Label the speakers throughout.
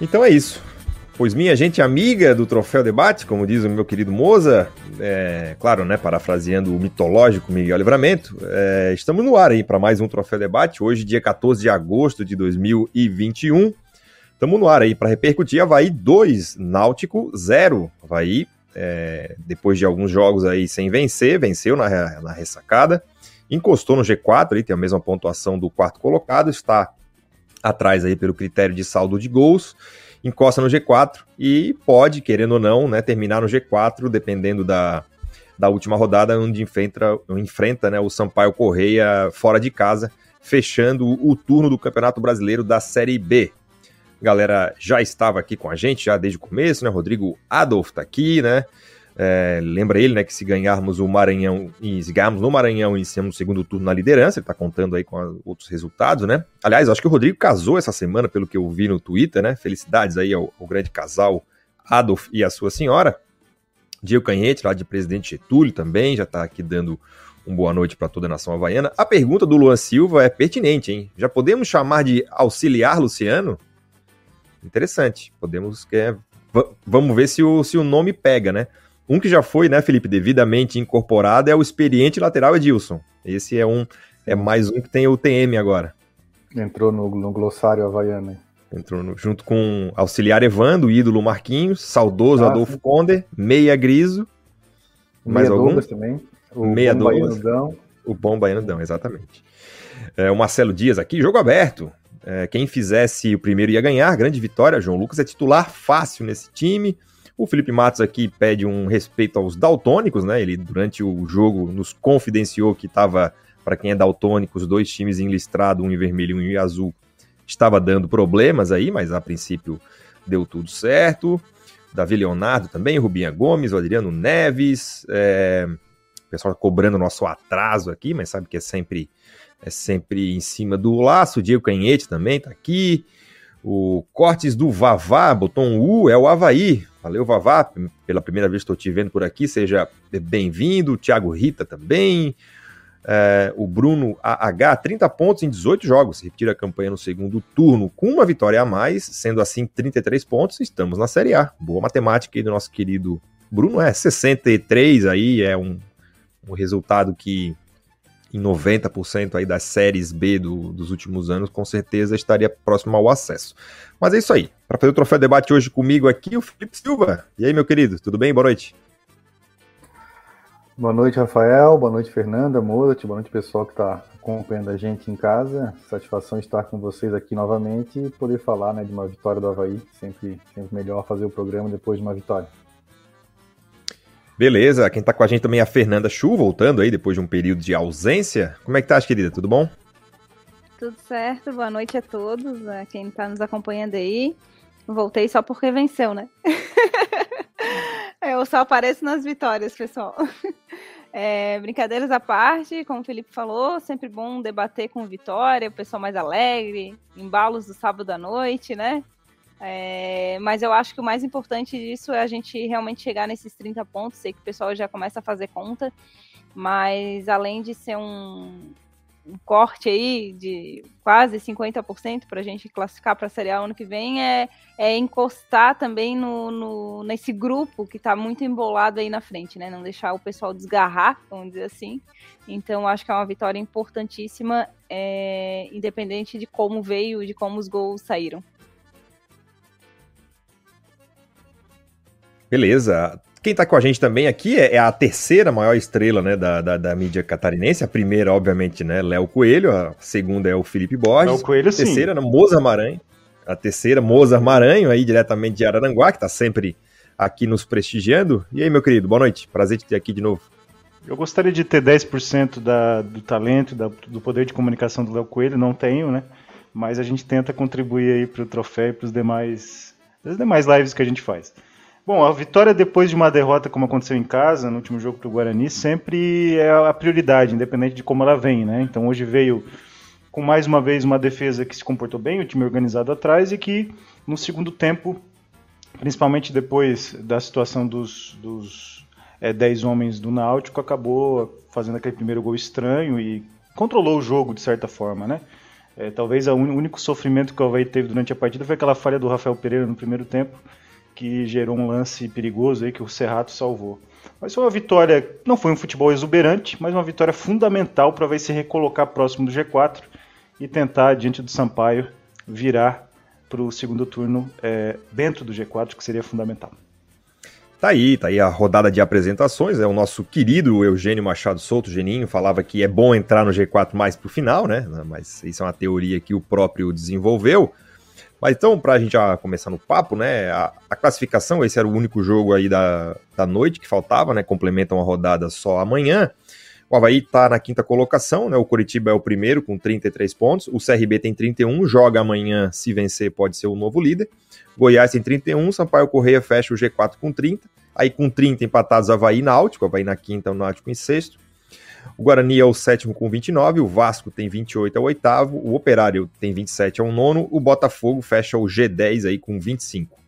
Speaker 1: Então é isso. Pois minha gente amiga do Troféu Debate, como diz o meu querido Moza, é, claro, né, parafraseando o mitológico Miguel Livramento, é, estamos no ar aí para mais um Troféu Debate, hoje dia 14 de agosto de 2021. Estamos no ar aí para repercutir Havaí 2, Náutico 0. Havaí, é, depois de alguns jogos aí sem vencer, venceu na, na ressacada, encostou no G4, ali tem a mesma pontuação do quarto colocado, está atrás aí pelo critério de saldo de gols encosta no G4 e pode, querendo ou não, né, terminar no G4, dependendo da, da última rodada, onde enfrenta, enfrenta né, o Sampaio Correia fora de casa, fechando o turno do Campeonato Brasileiro da Série B. Galera já estava aqui com a gente, já desde o começo, né? Rodrigo Adolf está aqui, né? É, lembra ele, né, que se ganharmos o Maranhão e se ganharmos no Maranhão e iniciamos o segundo turno na liderança, ele tá contando aí com a, outros resultados, né? Aliás, acho que o Rodrigo casou essa semana, pelo que eu vi no Twitter, né? Felicidades aí ao, ao grande casal Adolf e a sua senhora. Diego Canhete, lá de Presidente Getúlio também, já tá aqui dando um boa noite para toda a nação havaiana. A pergunta do Luan Silva é pertinente, hein? Já podemos chamar de auxiliar Luciano? Interessante. Podemos. É, vamos ver se o, se o nome pega, né? Um que já foi, né, Felipe, devidamente incorporado é o experiente lateral Edilson. Esse é um é mais um que tem o TM agora.
Speaker 2: Entrou no, no glossário havaiano.
Speaker 1: Entrou no, junto com auxiliar Evando, ídolo Marquinhos, saudoso ah, Adolfo sim. Conde, Meia Griso.
Speaker 2: Mais algum? Douglas também.
Speaker 1: O Meia bom Douglas. O bom Baiano Dão, exatamente. É, o Marcelo Dias aqui, jogo aberto. É, quem fizesse o primeiro ia ganhar, grande vitória. João Lucas é titular fácil nesse time. O Felipe Matos aqui pede um respeito aos daltônicos, né? Ele, durante o jogo, nos confidenciou que estava, para quem é daltônico, os dois times em listrado, um em vermelho e um em azul, estava dando problemas aí, mas a princípio deu tudo certo. Davi Leonardo também, Rubinha Gomes, o Adriano Neves, é... o pessoal cobrando nosso atraso aqui, mas sabe que é sempre é sempre em cima do laço. Diego Canhete também tá aqui. O Cortes do Vavá, um U, é o Havaí. Valeu, Vavá, pela primeira vez estou te vendo por aqui, seja bem-vindo. Thiago Rita também. É, o Bruno AH, 30 pontos em 18 jogos, repetir a campanha no segundo turno com uma vitória a mais, sendo assim 33 pontos, estamos na Série A. Boa matemática aí do nosso querido Bruno, é 63 aí, é um, um resultado que em 90% aí das séries B do, dos últimos anos, com certeza estaria próximo ao acesso. Mas é isso aí. Para fazer o troféu debate hoje comigo aqui, o Felipe Silva. E aí, meu querido, tudo bem? Boa noite.
Speaker 2: Boa noite, Rafael. Boa noite, Fernanda, Morat. Boa noite, pessoal que está acompanhando a gente em casa. Satisfação estar com vocês aqui novamente e poder falar né, de uma vitória do Havaí. Sempre, sempre melhor fazer o programa depois de uma vitória.
Speaker 1: Beleza, quem tá com a gente também é a Fernanda Chu, voltando aí depois de um período de ausência. Como é que tá, querida? Tudo bom?
Speaker 3: Tudo certo, boa noite a todos, a quem tá nos acompanhando aí. Voltei só porque venceu, né? Eu só apareço nas vitórias, pessoal. É, brincadeiras à parte, como o Felipe falou, sempre bom debater com vitória, o pessoal mais alegre, embalos do sábado à noite, né? É, mas eu acho que o mais importante disso é a gente realmente chegar nesses 30 pontos. Sei que o pessoal já começa a fazer conta, mas além de ser um, um corte aí de quase 50% para a gente classificar para a Série A ano que vem, é, é encostar também no, no nesse grupo que está muito embolado aí na frente, né? Não deixar o pessoal desgarrar, vamos dizer assim. Então, acho que é uma vitória importantíssima, é, independente de como veio, de como os gols saíram.
Speaker 1: Beleza. Quem está com a gente também aqui é, é, a terceira maior estrela né, da, da, da, mídia catarinense. A primeira, obviamente, né, Léo Coelho. A segunda é o Felipe Borges. Léo
Speaker 2: Coelho,
Speaker 1: a terceira, sim. Né, Moza Maranhão. A terceira, Moza Maranhão, aí diretamente de Araranguá, que está sempre aqui nos prestigiando. E aí, meu querido, boa noite. Prazer te ter aqui de novo.
Speaker 4: Eu gostaria de ter 10% da, do talento, da, do poder de comunicação do Léo Coelho, não tenho, né? Mas a gente tenta contribuir aí para o troféu e para os demais, as demais lives que a gente faz. Bom, a vitória depois de uma derrota, como aconteceu em casa, no último jogo para o Guarani, sempre é a prioridade, independente de como ela vem, né? Então hoje veio com mais uma vez uma defesa que se comportou bem, o time organizado atrás e que no segundo tempo, principalmente depois da situação dos, dos é, 10 homens do Náutico, acabou fazendo aquele primeiro gol estranho e controlou o jogo de certa forma, né? É, talvez o único sofrimento que o Havaí teve durante a partida foi aquela falha do Rafael Pereira no primeiro tempo, que gerou um lance perigoso aí que o Serrato salvou. Mas foi uma vitória, não foi um futebol exuberante, mas uma vitória fundamental para ver se recolocar próximo do G4 e tentar, diante do Sampaio, virar para o segundo turno é, dentro do G4, que seria fundamental.
Speaker 1: Tá aí, tá aí a rodada de apresentações. É o nosso querido Eugênio Machado Souto, Geninho, falava que é bom entrar no G4 mais pro final, né? Mas isso é uma teoria que o próprio desenvolveu. Mas então, para a gente já começar no papo, né? A, a, classificação, esse era o único jogo aí da, da noite que faltava, né? Complementa uma rodada só amanhã. O Havaí está na quinta colocação, né? O Coritiba é o primeiro com 33 pontos. O CRB tem 31, joga amanhã, se vencer, pode ser o novo líder. Goiás tem 31, Sampaio Correia fecha o G4 com 30. Aí com 30 empatados Havaí e Náutico, Havaí na quinta, o Náutico em sexto. O Guarani é o sétimo com 29, o Vasco tem 28, é o oitavo, o Operário tem 27, é o nono, o Botafogo fecha o G10 aí com 25. O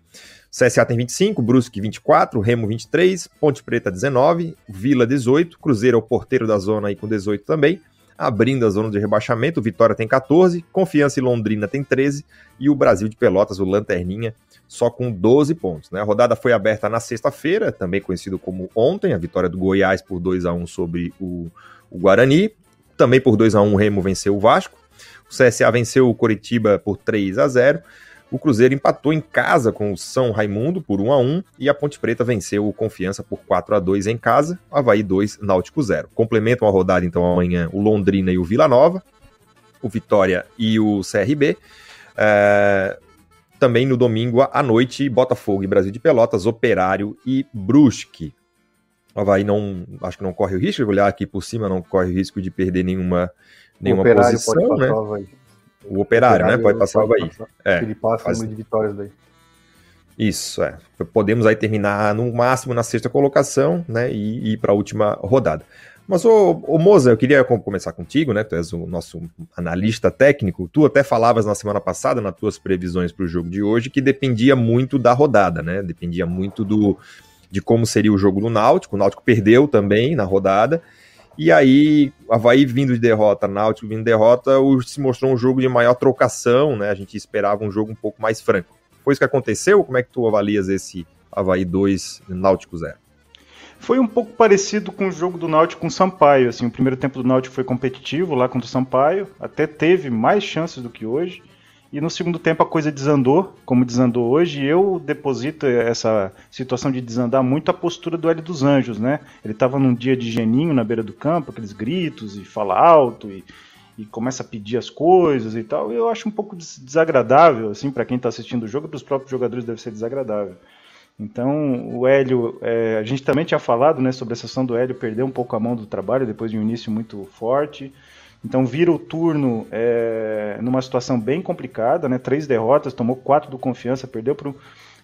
Speaker 1: CSA tem 25, Brusque 24, Remo 23, Ponte Preta 19, Vila 18, Cruzeiro é o porteiro da zona aí com 18 também, abrindo a zona de rebaixamento, Vitória tem 14, Confiança e Londrina tem 13 e o Brasil de Pelotas, o Lanterninha, só com 12 pontos. Né? A rodada foi aberta na sexta-feira, também conhecido como ontem, a vitória do Goiás por 2 a 1 sobre o, o Guarani, também por 2 a 1 o Remo venceu o Vasco, o CSA venceu o Coritiba por 3 a 0 o Cruzeiro empatou em casa com o São Raimundo por 1 a 1 e a Ponte Preta venceu o Confiança por 4 a 2 em casa, Havaí 2, Náutico 0. Complementam a rodada então amanhã o Londrina e o Vila Nova, o Vitória e o CRB. É... Também no domingo à noite, Botafogo e Brasil de Pelotas, Operário e Brusque. O Havaí não, acho que não corre o risco, olhar aqui por cima, não corre o risco de perder nenhuma, nenhuma posição, né? O operário, né? Pode passar o Havaí.
Speaker 2: É, ele passa faz... número de vitórias daí.
Speaker 1: Isso, é. Podemos aí terminar no máximo na sexta colocação, né? E, ir para a última rodada. Mas, ô, ô Moza, eu queria começar contigo, né? Tu és o nosso analista técnico. Tu até falavas na semana passada, nas tuas previsões para o jogo de hoje, que dependia muito da rodada, né? Dependia muito do, de como seria o jogo do Náutico. O Náutico perdeu também na rodada. E aí, Havaí vindo de derrota, Náutico vindo de derrota, se mostrou um jogo de maior trocação, né? A gente esperava um jogo um pouco mais franco. Foi isso que aconteceu? Como é que tu avalias esse Havaí 2, Náutico 0?
Speaker 4: Foi um pouco parecido com o jogo do Náutico com o Sampaio. Assim, o primeiro tempo do Náutico foi competitivo lá contra o Sampaio, até teve mais chances do que hoje. E no segundo tempo a coisa desandou, como desandou hoje, e eu deposito essa situação de desandar muito a postura do Hélio dos Anjos, né? Ele estava num dia de geninho na beira do campo, aqueles gritos e fala alto e, e começa a pedir as coisas e tal. Eu acho um pouco desagradável, assim, para quem está assistindo o jogo, para os próprios jogadores deve ser desagradável. Então, o Hélio, é, a gente também tinha falado né, sobre a sessão do Hélio perder um pouco a mão do trabalho depois de um início muito forte. Então vira o turno é, numa situação bem complicada, né? Três derrotas, tomou quatro do confiança, perdeu para o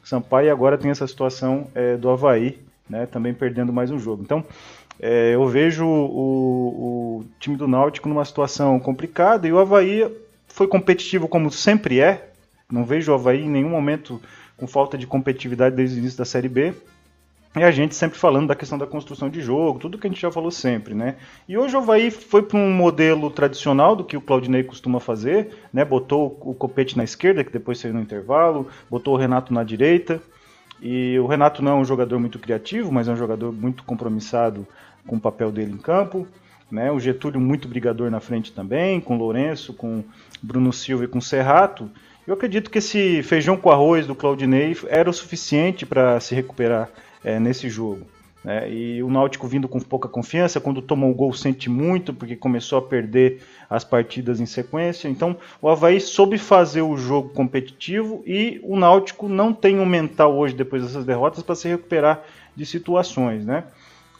Speaker 4: Sampaio e agora tem essa situação é, do Havaí, né? Também perdendo mais um jogo. Então é, eu vejo o, o, time do Náutico numa situação complicada e o Havaí foi competitivo como sempre é. Não vejo o Havaí em nenhum momento com falta de competitividade desde o início da Série B. E a gente sempre falando da questão da construção de jogo, tudo que a gente já falou sempre, né? E hoje o Havaí foi para um modelo tradicional do que o Claudinei costuma fazer, né? Botou o Copete na esquerda, que depois saiu no intervalo, botou o Renato na direita. E o Renato não é um jogador muito criativo, mas é um jogador muito compromissado com o papel dele em campo. Né? O Getúlio muito brigador na frente também, com o Lourenço, com Bruno Silva e com o Serrato. Eu acredito que esse feijão com arroz do Claudinei era o suficiente para se recuperar é, nesse jogo. Né? E o Náutico vindo com pouca confiança, quando tomou o gol sente muito, porque começou a perder as partidas em sequência. Então o Havaí soube fazer o jogo competitivo e o Náutico não tem um mental hoje, depois dessas derrotas, para se recuperar de situações. Né?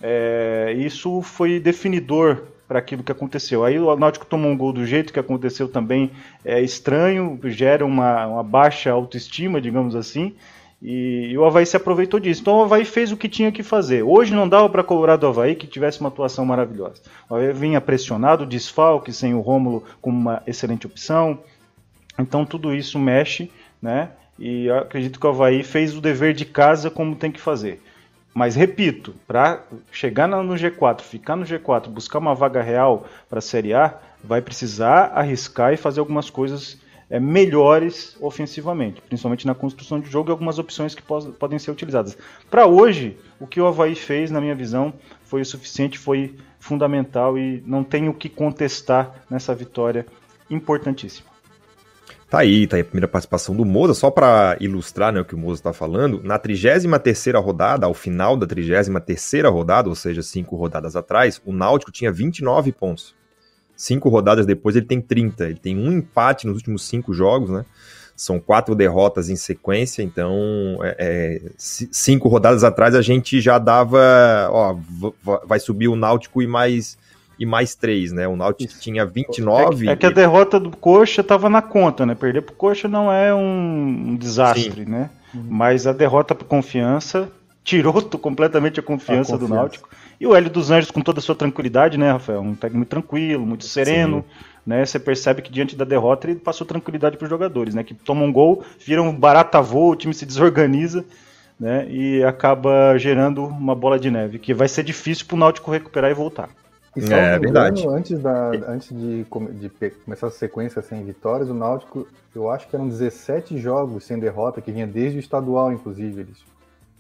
Speaker 4: É, isso foi definidor para aquilo que aconteceu. Aí o Náutico tomou um gol do jeito que aconteceu também é estranho, gera uma, uma baixa autoestima, digamos assim, e, e, o Havaí se aproveitou disso. Então o Havaí fez o que tinha que fazer. Hoje não dava para cobrar do Havaí que tivesse uma atuação maravilhosa. O Havaí vinha pressionado, desfalque, sem o Rômulo como uma excelente opção. Então tudo isso mexe, né? E acredito que o Havaí fez o dever de casa como tem que fazer. Mas repito, para chegar no G4, ficar no G4, buscar uma vaga real para a Série A, vai precisar arriscar e fazer algumas coisas é, melhores ofensivamente, principalmente na construção de jogo e algumas opções que po podem ser utilizadas. Para hoje, o que o Havaí fez, na minha visão, foi o suficiente, foi fundamental e não tenho o que contestar nessa vitória importantíssima.
Speaker 1: Tá aí, tá aí a primeira participação do Moza, só para ilustrar né, o que o Moza está falando. Na 33 rodada, ao final da 33 rodada, ou seja, cinco rodadas atrás, o Náutico tinha 29 pontos. Cinco rodadas depois ele tem 30. Ele tem um empate nos últimos cinco jogos, né? São quatro derrotas em sequência, então é, é, cinco rodadas atrás a gente já dava, ó, vai subir o Náutico e mais e mais três, né? O Náutico Isso. tinha 29.
Speaker 4: É, é que a derrota do Coxa estava na conta, né? Perder pro Coxa não é um, desastre, Sim. né? Uhum. Mas a derrota pro Confiança tirou completamente a confiança, a confiança, do Náutico. E o Hélio dos Anjos, com toda a sua tranquilidade, né, Rafael? Um técnico muito tranquilo, muito sereno. Sim. Né, você percebe que diante da derrota ele passou tranquilidade para os jogadores, né? Que tomam um gol, viram barata voo, o time se desorganiza, né? E acaba gerando uma bola de neve, que vai ser difícil para o Náutico recuperar e voltar.
Speaker 2: E é verdade. antes, da, antes de, de, começar a sequência sem vitórias, o Náutico, eu acho que eram 17 jogos sem derrota, que vinha desde o estadual, inclusive. Eles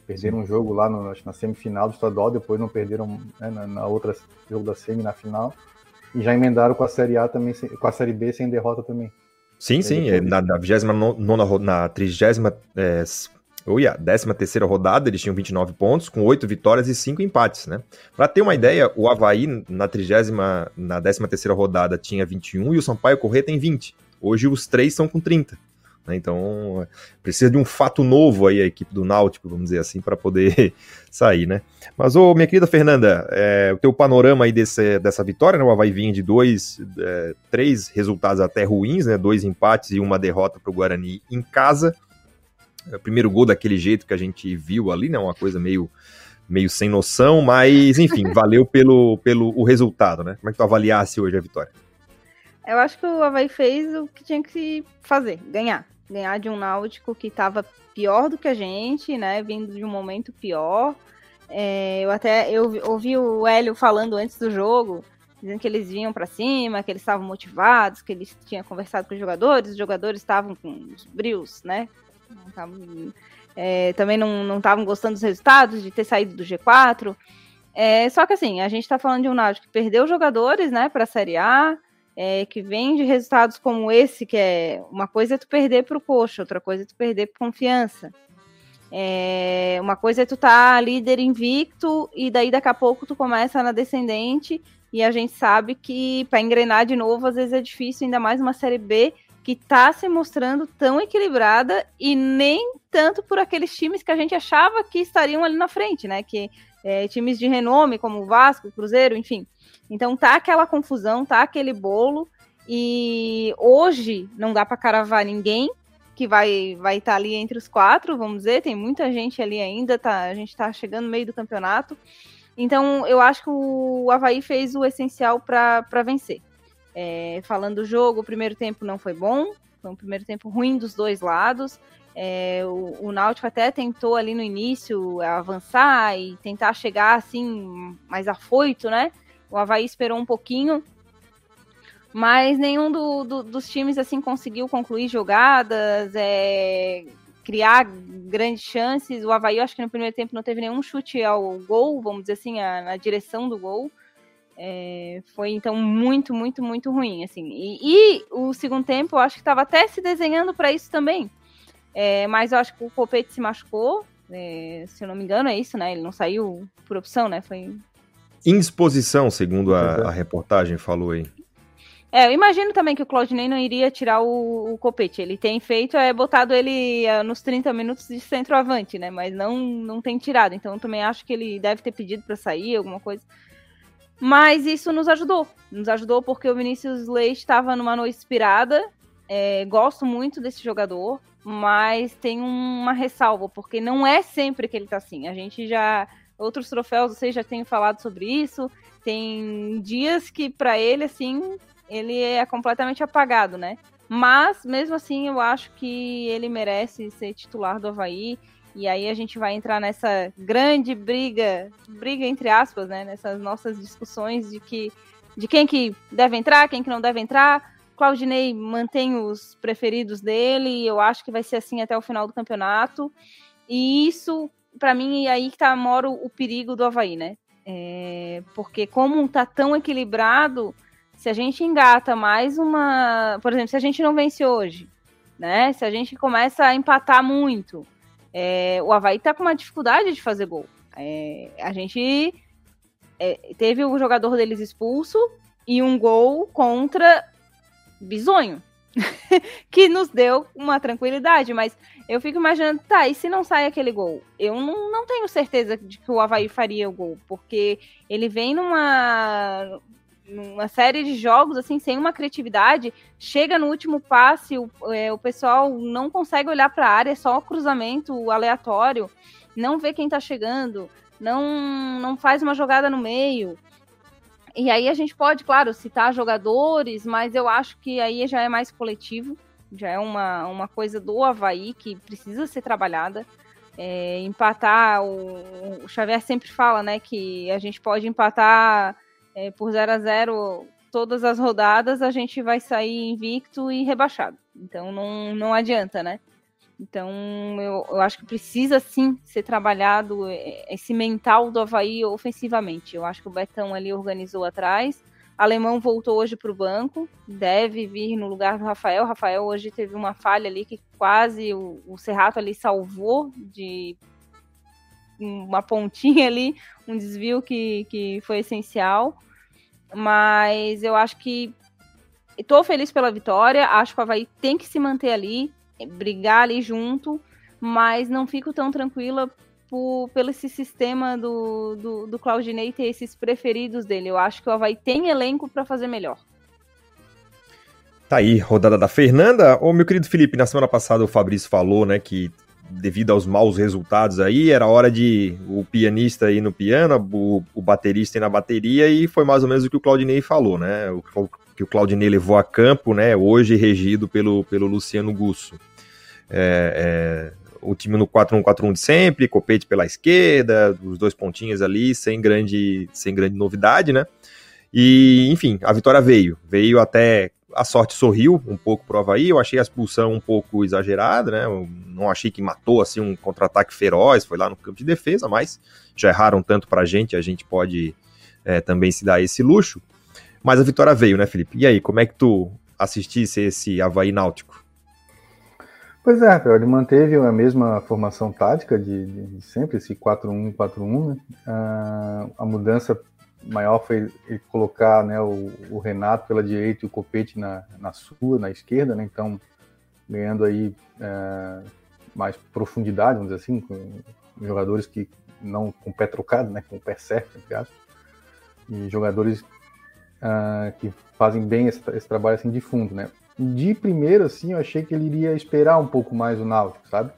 Speaker 2: perderam um jogo lá no, na semifinal do estadual, depois não perderam né, na, na, outra jogo da semi na final. E já emendaram com a Série A também, com a Série B sem derrota também.
Speaker 1: Sim, sim. Na, na 29 na 30 é, ou ia, 13 terceira rodada, eles tinham 29 pontos, com 8 vitórias e 5 empates, né? Para ter uma ideia, o Havaí na 30 na 13 terceira rodada tinha 21 e o Sampaio Corrêa tem 20. Hoje os três estão com 30. Né? Então, precisa de um fato novo aí a equipe do Náutico, vamos dizer assim, para poder sair, né? Mas, ô, minha querida Fernanda, é, o teu panorama aí desse, dessa vitória, né? O Havaí vinha de dois, é, três resultados até ruins, né? Dois empates e uma derrota para o Guarani em casa. É, primeiro gol daquele jeito que a gente viu ali, né? Uma coisa meio, meio sem noção, mas enfim, valeu pelo, pelo o resultado, né? Como é que tu avaliasse hoje a vitória?
Speaker 3: Eu acho que o Havaí fez o que tinha que fazer, ganhar. Ganhar de um Náutico que estava pior do que a gente, né? Vindo de um momento pior. É, eu até eu ouvi o Hélio falando antes do jogo, dizendo que eles vinham para cima, que eles estavam motivados, que eles tinham conversado com os jogadores, os jogadores estavam com os brios, né? é, também não estavam gostando dos resultados, de ter saído do G4. É, só que assim, a gente está falando de um Náutico que perdeu jogadores né, para a Série A, é, que vem de resultados como esse, que é uma coisa é tu perder para o coxa, outra coisa é tu perder por confiança. É, uma coisa é tu tá líder invicto e daí daqui a pouco tu começa na descendente e a gente sabe que para engrenar de novo às vezes é difícil, ainda mais uma série B que está se mostrando tão equilibrada e nem tanto por aqueles times que a gente achava que estariam ali na frente, né? Que é, times de renome como o Vasco, Cruzeiro, enfim. Então tá aquela confusão, tá aquele bolo e hoje não dá para caravar ninguém que vai vai estar tá ali entre os quatro, vamos dizer, tem muita gente ali ainda, tá, a gente está chegando no meio do campeonato. Então eu acho que o Havaí fez o essencial para vencer. É, falando do jogo, o primeiro tempo não foi bom, foi um primeiro tempo ruim dos dois lados. É, o, o Náutico até tentou ali no início avançar e tentar chegar assim mais afoito, né? O Havaí esperou um pouquinho, mas nenhum do, do, dos times assim conseguiu concluir jogadas, é, criar grandes chances. O Havaí, acho que no primeiro tempo não teve nenhum chute ao gol, vamos dizer assim, a, na direção do gol. É, foi então muito, muito, muito ruim, assim. E, e o segundo tempo, eu acho que estava até se desenhando para isso também. É, mas eu acho que o Copete se machucou, é, se eu não me engano, é isso, né? Ele não saiu por opção, né? Foi
Speaker 1: indisposição, segundo a, a reportagem falou aí.
Speaker 3: É, eu imagino também que o Claudinei não iria tirar o, o Copete. Ele tem feito, é botado ele é, nos 30 minutos de centroavante, né? Mas não, não tem tirado. Então eu também acho que ele deve ter pedido para sair, alguma coisa. Mas isso nos ajudou. Nos ajudou porque o Vinícius Leite estava numa noite inspirada. É, gosto muito desse jogador, mas tem uma ressalva, porque não é sempre que ele tá assim. A gente já. Outros troféus, vocês já têm falado sobre isso. Tem dias que, para ele, assim, ele é completamente apagado, né? Mas, mesmo assim, eu acho que ele merece ser titular do Havaí. E aí a gente vai entrar nessa grande briga, briga entre aspas, né? Nessas nossas discussões de que de quem que deve entrar, quem que não deve entrar. Claudinei mantém os preferidos dele, eu acho que vai ser assim até o final do campeonato. E isso, para mim, é aí que tá, mora o perigo do Havaí, né? É, porque como tá tão equilibrado, se a gente engata mais uma. Por exemplo, se a gente não vence hoje, né? Se a gente começa a empatar muito, é, o Havaí tá com uma dificuldade de fazer gol. É, a gente é, teve o jogador deles expulso e um gol contra Bisonho, que nos deu uma tranquilidade, mas eu fico imaginando, tá, e se não sai aquele gol? Eu não, não tenho certeza de que o Havaí faria o gol, porque ele vem numa, numa série de jogos, assim, sem uma criatividade, chega no último passe, o, é, o pessoal não consegue olhar para a área, é só cruzamento aleatório, não vê quem tá chegando, não, não faz uma jogada no meio. E aí a gente pode, claro, citar jogadores, mas eu acho que aí já é mais coletivo, já é uma, uma coisa do Havaí que precisa ser trabalhada. É, empatar, o, o, Xavier sempre fala, né, que a gente pode empatar é, por 0 a 0 todas as rodadas, a gente vai sair invicto e rebaixado. Então não, não adianta, né? Então, eu, eu acho que precisa sim ser trabalhado é, esse mental do Havaí ofensivamente. Eu acho que o Betão ali organizou atrás. Alemão voltou hoje para o banco, deve vir no lugar do Rafael. Rafael hoje teve uma falha ali que quase o, o Serrato ali salvou de uma pontinha ali, um desvio que, que foi essencial. Mas eu acho que estou feliz pela vitória. Acho que o Havaí tem que se manter ali brigar ali junto, mas não fico tão tranquila por, pelo esse sistema do, do, do Claudinei ter esses preferidos dele. Eu acho que o Havaí tem elenco para fazer melhor.
Speaker 1: Tá aí, rodada da Fernanda. Ô, meu querido Felipe, na semana passada o Fabrício falou, né, que devido aos maus resultados aí, era hora de o pianista ir no piano, o, o baterista ir na bateria, e foi mais ou menos o que o Claudinei falou, né? O, que o Claudinei levou a campo, né? Hoje regido pelo, pelo Luciano Gusso. É, é, o time no 4-1-4-1 de sempre, Copete pela esquerda, os dois pontinhos ali, sem grande, sem grande novidade, né? E, enfim, a vitória veio. Veio até. A sorte sorriu um pouco pro Havaí. Eu achei a expulsão um pouco exagerada, né? Eu não achei que matou assim um contra-ataque feroz, foi lá no campo de defesa, mas já erraram tanto pra gente, a gente pode é, também se dar esse luxo. Mas a vitória veio, né, Felipe? E aí, como é que tu assistisse esse Havaí Náutico?
Speaker 2: Pois é, ele manteve a mesma formação tática de, de sempre, esse 4-1-4-1, né? Uh, a mudança maior foi ele colocar né, o, o, Renato pela direita e o Copete na, na sua, na esquerda, né? Então, ganhando aí uh, mais profundidade, vamos dizer assim, com jogadores que não com o pé trocado, né? Com o pé certo, entre aspas. E jogadores uh, que fazem bem esse, esse, trabalho assim de fundo, né? De primeiro, assim, eu achei que ele iria esperar um pouco mais o Náutico, sabe?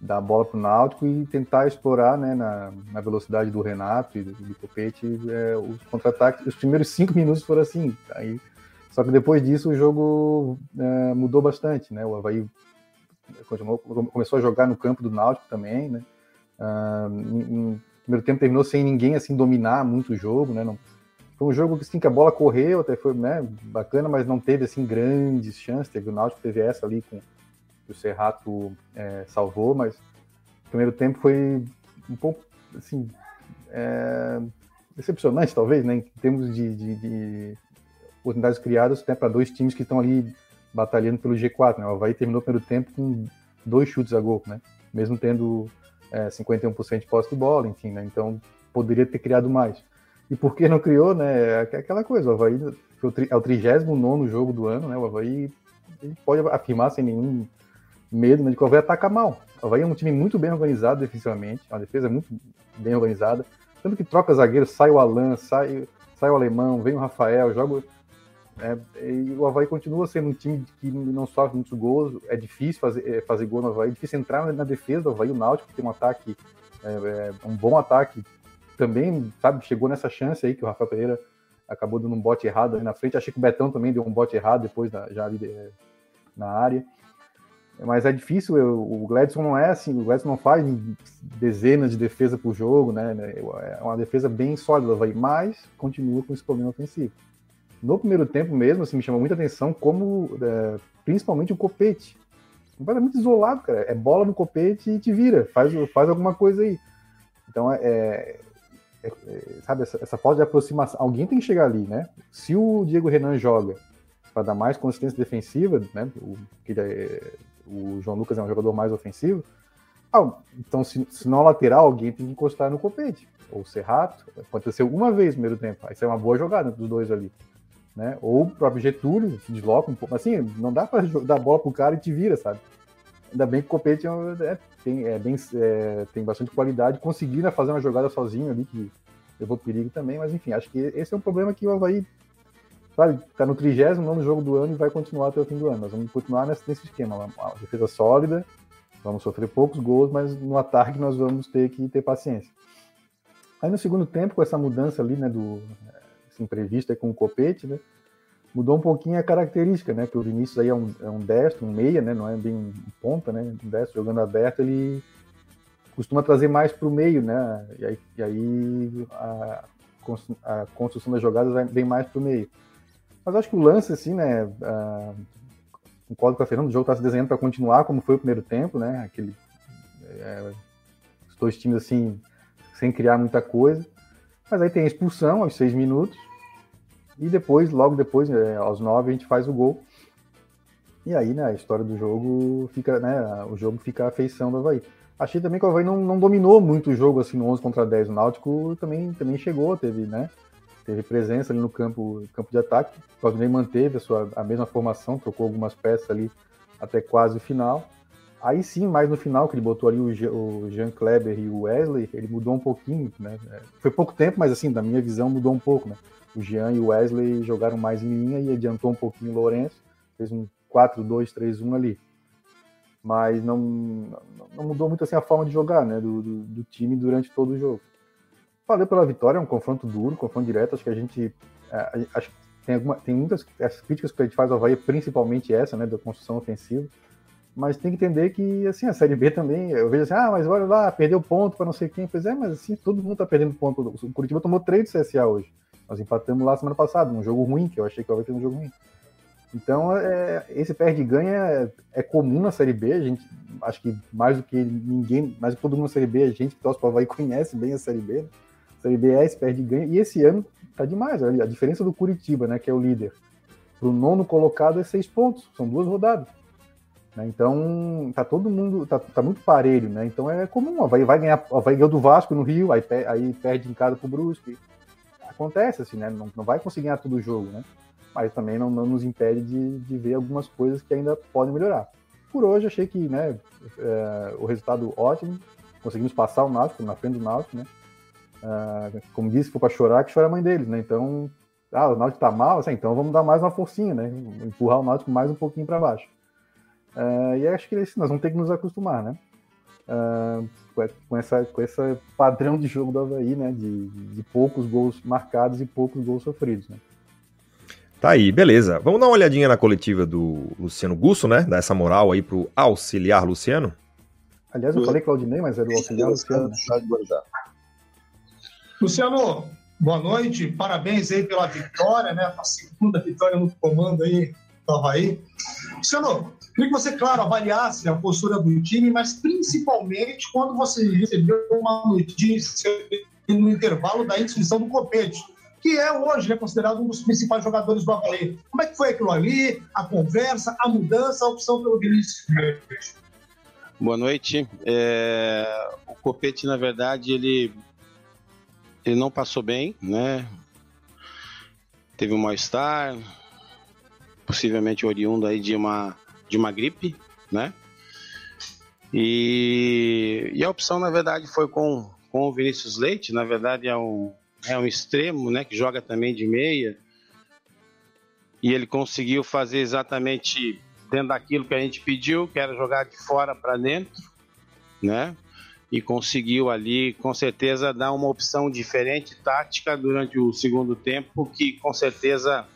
Speaker 2: Dar a bola pro Náutico e tentar explorar, né, na, na velocidade do Renato e do, do Copete, é, os contra-ataques. Os primeiros cinco minutos foram assim. Aí, só que depois disso o jogo é, mudou bastante, né? O Havaí continuou, começou a jogar no campo do Náutico também, né? Uh, em, em primeiro tempo terminou sem ninguém assim dominar muito o jogo, né? Não, foi um jogo assim, que a bola correu, até foi né, bacana, mas não teve assim grandes chances. Teve o Náutico teve essa ali com que o Serrato é, salvou, mas o primeiro tempo foi um pouco assim é, decepcionante, talvez, né, em termos de, de, de oportunidades criadas né, para dois times que estão ali batalhando pelo G4. Né? O Havaí terminou o primeiro tempo com dois chutes a gol, né? mesmo tendo é, 51% de posse de bola, enfim, né? então poderia ter criado mais. E por que não criou, né? É aquela coisa, o Havaí é o 39 jogo do ano, né? O Havaí pode afirmar sem nenhum medo né, de que o Havaí ataca mal. O Havaí é um time muito bem organizado defensivamente, uma defesa muito bem organizada. Tanto que troca zagueiro, sai o Alan, sai, sai o Alemão, vem o Rafael, joga. É, e o Havaí continua sendo um time que não sofre muitos gols, é difícil fazer, é, fazer gol no Havaí, é difícil entrar na defesa do Havaí, o Náutico tem um ataque, é, é, um bom ataque também, sabe, chegou nessa chance aí que o Rafael Pereira acabou dando um bote errado ali na frente. Achei que o Betão também deu um bote errado depois, na, já ali é, na área. mas é difícil, eu, o Gladson não é assim, o Gladson não faz dezenas de defesa por jogo, né? É uma defesa bem sólida, vai, mas continua com esse problema ofensivo. No primeiro tempo mesmo, assim, me chamou muita atenção como, é, principalmente o Copete, completamente isolado, cara. É bola no copete e te vira, faz, faz alguma coisa aí. Então, é, é, sabe, essa, essa, falta de aproximação, alguém tem que chegar ali, né? Se o Diego Renan joga para dar mais consistência defensiva, né? O, é, o João Lucas é um jogador mais ofensivo. Ah, então, se, se não lateral, alguém tem que encostar no copete. Ou ser rato, pode ser uma vez no primeiro tempo. Aí é uma boa jogada dos dois ali. Né? Ou o próprio Getúlio se desloca um pouco. Assim, não dá para dar bola pro cara e te vira, sabe? Ainda bem que o Copete é, é, tem, é bem, é, tem bastante qualidade, conseguiu né, fazer uma jogada sozinho ali, que levou perigo também, mas enfim, acho que esse é um problema que o Havaí sabe, tá no 39 jogo do ano e vai continuar até o fim do ano. Nós vamos continuar nesse, nesse esquema, uma, defesa sólida, vamos sofrer poucos gols, mas no ataque nós vamos ter que ter paciência. Aí no segundo tempo, com essa mudança ali, né, do assim, prevista com o Copete, né, mudou um pouquinho a característica, né? Que o Vinícius aí é um, é um destro, um meia, né? Não é bem um ponta, né? Um destro jogando aberto, ele costuma trazer mais para o meio, né? E aí, e aí a, a, construção das jogadas vem mais para o meio. Mas acho que o lance, assim, né? A, concordo com a Fernanda, o jogo está se desenhando para continuar como foi o primeiro tempo, né? Aquele, é, os dois times, assim, sem criar muita coisa. Mas aí tem a expulsão aos seis minutos, e depois, logo depois, é, aos nove, a gente faz o gol. E aí, né, a história do jogo fica, né, o jogo fica a feição do Havaí. Achei também que o Havaí não, não dominou muito o jogo, assim, no 11 contra 10. O Náutico também, também chegou, teve, né, teve presença ali no campo, campo de ataque. O Claudinei manteve a, sua, a mesma formação, trocou algumas peças ali até quase o final. Aí sim, mais no final, que ele botou ali o, Jean Kleber e o Wesley, ele mudou um pouquinho, né? Foi pouco tempo, mas assim, da minha visão, mudou um pouco, né? o Jean e o Wesley jogaram mais em linha e adiantou um pouquinho o Lourenço, fez um 4-2-3-1 ali. Mas não, não mudou muito assim a forma de jogar né, do, do, do time durante todo o jogo. Valeu pela vitória, é um confronto duro, confronto direto. Acho que a gente. É, acho tem, alguma, tem muitas as críticas que a gente faz ao Havaí, principalmente essa, né, da construção ofensiva. Mas tem que entender que, assim, a Série B também, eu vejo assim, ah, mas olha lá, perdeu ponto para não sei quem. Pois é, mas assim, todo mundo tá perdendo ponto. O Curitiba tomou 3 do CSA hoje. Nós empatamos lá semana passada, um jogo ruim, que eu achei que ia ter um jogo ruim. Então, é, esse perde ganha é, é, comum na Série B. A gente, acho que mais do que ninguém, mais do que todo mundo na Série B, a gente que torce para conhece bem a Série B. Né? A Série B é esse perde ganha. E esse ano tá demais. A diferença do Curitiba, né, que é o líder, para o nono colocado é seis pontos. São duas rodadas. Né? Então, tá todo mundo, tá, tá, muito parelho, né? Então é comum. O Havaí vai ganhar, o Havaí ganhou do Vasco no Rio, aí, aí perde em casa pro Brusque acontece, assim, né? Não, não vai conseguir ganhar todo o jogo, né? Mas também não, não nos impede de, de ver algumas coisas que ainda podem melhorar. Por hoje, achei que né, é, o resultado ótimo, conseguimos passar o Náutico na frente do Náutico, né? Uh, como disse, for para chorar, que chora a mãe deles, né? Então, ah, o Náutico tá mal, assim, então vamos dar mais uma forcinha, né? Empurrar o Náutico mais um pouquinho para baixo. Uh, e acho que é nós vamos ter que nos acostumar, né? Uh, com, essa, com esse padrão de jogo do Havaí, né? De, de poucos gols marcados e poucos gols sofridos, né?
Speaker 1: Tá aí, beleza. Vamos dar uma olhadinha na coletiva do Luciano Gusso, né? Dar essa moral aí pro auxiliar Luciano.
Speaker 2: Aliás, eu falei Claudinei, mas era o auxiliar Luciano. Né?
Speaker 5: Luciano, boa noite. Parabéns aí pela vitória, né? A segunda vitória no comando aí do Havaí. Luciano, Queria que você, claro, avaliasse a postura do time, mas principalmente quando você recebeu uma notícia no intervalo da inscrição do Copete, que é hoje é considerado um dos principais jogadores do Havaí. Como é que foi aquilo ali, a conversa, a mudança, a opção pelo Vinícius?
Speaker 6: Boa noite. É... O Copete, na verdade, ele, ele não passou bem, né? Teve um mal-estar, possivelmente oriundo aí de uma de uma gripe, né? E, e a opção, na verdade, foi com, com o Vinícius Leite, na verdade é um, é um extremo, né, que joga também de meia, e ele conseguiu fazer exatamente dentro daquilo que a gente pediu, que era jogar de fora para dentro, né? E conseguiu ali, com certeza, dar uma opção diferente, tática, durante o segundo tempo, que com certeza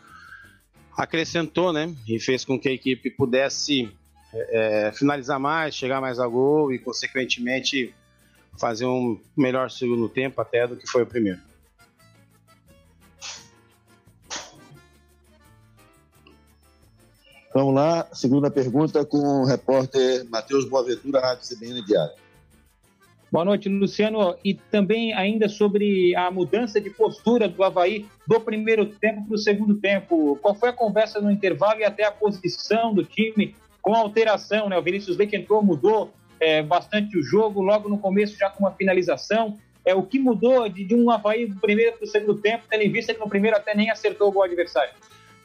Speaker 6: acrescentou, né? E fez com que a equipe pudesse É, finalizar mais, chegar mais a gol e, consequentemente, fazer um melhor segundo tempo até do que foi o primeiro.
Speaker 7: Vamos lá, segunda pergunta com o repórter Matheus Boaventura, Rádio CBN Diário.
Speaker 8: Boa noite, Luciano. E também ainda sobre a mudança de postura do Havaí do primeiro tempo para o segundo tempo. Qual foi a conversa no intervalo e até a posição do time com a alteração? Né? O Vinícius Leite entrou, mudou é, bastante o jogo, logo no começo já com uma finalização. É, o que mudou de, de um Havaí do primeiro para o segundo tempo, tendo em vista que no primeiro até nem acertou o gol adversário?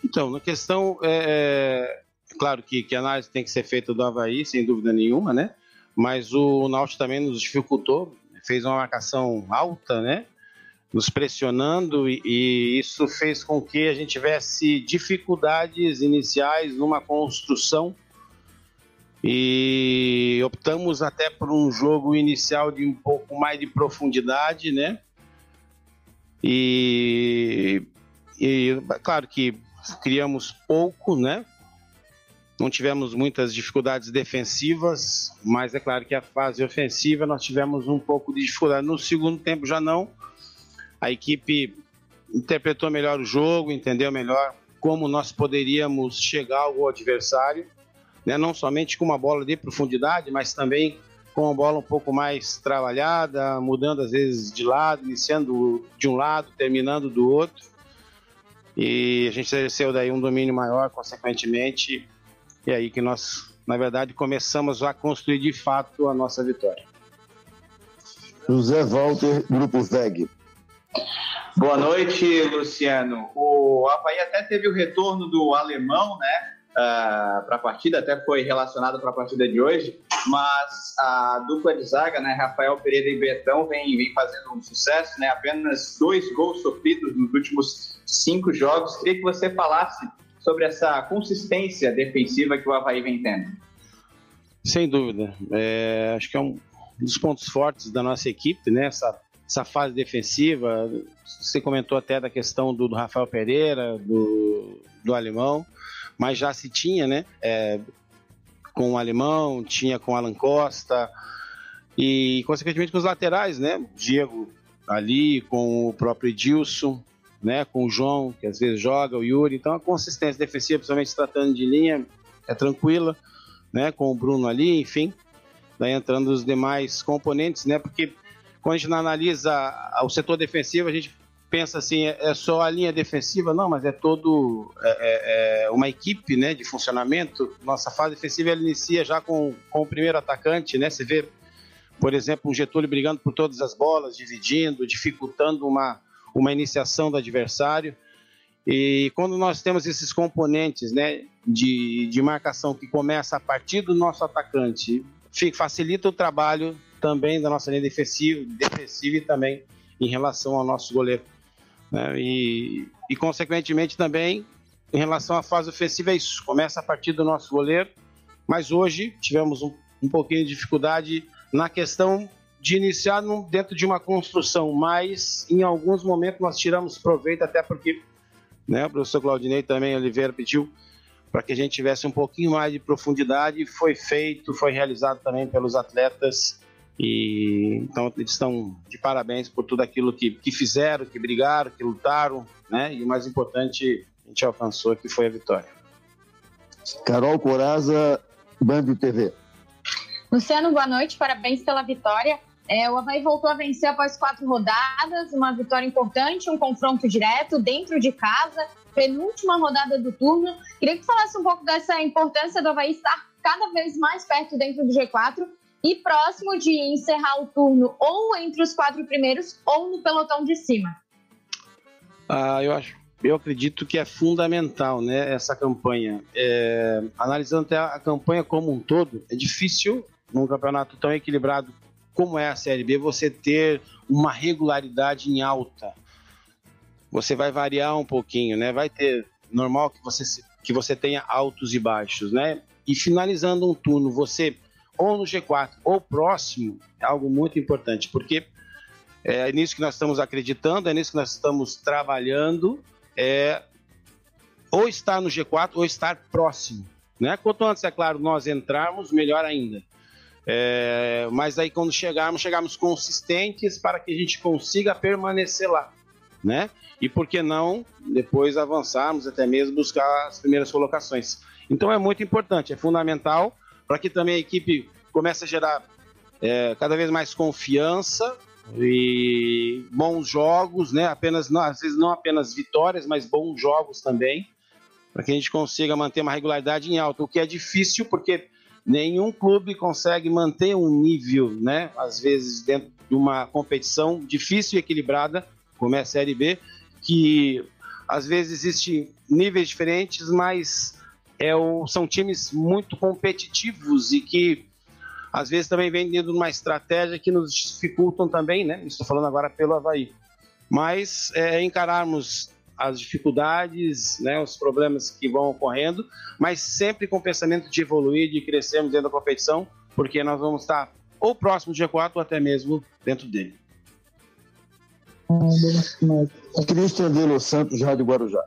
Speaker 6: Então, na questão, é, é, claro que, que a análise tem que ser feita do Havaí, sem dúvida nenhuma, né? Mas o Náutico também nos dificultou, fez uma marcação alta, né? Nos pressionando e, e isso fez com que a gente tivesse dificuldades iniciais numa construção e optamos até por um jogo inicial de um pouco mais de profundidade, né? E, e claro que criamos pouco, né? Não tivemos muitas dificuldades defensivas, mas é claro que a fase ofensiva nós tivemos um pouco de dificuldade. No segundo tempo já não. A equipe interpretou melhor o jogo, entendeu melhor como nós poderíamos chegar ao adversário, né? não somente com uma bola de profundidade, mas também com uma bola um pouco mais trabalhada, mudando às vezes de lado, iniciando de um lado, terminando do outro e a gente exerceu daí um domínio maior, consequentemente, e aí que nós, na verdade, começamos a construir de fato a nossa vitória.
Speaker 7: José Walter, Grupo VEG.
Speaker 9: Boa noite, Luciano. O Havaí até teve o retorno do alemão, né? uh, ah, para a partida, até foi relacionado para a partida de hoje, mas a dupla de zaga, né, Rafael Pereira e Betão, vem, vem fazendo um sucesso, né, apenas dois gols sofridos nos últimos cinco jogos. Queria que você falasse sobre essa consistência defensiva que o Havaí vem tendo.
Speaker 6: Sem dúvida. É, acho que é um dos pontos fortes da nossa equipe, né? Essa, essa fase defensiva. Você comentou até da questão do, do Rafael Pereira, do, do Alemão mas já se tinha, né? É, com o Alemão, tinha com o Alan Costa e, consequentemente, com os laterais, né? Diego ali, com o próprio Edilson, né? Com o João, que às vezes joga, o Yuri. Então, a consistência defensiva, principalmente se tratando de linha, é tranquila, né? Com o Bruno ali, enfim. Daí entrando os demais componentes, né? Porque quando a gente analisa o setor defensivo, a gente pensa assim, é, é só a linha defensiva, não, mas é todo é, é, é, uma equipe, né, de funcionamento. Nossa fase defensiva ela inicia já com, com o primeiro atacante, né? Você vê, por exemplo, um Getúlio brigando por todas as bolas, dividindo, dificultando uma uma iniciação do adversário. E quando nós temos esses componentes, né, de, de marcação que começa a partir do nosso atacante, fica, facilita o trabalho também da nossa linha defensiva, defensiva e também em relação ao nosso goleiro. Né? E, e, consequentemente, também em relação à fase ofensiva, é isso. Começa a partir do nosso goleiro, mas hoje tivemos um, um pouquinho de dificuldade na questão de iniciar num, dentro de uma construção, mas em alguns momentos nós tiramos proveito, até porque né, o professor Claudinei também Oliveira pediu para que a gente tivesse um pouquinho mais de profundidade, foi feito, foi realizado também pelos atletas e então eles estão de parabéns por tudo aquilo que, que fizeram, que brigaram, que lutaram, né? E o mais importante, a gente alcançou que foi a vitória.
Speaker 7: Carol Coraza, Band TV.
Speaker 10: Luciano, boa noite, parabéns pela vitória. É, o Havaí voltou a vencer após quatro rodadas, uma vitória importante, um confronto direto dentro de casa, penúltima rodada do turno. Queria que falasse um pouco dessa importância do Havaí estar cada vez mais perto dentro do G4 e próximo de encerrar o turno ou entre os quatro primeiros ou no pelotão de cima?
Speaker 6: Ah, eu acho, eu acredito que é fundamental, né, essa campanha. É, analisando até a campanha como um todo, é difícil num campeonato tão equilibrado como é a Série B você ter uma regularidade em alta. Você vai variar um pouquinho, né? Vai ter normal que você que você tenha altos e baixos, né? E finalizando um turno, você ou no G4 ou próximo é algo muito importante, porque é nisso que nós estamos acreditando, é nisso que nós estamos trabalhando, é ou estar no G4 ou estar próximo. Né? Quanto antes, é claro, nós entrarmos, melhor ainda. É, mas aí quando chegarmos, chegarmos consistentes para que a gente consiga permanecer lá, né? E por que não depois avançarmos até mesmo buscar as primeiras colocações. Então é muito importante, é fundamental para que também a equipe comece a gerar é, cada vez mais confiança e bons jogos, né? Apenas não, às vezes não apenas vitórias, mas bons jogos também, para que a gente consiga manter uma regularidade em alta, o que é difícil porque nenhum clube consegue manter um nível, né? Às vezes dentro de uma competição difícil e equilibrada, como é a Série B, que às vezes existem níveis diferentes, mas é o, são times muito competitivos e que às vezes também vem dentro de uma estratégia que nos dificultam também, né? Estou falando agora pelo Havaí. Mas é, encararmos as dificuldades, né, os problemas que vão ocorrendo, mas sempre com o pensamento de evoluir, de crescermos dentro da competição, porque nós vamos estar ou próximo de G4 ou até mesmo dentro dele.
Speaker 7: Cristian de Los Santos, Rádio Guarujá.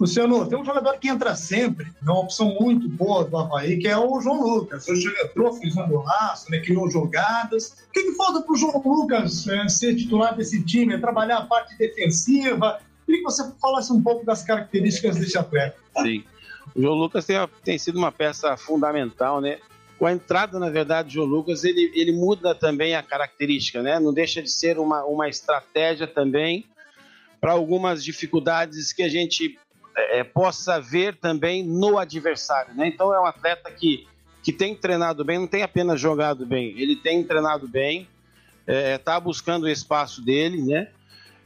Speaker 5: Luciano, tem um jogador que entra sempre, é uma opção muito boa do Havaí, que é o João Lucas. Hoje ele entrou, fez um golaço, né, criou jogadas. O que, que falta para o João Lucas é, ser titular desse time? É trabalhar a parte defensiva? Queria que você falasse um pouco das características desse atleta.
Speaker 6: Sim. O João Lucas tem, tem sido uma peça fundamental, né? Com a entrada, na verdade, do Lucas, ele, ele muda também a característica, né? Não deixa de ser uma, uma estratégia também para algumas dificuldades que a gente é, possa ver também no adversário. Né? Então é um atleta que, que tem treinado bem, não tem apenas jogado bem, ele tem treinado bem, está é, tá buscando o espaço dele. Né?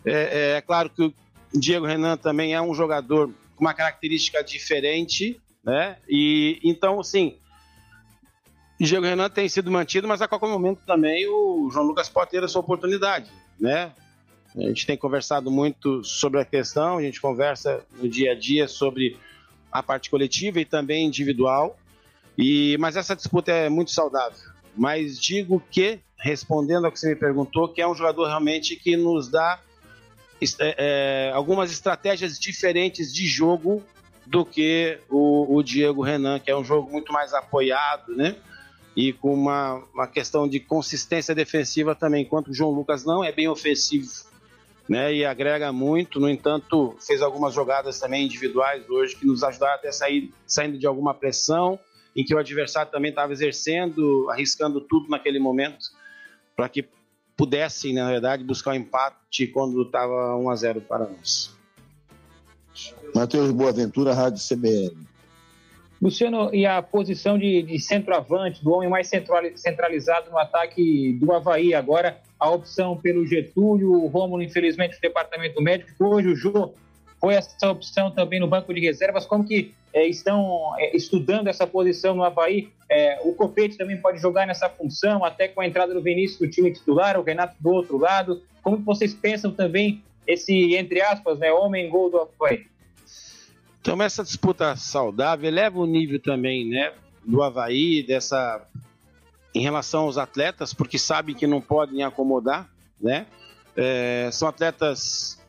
Speaker 6: É, é, é, claro que Diego Renan também é um jogador com uma característica diferente, né? E então, assim, Diego Renan tem sido mantido, mas a qualquer momento também o João Lucas pode ter a sua oportunidade, né? A gente tem conversado muito sobre a questão, a gente conversa no dia a dia sobre a parte coletiva e também individual. E mas essa disputa é muito saudável. Mas digo que, respondendo ao que você me perguntou, que é um jogador realmente que nos dá é, é, algumas estratégias diferentes de jogo do que o, o, Diego Renan, que é um jogo muito mais apoiado, né? E com uma, uma questão de consistência defensiva também, enquanto o João Lucas não é bem ofensivo né, e agrega muito. No entanto, fez algumas jogadas também individuais hoje que nos ajudaram até sair saindo de alguma pressão, em que o adversário também estava exercendo, arriscando tudo naquele momento, para que pudessem, na verdade, buscar o um empate quando estava 1 a 0 para nós.
Speaker 7: Matheus Boaventura, Rádio CBN.
Speaker 8: Luciano, e a posição de, de centroavante, do homem mais centralizado no ataque do Havaí, agora a opção pelo Getúlio, o Rômulo, infelizmente, o departamento médico, hoje o Jô foi essa opção também no banco de reservas, como que é, estão é, estudando essa posição no Havaí, é, o Copete também pode jogar nessa função, até com a entrada do Vinícius do time titular, o Renato do outro lado, como que vocês pensam também esse, entre aspas, né, homem-gol do Havaí?
Speaker 6: Então, essa disputa saudável eleva o nível também, né, do Havaí, dessa em relação aos atletas, porque sabem que não podem acomodar, né? É, são atletas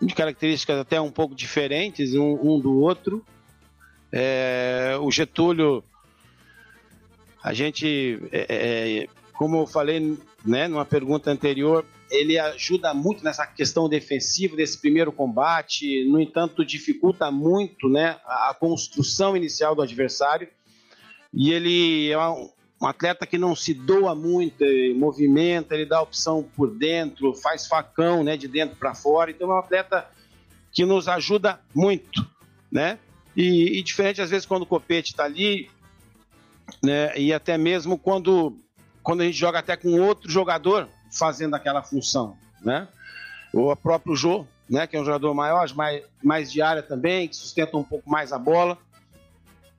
Speaker 6: de características até um pouco diferentes um, um do outro. É, o Getúlio, a gente, é, é como eu falei né, numa pergunta anterior, ele ajuda muito nessa questão defensiva desse primeiro combate, no entanto, dificulta muito né, a construção inicial do adversário. E ele é um, um atleta que não se doa muito, movimenta, ele dá opção por dentro, faz facão né, de dentro para fora. Então é um atleta que nos ajuda muito. Né? E, e diferente, às vezes, quando o Copete está ali, né, e até mesmo quando, quando a gente joga até com outro jogador, fazendo aquela função, né? O próprio Jô, né, que é um jogador maior, mais, mais de área também, que sustenta um pouco mais a bola.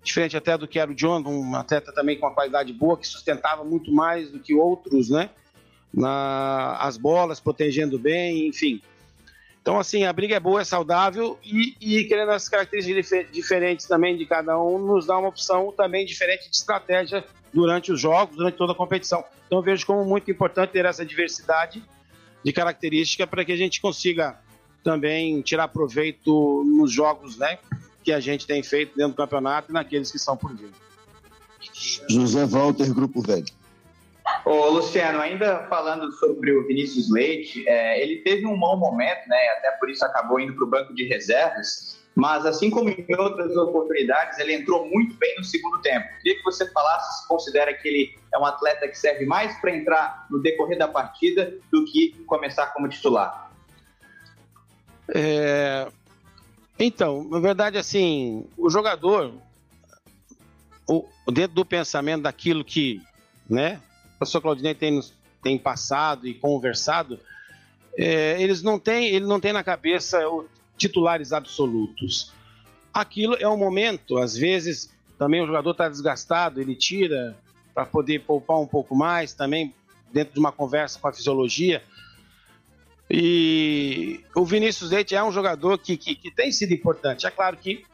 Speaker 6: Diferente até do que era o John, um atleta também com uma qualidade boa, que sustentava muito mais do que outros, né? Na, as bolas, protegendo bem, enfim. Então, assim, a briga é boa, é saudável e, e querendo as características diferentes também de cada um, nos dá uma opção também diferente de estratégia durante os jogos, durante toda a competição. Então vejo como muito importante ter essa diversidade de característica para que a gente consiga também tirar proveito nos jogos, né? Que a gente tem feito dentro do campeonato e naqueles que são por vir.
Speaker 7: José Walter, Grupo Velho.
Speaker 9: Ô, Luciano, ainda falando sobre o Vinícius Leite, é, ele teve um mau momento, né? Até por isso acabou indo para o banco de reservas. Mas, assim como em outras oportunidades, ele entrou muito bem no segundo tempo. Queria que você falasse se considera que ele é um atleta que serve mais para entrar no decorrer da partida do que começar como titular.
Speaker 6: É... Então, na verdade, assim, o jogador, o, dentro do pensamento daquilo que, né, o professor Claudinei tem, tem passado e conversado, é, eles não têm, ele não tem na cabeça titulares absolutos. Aquilo é um momento, às vezes também o jogador está desgastado, ele tira para poder poupar um pouco mais, também dentro de uma conversa com a fisiologia. E o Vinícius Leite é um jogador que, que, que tem sido importante. É claro que,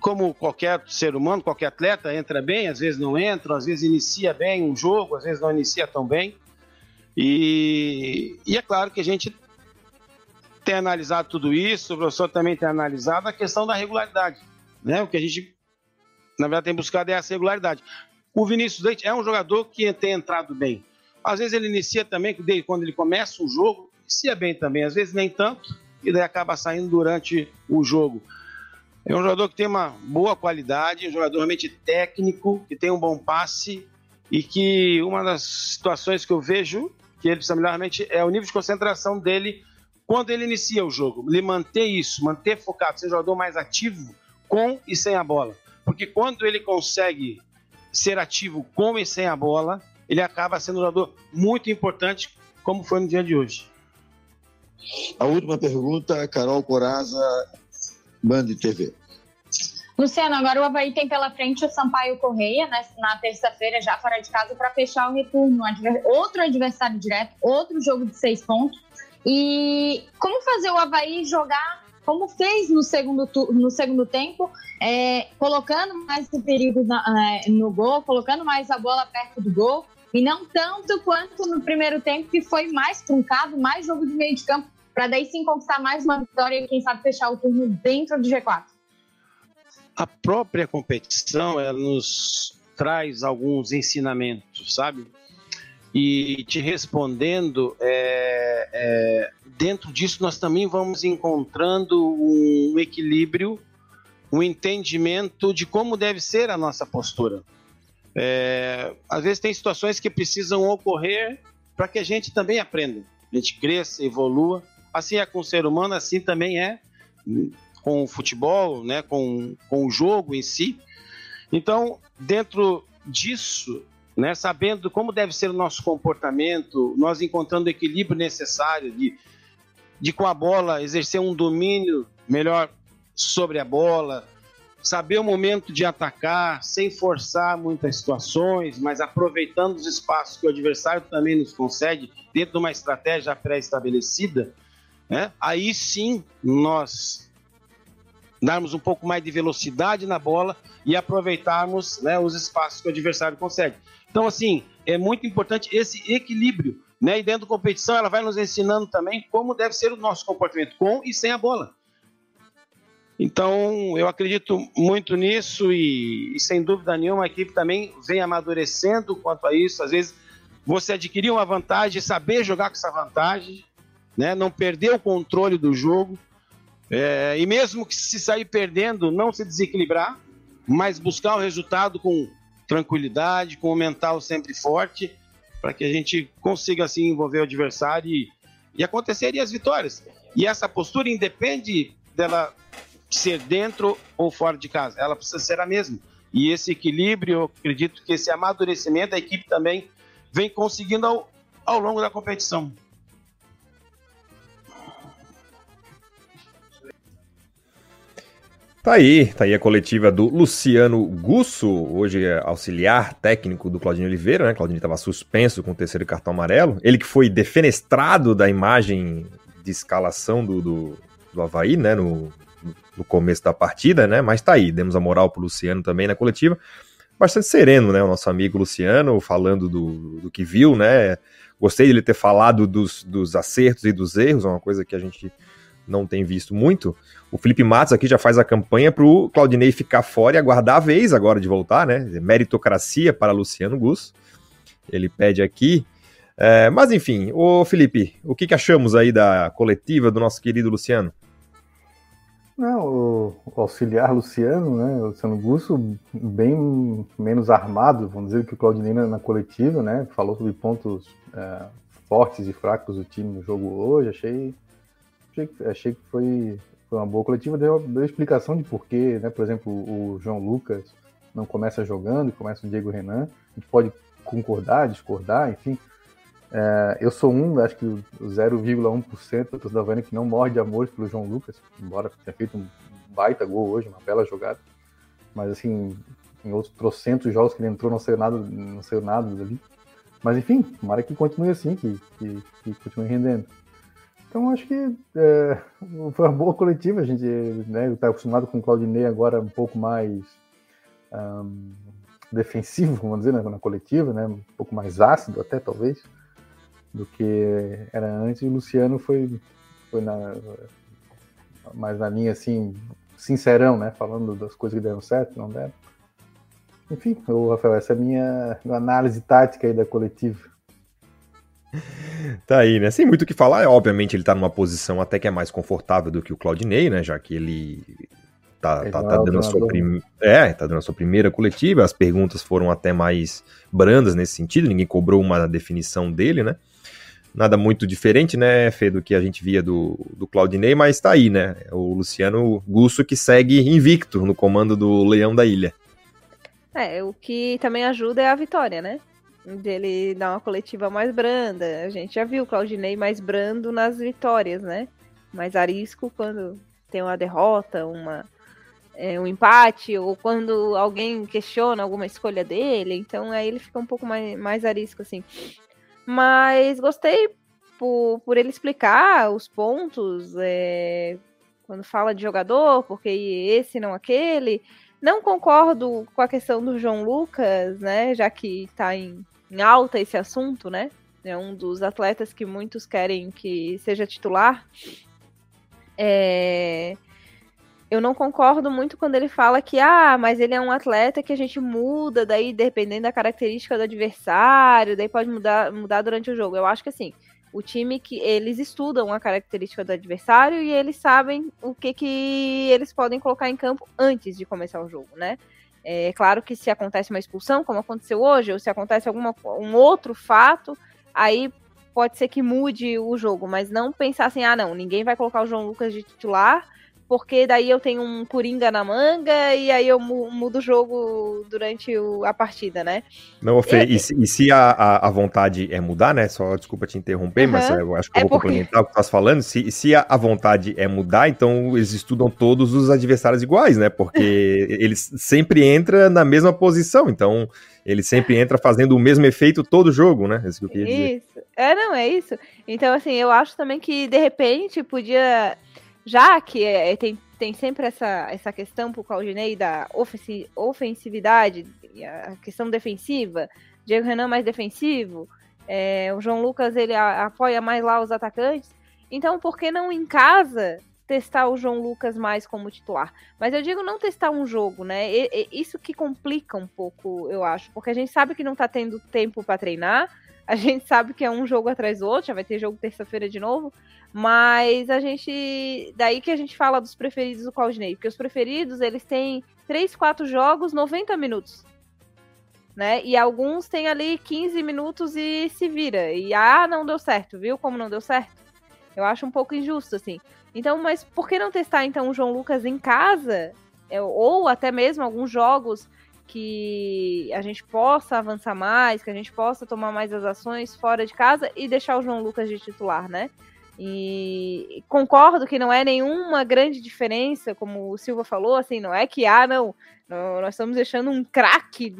Speaker 6: como qualquer ser humano, qualquer atleta, entra bem, às vezes não entra, às vezes inicia bem um jogo, às vezes não inicia tão bem. E, e é claro que a gente tem analisado tudo isso, o professor também tem analisado a questão da regularidade. Né? O que a gente, na verdade, tem buscado é essa regularidade. O Vinícius Leite é um jogador que tem entrado bem. Às vezes ele inicia também, quando ele começa o jogo, inicia bem também, às vezes nem tanto, e daí acaba saindo durante o jogo. É um jogador que tem uma boa qualidade, um jogador realmente técnico, que tem um bom passe e que uma das situações que eu vejo que ele precisa melhor realmente é o nível de concentração dele quando ele inicia o jogo. Ele manter isso, manter focado, ser um jogador mais ativo com e sem a bola. Porque quando ele consegue ser ativo com e sem a bola, ele acaba sendo um jogador muito importante, como foi no dia de hoje.
Speaker 7: A última pergunta, Carol Coraza, Band TV.
Speaker 10: Luciano, agora o Havaí tem pela frente o Sampaio Correia, né, na terça-feira, já fora de casa, para fechar o retorno. Outro adversário direto, outro jogo de seis pontos. E como fazer o Havaí jogar como fez no segundo, no segundo tempo, é, colocando mais o perigo na, é, no gol, colocando mais a bola perto do gol, e não tanto quanto no primeiro tempo, que foi mais truncado, mais jogo de meio de campo, para daí sim conquistar mais uma vitória e quem sabe fechar o turno dentro do G4.
Speaker 6: A própria competição ela nos traz alguns ensinamentos, sabe? E te respondendo, é, é, dentro disso nós também vamos encontrando um equilíbrio, um entendimento de como deve ser a nossa postura. É, às vezes tem situações que precisam ocorrer para que a gente também aprenda, a gente cresça, evolua. Assim é com o ser humano, assim também é com o futebol, né, com, com o jogo em si. Então, dentro disso, né, sabendo como deve ser o nosso comportamento, nós encontrando o equilíbrio necessário de, de com a bola exercer um domínio melhor sobre a bola, saber o momento de atacar sem forçar muitas situações, mas aproveitando os espaços que o adversário também nos concede dentro de uma estratégia pré-estabelecida, né? aí sim nós darmos um pouco mais de velocidade na bola e aproveitarmos né, os espaços que o adversário consegue. Então, assim, é muito importante esse equilíbrio. Né? E dentro da competição, ela vai nos ensinando também como deve ser o nosso comportamento com e sem a bola. Então, eu acredito muito nisso e, e, sem dúvida nenhuma, a equipe também vem amadurecendo quanto a isso. Às vezes, você adquirir uma vantagem, saber jogar com essa vantagem, né? não perder o controle do jogo. É, e mesmo que se sair perdendo, não se desequilibrar, mas buscar o resultado com tranquilidade, com o mental sempre forte, para que a gente consiga assim envolver o adversário e, e acontecerem as vitórias. E essa postura independe dela ser dentro ou fora de casa, ela precisa ser a mesma. E esse equilíbrio, eu acredito que esse amadurecimento a equipe também vem conseguindo ao, ao longo da competição.
Speaker 1: Tá aí, tá aí a coletiva do Luciano Gusso, hoje é auxiliar técnico do Claudinho Oliveira, né? Claudinho estava suspenso com o terceiro cartão amarelo. Ele que foi defenestrado da imagem de escalação do, do, do Havaí, né? No, no começo da partida, né? Mas tá aí, demos a moral pro Luciano também na coletiva. Bastante sereno, né? O nosso amigo Luciano falando do, do que viu, né? Gostei de ele ter falado dos, dos acertos e dos erros, é uma coisa que a gente não tem visto muito. O Felipe Matos aqui já faz a campanha para o Claudinei ficar fora e aguardar a vez agora de voltar, né? Meritocracia para Luciano Gus. Ele pede aqui. É, mas enfim, o Felipe, o que, que achamos aí da coletiva do nosso querido Luciano?
Speaker 2: Não, o, auxiliar Luciano, né, o Luciano Gusso, bem menos armado, vamos dizer, que o Claudinei na, na coletiva, né, falou sobre pontos é, fortes e fracos do time no jogo hoje, achei, achei, achei que foi, foi uma boa coletiva, deu, deu explicação de porquê, né, por exemplo, o João Lucas não começa jogando começa o Diego Renan, a gente pode concordar, discordar, enfim, é, eu sou um, acho que o 0,1% da torcida Havana que não morre de amor pelo João Lucas, embora tenha feito um baita gol hoje, uma bela jogada. Mas assim, em outros trocentos jogos que ele entrou, não saiu nada, não saiu nada ali. Mas enfim, tomara que continue assim, que, que, que continue rendendo. Então acho que é, foi uma boa coletiva, a gente né, está acostumado com o Claudinei agora um pouco mais um, defensivo, vamos dizer, né, na coletiva, né, um pouco mais ácido até talvez do que era antes. E o Luciano foi, foi na, mais na linha assim, sincerão, né? Falando das coisas que deram certo, não deram. Enfim, o Rafael, essa é a minha análise tática aí da coletiva.
Speaker 1: Tá aí, né? Sem muito o que falar, obviamente ele tá numa posição até que é mais confortável do que o Claudinei, né? Já que ele tá, tá, tá dando a sua prim... é, tá dando a sua primeira coletiva, as perguntas foram até mais brandas nesse sentido, ninguém cobrou uma definição dele, né? Nada muito diferente, né, Fê, do que a gente via do, do Claudinei, mas tá aí, né? O Luciano Gusso que segue invicto no comando do Leão da Ilha.
Speaker 3: É, o que também ajuda é a vitória, né? Dele dar uma coletiva mais branda. A gente já viu o Claudinei mais brando nas vitórias, né? Mais arisco quando tem uma derrota, uma, é, um empate, ou quando alguém questiona alguma escolha dele. Então aí ele fica um pouco mais, mais arisco, assim. Mas gostei por, por ele explicar os pontos, é, quando fala de jogador, porque esse não aquele. Não concordo com a questão do João Lucas, né? Já que está em, em alta esse assunto, né? É um dos atletas que muitos querem que seja titular. É, eu não concordo muito quando ele fala que, ah, mas ele é um atleta que a gente muda, daí dependendo da característica do adversário, daí pode mudar, mudar durante o jogo. Eu acho que assim, o time que eles estudam a característica do adversário e eles sabem o que, que eles podem colocar em campo antes de começar o jogo, né? É claro que se acontece uma expulsão, como aconteceu hoje, ou se acontece algum um outro fato, aí pode ser que mude o jogo, mas não pensar assim, ah, não, ninguém vai colocar o João Lucas de titular porque daí eu tenho um Coringa na manga e aí eu mudo o jogo durante o, a partida, né?
Speaker 1: Não, Fê, e, e, se, e se a, a, a, vontade é mudar, né? Só desculpa te interromper, mas eu acho que eu é vou porque... complementar o que tu estás falando. Se, se a, a, vontade é mudar, então eles estudam todos os adversários iguais, né? Porque eles sempre entram na mesma posição, então ele sempre entra fazendo o mesmo efeito todo jogo, né? Isso que eu queria dizer.
Speaker 3: Isso. É, não, é isso. Então, assim, eu acho também que de repente podia já que é, tem, tem sempre essa, essa questão pro Claudinei da ofensividade, a questão defensiva, Diego Renan mais defensivo, é, o João Lucas ele a, apoia mais lá os atacantes. Então, por que não em casa testar o João Lucas mais como titular? Mas eu digo não testar um jogo, né? E, e, isso que complica um pouco, eu acho, porque a gente sabe que não tá tendo tempo para treinar, a gente sabe que é um jogo atrás do outro, já vai ter jogo terça-feira de novo. Mas a gente. Daí que a gente fala dos preferidos do Claudinei. Porque os preferidos, eles têm 3, 4 jogos, 90 minutos. Né? E alguns têm ali 15 minutos e se vira. E ah, não deu certo, viu como não deu certo? Eu acho um pouco injusto, assim. Então, mas por que não testar então o João Lucas em casa? É, ou até mesmo alguns jogos que a gente possa avançar mais, que a gente possa tomar mais as ações fora de casa e deixar o João Lucas de titular, né? E concordo que não é nenhuma grande diferença, como o Silva falou, assim, não é que, ah, não, não nós estamos deixando um craque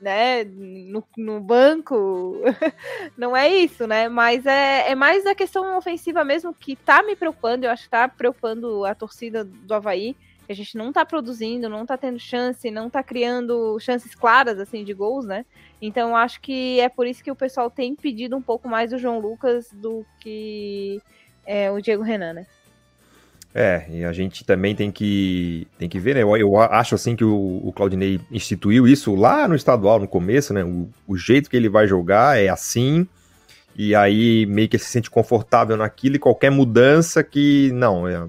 Speaker 3: né, no, no banco, não é isso, né, mas é, é mais a questão ofensiva mesmo que tá me preocupando, eu acho que tá preocupando a torcida do Havaí, que a gente não tá produzindo, não tá tendo chance, não tá criando chances claras, assim, de gols, né, então acho que é por isso que o pessoal tem pedido um pouco mais do João Lucas do que é, o Diego Renan, né.
Speaker 1: É, e a gente também tem que, tem que ver, né? Eu, eu acho assim que o, o, Claudinei instituiu isso lá no estadual, no começo, né? O, o, jeito que ele vai jogar é assim, e aí meio que se sente confortável naquilo, e qualquer mudança que, não, é,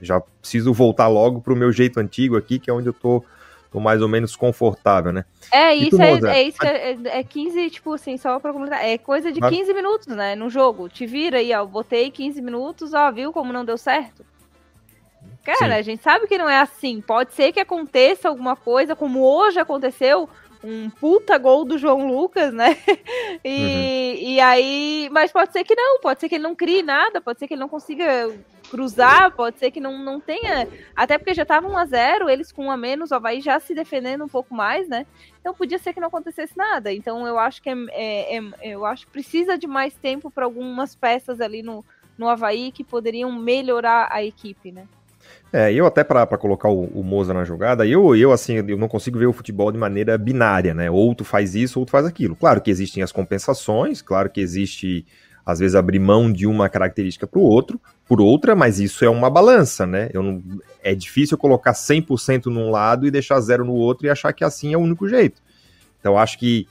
Speaker 1: já preciso voltar logo pro meu jeito antigo aqui, que é onde eu tô, tô mais ou menos confortável, né?
Speaker 3: É, isso, é, é, isso é, é 15, tipo assim, só pra completar, é coisa de 15 minutos, né, no jogo. Te vira aí, ó, botei 15 minutos, ó, viu como não deu certo? Cara, Sim. a gente sabe que não é assim. Pode ser que aconteça alguma coisa, como hoje aconteceu, um puta gol do João Lucas, né? E, uhum. e aí. Mas pode ser que não, pode ser que ele não crie nada, pode ser que ele não consiga cruzar, pode ser que não, não tenha. Até porque já tava 1 a 0 eles com um a menos, o Havaí já se defendendo um pouco mais, né? Então podia ser que não acontecesse nada. Então eu acho que é, é, é eu acho que precisa de mais tempo para algumas peças ali no, no Havaí que poderiam melhorar a equipe, né?
Speaker 1: É, eu até para colocar o, o Moza na jogada, eu, eu assim, eu não consigo ver o futebol de maneira binária, né? Ou tu faz isso ou tu faz aquilo. Claro que existem as compensações, claro que existe, às vezes, abrir mão de uma característica para o outro, por outra, mas isso é uma balança, né? Eu não, é difícil colocar 100% num lado e deixar zero no outro e achar que assim é o único jeito. Então acho que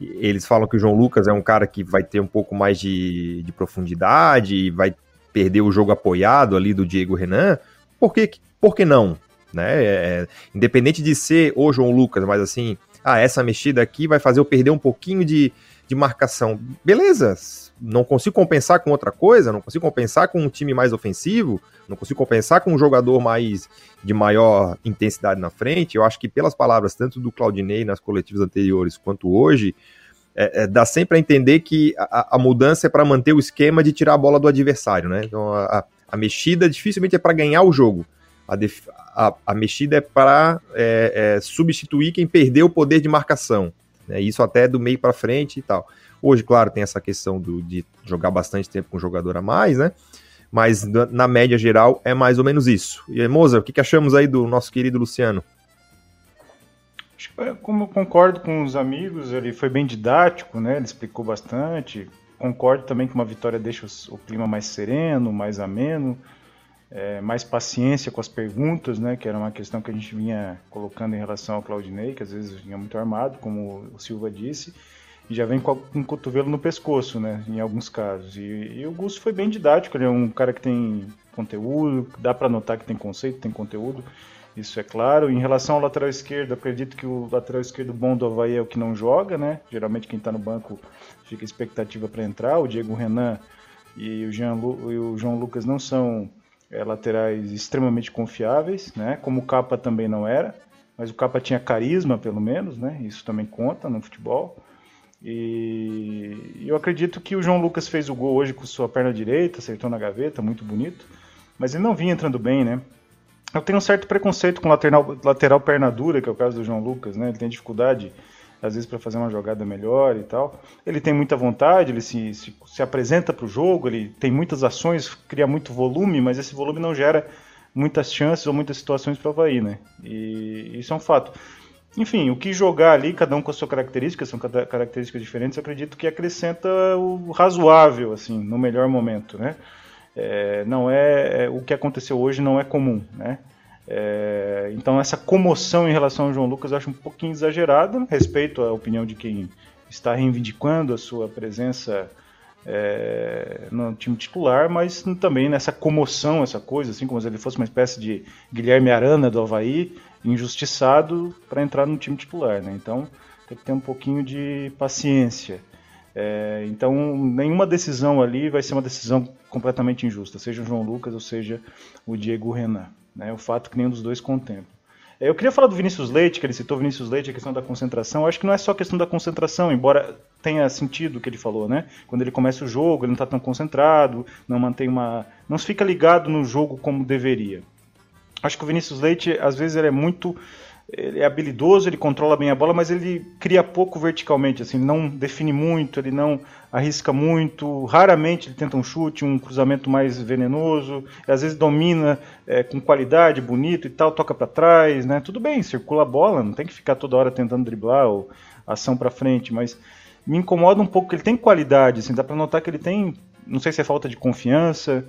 Speaker 1: eles falam que o João Lucas é um cara que vai ter um pouco mais de, de profundidade, vai perder o jogo apoiado ali do Diego Renan, por que, por que não? Né? É, é, independente de ser o João Lucas, mas assim, ah, essa mexida aqui vai fazer eu perder um pouquinho de, de marcação. Beleza, não consigo compensar com outra coisa, não consigo compensar com um time mais ofensivo, não consigo compensar com um jogador mais de maior intensidade na frente. Eu acho que pelas palavras tanto do Claudinei nas coletivas anteriores quanto hoje, é, é, dá sempre a entender que a, a mudança é para manter o esquema de tirar a bola do adversário, né? Então a, a mexida dificilmente é para ganhar o jogo. A, def... a, a mexida é para é, é, substituir quem perdeu o poder de marcação. Né? Isso até do meio para frente e tal. Hoje, claro, tem essa questão do, de jogar bastante tempo com um jogador a mais, né? Mas na média geral é mais ou menos isso. E Moza, o que, que achamos aí do nosso querido Luciano?
Speaker 4: Como eu concordo com os amigos, ele foi bem didático, né? Ele explicou bastante, concordo também que uma vitória deixa o clima mais sereno, mais ameno, é, mais paciência com as perguntas, né, que era uma questão que a gente vinha colocando em relação ao Claudinei, que às vezes vinha muito armado, como o Silva disse, e já vem com um cotovelo no pescoço, né, em alguns casos. E, e o Gusto foi bem didático, ele é um cara que tem conteúdo, dá para notar que tem conceito, tem conteúdo, isso é claro. Em relação ao lateral esquerdo, acredito que o lateral esquerdo bom do Havaí é o que não joga, né? Geralmente quem está no banco fica expectativa para entrar. O Diego Renan e o, Jean Lu, e o João Lucas não são é, laterais extremamente confiáveis, né? Como o Capa também não era, mas o Capa tinha carisma, pelo menos, né? Isso também conta no futebol. E eu acredito que o João Lucas fez o gol hoje com sua perna direita, acertou na gaveta, muito bonito, mas ele não vinha entrando bem, né? Eu tenho um certo preconceito com lateral, lateral perna dura, que é o caso do João Lucas, né? Ele tem dificuldade às vezes para fazer uma jogada melhor e tal. Ele tem muita vontade, ele se, se, se apresenta para o jogo, ele tem muitas ações, cria muito volume, mas esse volume não gera muitas chances ou muitas situações para o Havaí, né? E isso é um fato. Enfim, o que jogar ali, cada um com a sua característica, são características diferentes, acredito que acrescenta o razoável, assim, no melhor momento, né? É, não é, é o que aconteceu hoje não é comum, né? É, então essa comoção em relação ao João Lucas eu acho um pouquinho exagerada, respeito à opinião de quem está reivindicando a sua presença é, no time titular, mas também nessa comoção, essa coisa, assim como se ele fosse uma espécie de Guilherme Arana do Havaí, injustiçado para entrar no time titular. Né? Então tem que ter um pouquinho de paciência. É, então nenhuma decisão ali vai ser uma decisão completamente injusta, seja o João Lucas ou seja o Diego Renan. Né? O fato que nenhum dos dois contempla. É, eu queria falar do Vinícius Leite, que ele citou Vinícius Leite, a questão da concentração. Eu acho que não é só a questão da concentração, embora tenha sentido o que ele falou, né? Quando ele começa o jogo, ele não está tão concentrado, não mantém uma. não fica ligado no jogo como deveria. Acho que o Vinícius Leite, às vezes, ele é muito ele é habilidoso, ele controla bem a bola, mas ele cria pouco verticalmente, assim, ele não define muito, ele não arrisca muito, raramente ele tenta um chute, um cruzamento mais venenoso, às vezes domina é, com qualidade, bonito e tal, toca para trás, né? Tudo bem, circula a bola, não tem que ficar toda hora tentando driblar ou ação para frente, mas me incomoda um pouco que ele tem qualidade, assim, dá para notar que ele tem, não sei se é falta de confiança,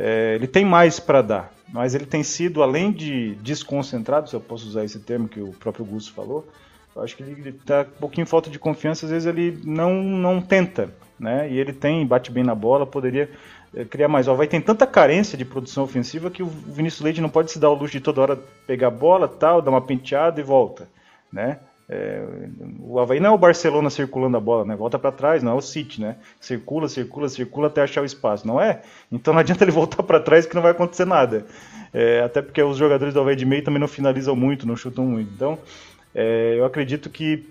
Speaker 4: É, ele tem mais para dar, mas ele tem sido, além de desconcentrado, se eu posso usar esse termo que o próprio Gusto falou, acho que ele está um pouquinho falta de confiança, às vezes ele não, não tenta, né? E ele tem, bate bem na bola, poderia é, criar mais. Ó, vai ter tanta carência de produção ofensiva que o Vinícius Leite não pode se dar o luxo de toda hora pegar a bola, tal, dar uma penteada e volta, né? É, o Havaí não é o Barcelona circulando a bola, né? Volta para trás, não é o City, né? Circula, circula, circula até achar o espaço, não é? Então não adianta ele voltar para trás que não vai acontecer nada. É, até porque os jogadores do Havaí de meio também não finalizam muito, não chutam muito. Então é, eu acredito que,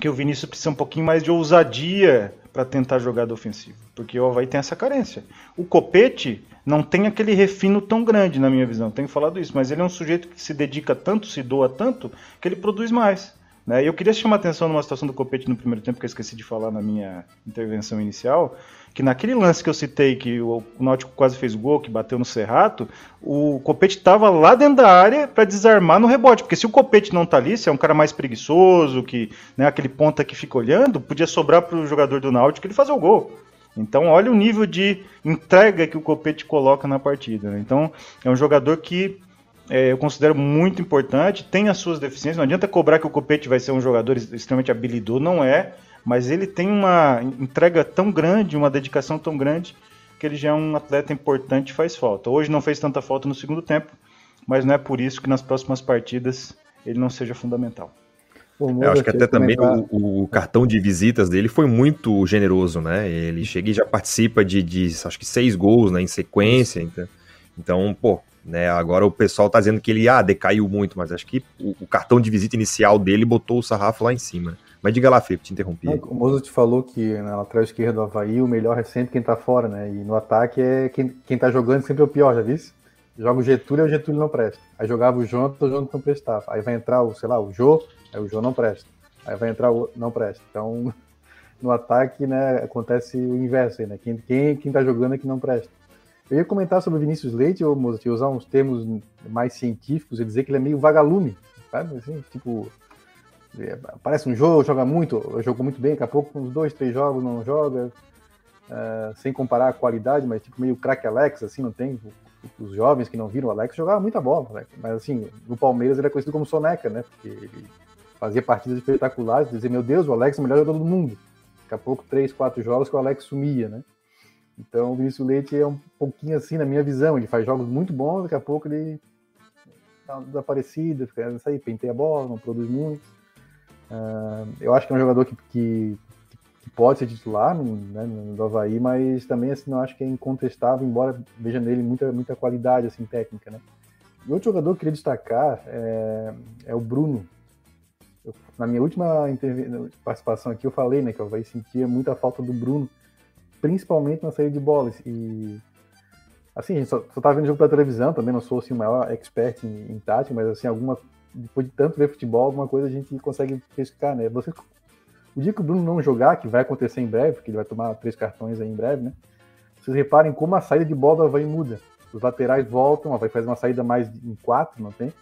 Speaker 4: que o Vinícius precisa um pouquinho mais de ousadia para tentar jogada ofensiva, porque o Havaí tem essa carência. O Copete não tem aquele refino tão grande, na minha visão, tenho falado isso, mas ele é um sujeito que se dedica tanto, se doa tanto, que ele produz mais. Né? Eu queria chamar a atenção numa situação do Copete no primeiro tempo, que eu esqueci de falar na minha intervenção inicial, que naquele lance que eu citei, que o, Náutico quase fez gol, que bateu no Serrato, o Copete estava lá dentro da área para desarmar no rebote, porque se o Copete não tá ali, se é um cara mais preguiçoso, que né, aquele ponta que fica olhando, podia sobrar para o jogador do Náutico ele fazer o gol. Então, olha o nível de entrega que o Copete coloca na partida. Né? Então, é um jogador que é, eu considero muito importante, tem as suas deficiências. Não adianta cobrar que o Copete vai ser um jogador extremamente habilidoso, não é. Mas ele tem uma entrega tão grande, uma dedicação tão grande, que ele já é um atleta importante e faz falta. Hoje não fez tanta falta no segundo tempo, mas não é por isso que nas próximas partidas ele não seja fundamental.
Speaker 1: Eu acho que até também o, o, cartão de visitas dele foi muito generoso, né? Ele chega e já participa de, de acho que seis gols né, em sequência. Então, então, pô, né? Agora o pessoal tá dizendo que ele ah, decaiu muito, mas acho que o, o, cartão de visita inicial dele botou o sarrafo lá em cima. Mas diga lá, Felipe, te interrompi. Não,
Speaker 2: o Mozo te falou que na lateral esquerda do Havaí o melhor é sempre quem tá fora, né? E no ataque é quem, quem tá jogando sempre é o pior, já viu? Joga o Getúlio o Getúlio não presta. Aí jogava o Jonathan, o Jonathan não prestava. Aí vai entrar o, sei lá, o Jô, aí o Jô não presta. Aí vai entrar o não presta. Então, no ataque, né, acontece o inverso aí, né? Quem, quem, quem tá jogando é que não presta. Eu ia comentar sobre o Vinícius Leite, ou Mozart, usar uns termos mais científicos e dizer que ele é meio vagalume, sabe? Assim, tipo, é, parece um jogo, joga muito, jogou muito bem, daqui a pouco uns dois, três jogos não joga, uh, sem comparar a qualidade, mas tipo meio craque Alex, assim, não tem. Os jovens que não viram o Alex jogava muita bola, né? mas assim, no Palmeiras ele é conhecido como Soneca, né? Porque ele fazia partidas espetaculares, dizia, meu Deus, o Alex é o melhor jogador do mundo. Daqui a pouco, três, quatro jogos que o Alex sumia, né? Então o Vinícius Leite é um pouquinho assim na minha visão. Ele faz jogos muito bons, daqui a pouco ele dá uma desaparecida, fica isso aí, penteia a bola, não produz muito. Uh, eu acho que é um jogador que, que, que pode ser titular no, né, no Havaí, mas também assim, não acho que é incontestável, embora veja nele muita, muita qualidade assim, técnica. Né? E outro jogador que eu queria destacar é, é o Bruno. Eu, na minha última participação aqui, eu falei né, que o Havaí sentia muita falta do Bruno principalmente na saída de bolas. E assim, a gente só, só tava vendo jogo pela televisão, também não sou assim, o maior expert em, em tática, mas assim, alguma, depois de tanto ver futebol, alguma coisa a gente consegue pescar, né? Você, o dia que o Bruno não jogar, que vai acontecer em breve, porque ele vai tomar três cartões aí em breve, né? Vocês reparem como a saída de bola vai muda. Os laterais voltam, vai fazer uma saída mais em quatro, não tem?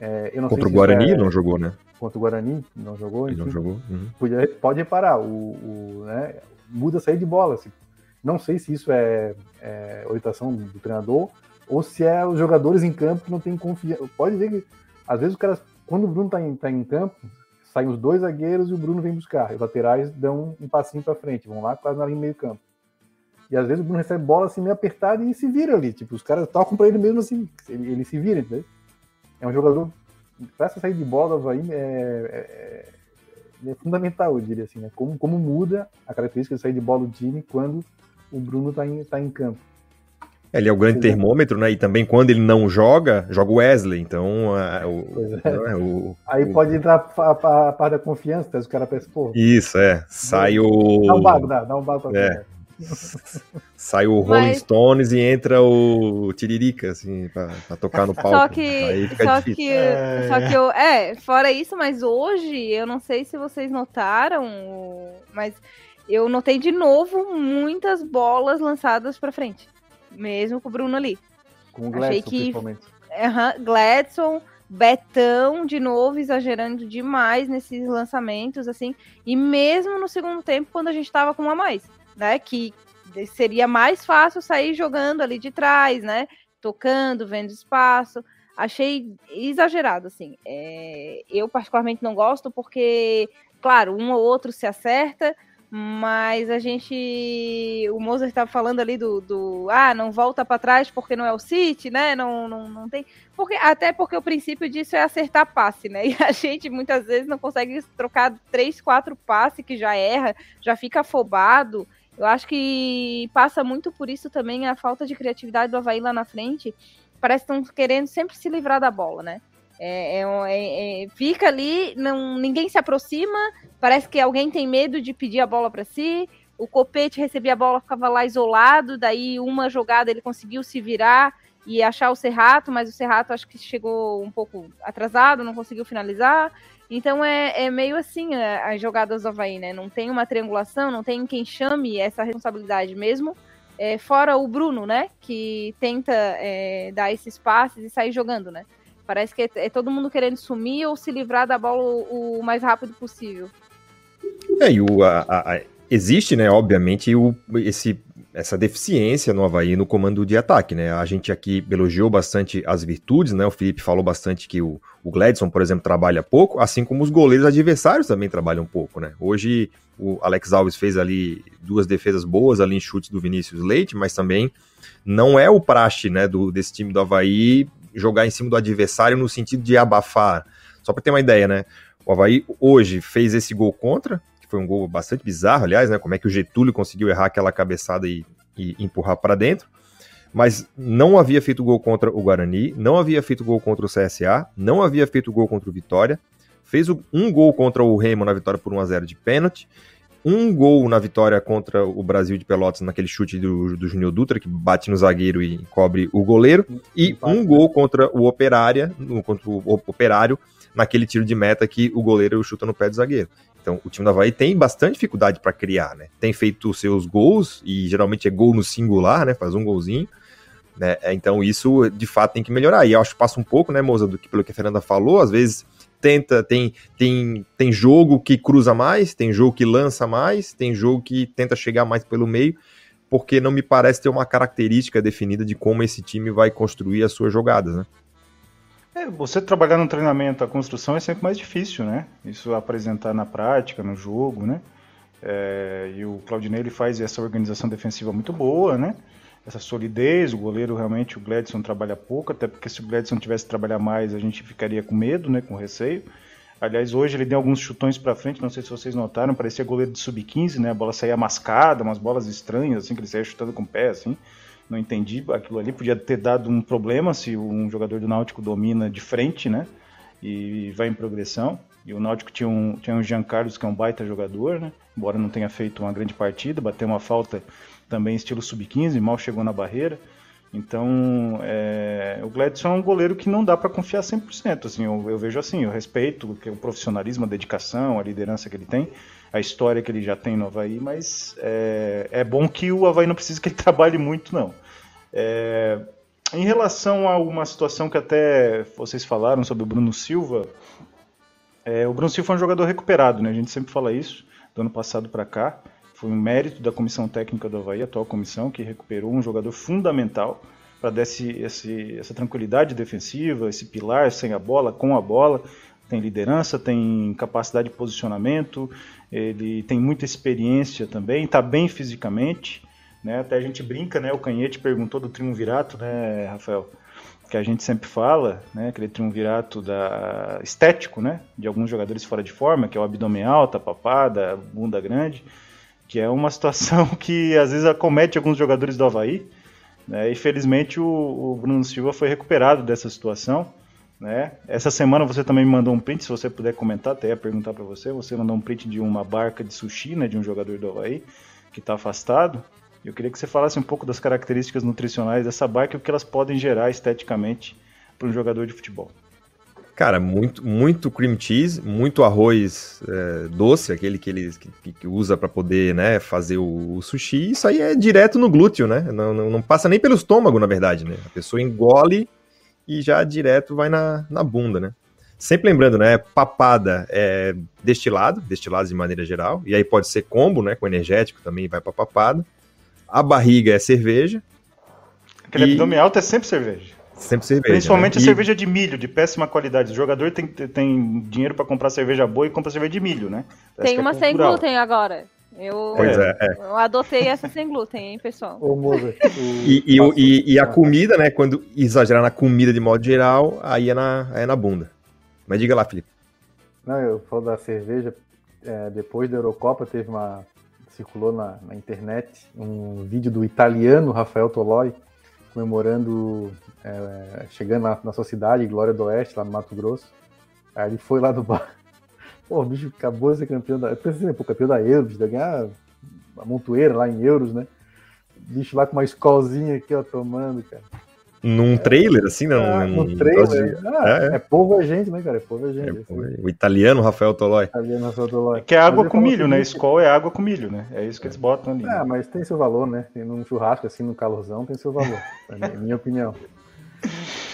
Speaker 1: É, Contra o Guarani é... não jogou, né?
Speaker 2: Contra o Guarani não jogou.
Speaker 1: Ele não jogou. Uhum.
Speaker 2: Pode, pode reparar, o, o, né, muda a saída de bola. Assim. Não sei se isso é, é orientação do treinador ou se é os jogadores em campo que não têm confiança. Pode ver que, às vezes, o cara, quando o Bruno está em, tá em campo, saem os dois zagueiros e o Bruno vem buscar. Os laterais dão um passinho para frente, vão lá quase na linha meio campo. E às vezes o Bruno recebe bola assim meio apertada e se vira ali. Tipo, os caras tocam para ele mesmo assim, ele, ele se vira, entendeu? É um jogador. Para essa saída de bola, vai é, é, é fundamental, eu diria assim, né? Como, como muda a característica de sair de bola do time quando o Bruno está em, tá em campo.
Speaker 1: Ele é o grande termômetro, né? E também quando ele não joga, joga o Wesley. Então, a, o,
Speaker 2: é. o, Aí o, pode entrar a, a, a parte da confiança, os caras pensam, pô.
Speaker 1: Isso, é. Sai o.
Speaker 2: Dá um bago, dá, dá um bago pra
Speaker 1: é. Sai o Rolling Mas... Stones e entra o Tiririca, assim, pra, pra tocar no palco.
Speaker 3: Só que, só difícil. que, é... só que eu, é, fora isso, mas hoje, eu não sei se vocês notaram, mas eu notei de novo muitas bolas lançadas pra frente, mesmo com o Bruno ali.
Speaker 2: Com o Gladson, Achei que, principalmente.
Speaker 3: Uhum, Gladson, Betão, de novo, exagerando demais nesses lançamentos, assim, e mesmo no segundo tempo, quando a gente tava com uma mais né? Que seria mais fácil sair jogando ali de trás, né? Tocando, vendo espaço. Achei exagerado, assim. É, eu, particularmente, não gosto porque, claro, um ou outro se acerta, mas a gente. O Mozart estava falando ali do, do. Ah, não volta para trás porque não é o City, né? Não, não, não tem. Porque, até porque o princípio disso é acertar passe, né? E a gente muitas vezes não consegue trocar três, quatro passes que já erra, já fica afobado. Eu acho que passa muito por isso também a falta de criatividade do Havaí lá na frente. Parece que estão querendo sempre se livrar da bola, né? É, é, é, é, fica ali, não, ninguém se aproxima, parece que alguém tem medo de pedir a bola para si. O Copete recebia a bola, ficava lá isolado, daí uma jogada ele conseguiu se virar e achar o Serrato, mas o Serrato acho que chegou um pouco atrasado, não conseguiu finalizar. Então é, é meio assim é, as jogadas do Havaí, né? Não tem uma triangulação, não tem quem chame essa responsabilidade mesmo. É, fora o Bruno, né? Que tenta é, dar esses passes e sair jogando, né? Parece que é, é, todo mundo querendo sumir ou se livrar da bola o, o mais rápido possível.
Speaker 1: É, e o, a, a, existe, né, obviamente, o, esse, essa deficiência no Havaí no comando de ataque, né? A gente aqui elogiou bastante as virtudes, né? O Felipe falou bastante que o, o Gladson, por exemplo, trabalha pouco, assim como os goleiros adversários também trabalham pouco, né? Hoje o Alex Alves fez ali duas defesas boas ali em chutes do Vinícius Leite, mas também não é o praxe, né, do, desse time do Havaí jogar em cima do adversário no sentido de abafar. Só para ter uma ideia, né? O Havaí hoje fez esse gol contra, que foi um gol bastante bizarro, aliás, né? Como é que o Getúlio conseguiu errar aquela cabeçada e, e empurrar para dentro. Mas não havia feito gol contra o Guarani, não havia feito gol contra o CSA, não havia feito gol contra o Vitória, fez um gol contra o Remo na vitória por 1 a 0 de pênalti um gol na vitória contra o Brasil de Pelotas naquele chute do, do Júnior Dutra, que bate no zagueiro e cobre o goleiro, e um gol contra o Operária, contra o Operário, naquele tiro de meta que o goleiro chuta no pé do zagueiro. Então, o time da Havaí tem bastante dificuldade para criar, né? Tem feito seus gols, e geralmente é gol no singular, né? Faz um golzinho. Né? Então, isso de fato tem que melhorar. E eu acho que passa um pouco, né, Moza, do que pelo que a Fernanda falou, às vezes tenta, tem, tem, tem jogo que cruza mais, tem jogo que lança mais, tem jogo que tenta chegar mais pelo meio, porque não me parece ter uma característica definida de como esse time vai construir as suas jogadas, né?
Speaker 4: É, você trabalhar no treinamento, a construção é sempre mais difícil, né? Isso apresentar na prática, no jogo, né? É, e o Claudinei ele faz essa organização defensiva muito boa, né? Essa solidez. O goleiro realmente, o Gladson trabalha pouco, até porque se o Gladson tivesse que trabalhar mais, a gente ficaria com medo, né, com receio. Aliás, hoje ele deu alguns chutões para frente, não sei se vocês notaram, parecia goleiro de sub-15, né? A bola saía mascada, umas bolas estranhas, assim, que ele saía chutando com o pé, assim. Não entendi aquilo ali, podia ter dado um problema se um jogador do Náutico domina de frente, né? E vai em progressão. E o Náutico tinha um, tinha um Jean Carlos, que é um baita jogador, né? Embora não tenha feito uma grande partida, bateu uma falta também estilo sub-15, mal chegou na barreira. Então, é, o Gladson é um goleiro que não dá para confiar 100%. Assim, eu, eu, vejo assim, eu respeito o profissionalismo, a dedicação, a liderança que ele tem, a história que ele já tem no Havaí, mas é, é bom que o Havaí não precise que ele trabalhe muito, não. É, em relação a uma situação que até vocês falaram sobre o Bruno Silva, é, o Bruno Silva é um jogador recuperado, né? A gente sempre fala isso, do ano passado para cá. Foi um mérito da comissão técnica do Havaí, a atual comissão, que recuperou um jogador fundamental para dar esse, esse, essa tranquilidade defensiva, esse pilar sem a bola, com a bola. Tem liderança, tem capacidade de posicionamento, ele tem muita experiência também, está bem fisicamente. Né? Até a gente brinca, né? O Canhete perguntou do triunvirato, né, Rafael? Que a gente sempre fala, né? Aquele triunvirato da estético, né? De alguns jogadores fora de forma, que é o abdômen alto, a papada, bunda grande que é uma situação que às vezes acomete alguns jogadores do Havaí. Né? E felizmente o, o, Bruno Silva foi recuperado dessa situação. Né? Essa semana você também me mandou um print, se você puder comentar, até ia perguntar para você. Você mandou um print de uma barca de sushi, né, de um jogador do Havaí, que está afastado. Eu queria que você falasse um pouco das características nutricionais dessa barca e o que elas podem gerar esteticamente para um jogador de futebol.
Speaker 1: Cara, muito, muito cream cheese, muito arroz é, doce, aquele que ele que, que usa para poder né, fazer o, o, sushi. Isso aí é direto no glúteo, né? Não, não, não, passa nem pelo estômago, na verdade, né? A pessoa engole e já direto vai na, na bunda, né? Sempre lembrando, né? Papada é destilado, destilado de maneira geral, e aí pode ser combo, né? Com energético também vai para papada. a barriga é cerveja.
Speaker 4: Aquele
Speaker 1: E-
Speaker 4: abdômen alto é sempre cerveja.
Speaker 1: Sempre cerveja.
Speaker 4: Principalmente
Speaker 1: né?
Speaker 4: a
Speaker 1: E-
Speaker 4: cerveja de milho, de péssima qualidade. O jogador tem, tem dinheiro pra comprar cerveja boa e compra cerveja de milho, né? Parece
Speaker 3: Tem
Speaker 4: é
Speaker 3: uma sem
Speaker 4: cultural.
Speaker 3: glúten agora. Eu,
Speaker 1: Pois é, é.
Speaker 3: eu adotei essa sem glúten, hein, pessoal?
Speaker 1: E, e, e- e a comida, né? Quando exagerar na comida de modo geral, aí é na, aí é na bunda. Mas diga lá, Felipe.
Speaker 2: Não, eu falo da cerveja. é, depois da Eurocopa teve uma. circulou na, na internet um vídeo do italiano Rafael Toloi comemorando. é, chegando na, na sua cidade, Glória do Oeste, lá no Mato Grosso. Aí ele foi lá no bar. Pô, o bicho acabou de ser campeão da. Eu pensei, pô, campeão da Euros, de ganhar a montoeira lá em Euros, né? Bicho lá com uma escolzinha aqui, ó, tomando, cara.
Speaker 1: Num trailer, assim, né?
Speaker 2: Ah,
Speaker 1: num- num
Speaker 2: trailer.
Speaker 1: de-
Speaker 2: Ah,
Speaker 1: É, é.
Speaker 2: é povo é gente, né, cara? É povo é gente.
Speaker 1: É,
Speaker 2: assim.
Speaker 1: o italiano Rafael Tolói.
Speaker 2: Italiano Rafael Toloi.
Speaker 4: Que é água com milho, né? Skol é água com milho, né? É isso que eles botam ali.
Speaker 2: Ah, mas tem seu valor, né? Tem num churrasco, assim, no calorzão, tem seu valor. É minha, opinião.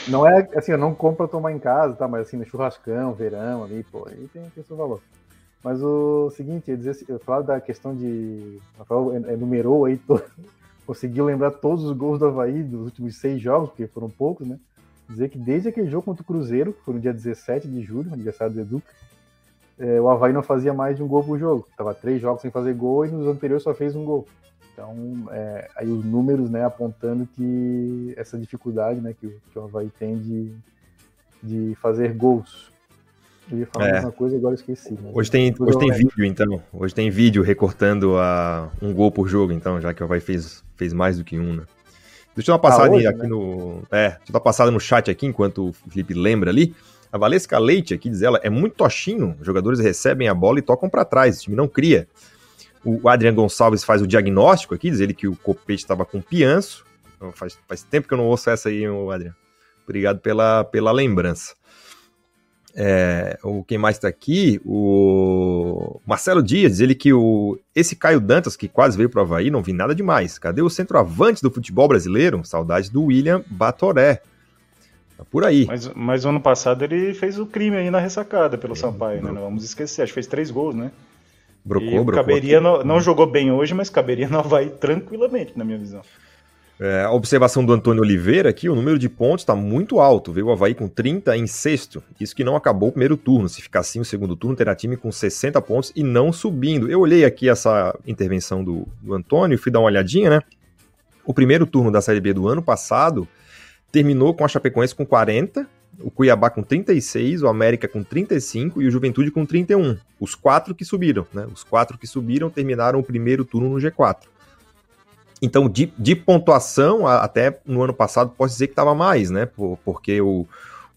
Speaker 2: Não é, assim, eu não compro pra tomar em casa, tá? Mas assim, no churrascão, verão ali, pô, aí tem, tem seu valor. Mas o seguinte, eu, dizer, assim, eu falar da questão de. O Rafael en- enumerou aí, to- conseguiu lembrar todos os gols do Havaí dos últimos seis jogos, porque foram poucos, né? Dizer que desde aquele jogo contra o Cruzeiro, que foi no dia 17 de julho, aniversário do Edu, é, o Havaí não fazia mais de um gol por jogo. Tava três jogos sem fazer gol e nos anteriores só fez um gol. Então, é, aí os números, né, apontando que essa dificuldade, né, que, o- que o Havaí tem de, de fazer gols. Eu ia falar
Speaker 1: É.
Speaker 2: a mesma coisa, agora eu esqueci. né?
Speaker 1: Hoje tem, hoje tem vídeo, então. Hoje tem vídeo recortando a, um gol por jogo, então, já que o Havaí fez, fez mais do que um, né? Deixa eu dar uma passada
Speaker 2: Ah, hoje,
Speaker 1: aqui
Speaker 2: né?
Speaker 1: no. É, deixa eu dar uma passada no chat aqui, enquanto o Felipe lembra ali. A Valesca Leite aqui diz ela, é muito tochinho. Os jogadores recebem a bola e tocam pra trás. O time não cria. O Adrian Gonçalves faz o diagnóstico aqui, diz ele que o Copete estava com pianço. Então, faz, faz tempo que eu não ouço essa aí, ô, Adrian. Obrigado pela, pela lembrança. É, o quem mais tá aqui? O Marcelo Dias, diz ele que o, esse Caio Dantas, que quase veio pro Havaí, não vi nada demais. Cadê o centroavante do futebol brasileiro? Saudade do William Batoré. Tá por aí.
Speaker 4: Mas, mas ano passado ele fez o crime aí na ressacada pelo Sampaio, né? Não vamos esquecer, acho que fez três gols, né?
Speaker 1: Brocou,
Speaker 4: e
Speaker 1: brocou.
Speaker 4: caberia no- não jogou bem hoje, mas caberia no Havaí tranquilamente, na minha visão.
Speaker 1: É, a observação do Antônio Oliveira aqui, o número de pontos está muito alto. Veio o Havaí com 30 em sexto. Isso que não acabou o primeiro turno. Se ficar assim o segundo turno, terá time com 60 pontos e não subindo. Eu olhei aqui essa intervenção do, do Antônio fui dar uma olhadinha, né? O primeiro turno da Série B do ano passado terminou com a Chapecoense com 40, o Cuiabá com 36, o América com 35 e o Juventude com 31. Os quatro que subiram, né? Os quatro que subiram terminaram o primeiro turno no G4. Então, de, de pontuação, até no ano passado, posso dizer que estava mais, né? Por- porque o,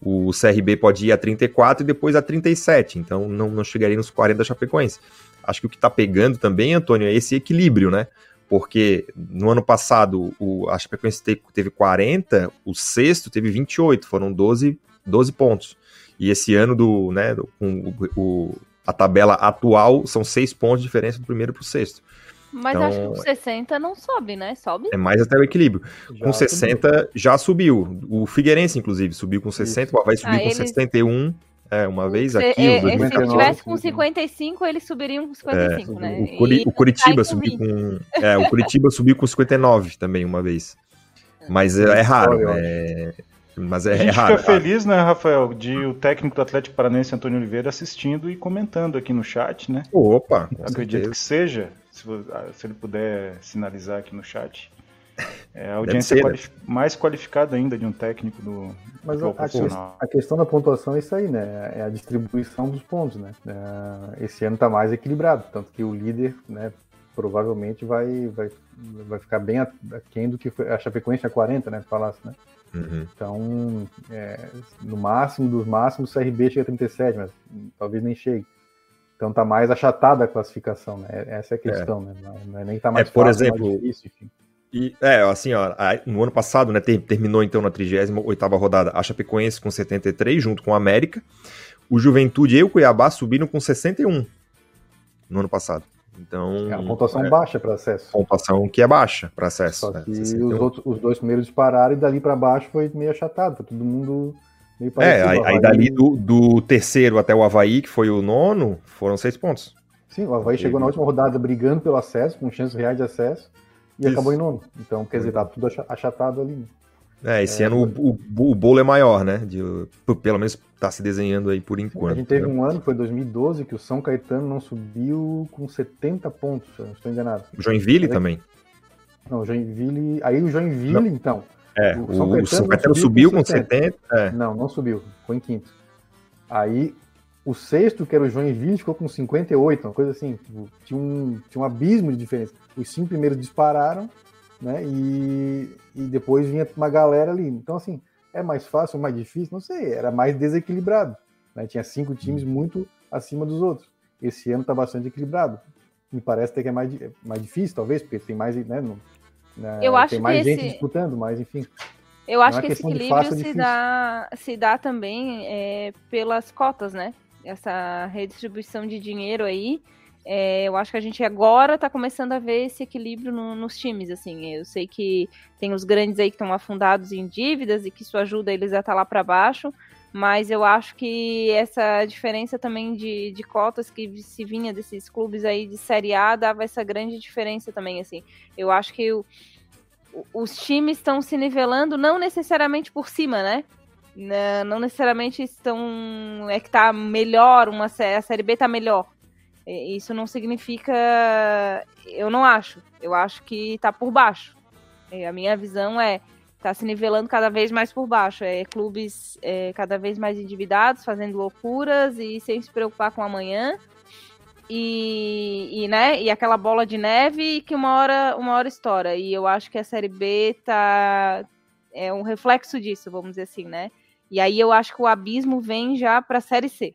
Speaker 1: o CRB pode ir a 34 e depois a 37. Então, não, não chegaria nos 40 da Chapecoense. Acho que o que está pegando também, Antônio, é esse equilíbrio, né? Porque no ano passado o, a Chapecoense te- teve 40, o sexto teve 28, foram 12, 12 pontos. E esse ano, do, né, com o, a tabela atual, são 6 pontos de diferença do primeiro para o sexto.
Speaker 3: Mas
Speaker 1: Então,
Speaker 3: acho que o 60 não sobe, né? Sobe?
Speaker 1: É mais até o equilíbrio.
Speaker 2: Já
Speaker 1: com 60 já subiu. O Figueirense, inclusive, subiu com 60, o Havaí subiu
Speaker 3: Ah,
Speaker 1: com
Speaker 3: eles-
Speaker 1: 61 é, uma vez
Speaker 3: Se,
Speaker 1: aqui.
Speaker 3: é,
Speaker 1: o
Speaker 3: é, se
Speaker 1: 2019.
Speaker 3: tivesse com 55, eles subiriam com 55, né?
Speaker 1: O, Curi-
Speaker 3: E
Speaker 1: o Curitiba subiu
Speaker 3: com
Speaker 1: com. É, o Curitiba subiu com 59 também, uma vez. Mas é, é raro. É- Mas
Speaker 4: a
Speaker 1: é, é
Speaker 4: gente
Speaker 1: raro.
Speaker 4: fica feliz, né, Rafael, de o técnico do Atlético Paranaense, Antônio Oliveira, assistindo e comentando aqui no chat, né?
Speaker 1: Opa, com
Speaker 4: Acredito
Speaker 1: certeza.
Speaker 4: que seja, se, ah, se ele puder sinalizar aqui no chat. É a audiência
Speaker 1: ser, né?
Speaker 4: quali- mais qualificada ainda de um técnico do
Speaker 2: Mas
Speaker 4: futebol
Speaker 2: a, a,
Speaker 4: profissional.
Speaker 2: a questão da pontuação é isso aí, né? É a distribuição dos pontos, né? É, esse ano tá mais equilibrado, tanto que o líder, né, provavelmente vai, vai, vai ficar bem a- aquém do que foi. A Chapecoense tinha 40, né? Falasse, né?
Speaker 1: Uhum.
Speaker 2: Então, é, no máximo dos máximos, o CRB chega a 37, mas talvez nem chegue. Então tá mais achatada a classificação, né? Essa é a questão, né? Não, não é nem tá mais
Speaker 1: É, por
Speaker 2: fácil,
Speaker 1: exemplo,
Speaker 2: mais difícil, enfim.
Speaker 1: E, é, assim, ó, a- no ano passado, né, ter- terminou então na 38ª rodada a Chapecoense com 73, junto com o América. O Juventude e o Cuiabá subiram com 61 no ano passado. Então,
Speaker 2: É uma pontuação
Speaker 1: é,
Speaker 2: baixa para acesso.
Speaker 1: pontuação que é baixa para acesso.
Speaker 2: Só
Speaker 1: né,
Speaker 2: que
Speaker 1: 61.
Speaker 2: os, outros, os dois primeiros dispararam e dali para baixo foi meio achatado, tá todo mundo
Speaker 1: É, aí,
Speaker 2: O Havaí-
Speaker 1: dali do, do terceiro até o Havaí, que foi o nono, foram seis pontos.
Speaker 2: Sim, o Havaí chegou na última rodada brigando pelo acesso, com chances reais de acesso. e Isso. acabou em nono. Então, quer dizer, tá tudo achatado ali. Né?
Speaker 1: É, esse é, ano o, o, o, bolo é maior, né? De, pelo menos tá se desenhando aí por enquanto.
Speaker 2: A gente teve né? um ano, foi 2012, que o São Caetano não subiu com 70 pontos, se eu não estou enganado.
Speaker 1: Joinville também?
Speaker 2: Não, Joinville. Aí o Joinville, não. então.
Speaker 1: É, o São Caetano, o São Caetano subiu, com 70. 70 é.
Speaker 2: Não, não subiu, foi em quinto. Aí o sexto, que era o Joinville, ficou com 58, uma coisa assim. Tipo, tinha, um, tinha um abismo de diferença. Os cinco primeiros dispararam, né? E, e depois vinha uma galera ali. Então, assim, é mais fácil, mais difícil? Não sei, era mais desequilibrado. Né? Tinha cinco times muito acima dos outros. Esse ano está bastante equilibrado. Me parece até que é mais, mais difícil, talvez, porque tem mais, né, no,
Speaker 3: né, Eu acho
Speaker 2: tem mais
Speaker 3: que
Speaker 2: gente esse... disputando, mas enfim.
Speaker 3: Eu acho é que esse equilíbrio se dá, se dá também é, pelas cotas, né? Essa redistribuição de dinheiro aí. É, eu acho que a gente agora está começando a ver esse equilíbrio no, nos times, assim. Eu sei que tem os grandes aí que estão afundados em dívidas e que isso ajuda eles a estar tá lá para baixo, mas eu acho que essa diferença também de, de cotas que se vinha desses clubes aí de Série A dava essa grande diferença também, assim. Eu acho que o, os times estão se nivelando não necessariamente por cima, né? Não necessariamente estão. É que tá melhor, uma, a Série B tá melhor. Isso não significa. Eu não acho. Eu acho que tá por baixo. A minha visão é tá se nivelando cada vez mais por baixo. É clubes é, cada vez mais endividados, fazendo loucuras e sem se preocupar com amanhã. E, e, né, e aquela bola de neve que uma hora, uma hora estoura. E eu acho que a Série B tá é um reflexo disso, vamos dizer assim, né? E aí eu acho que o abismo vem já para a Série C.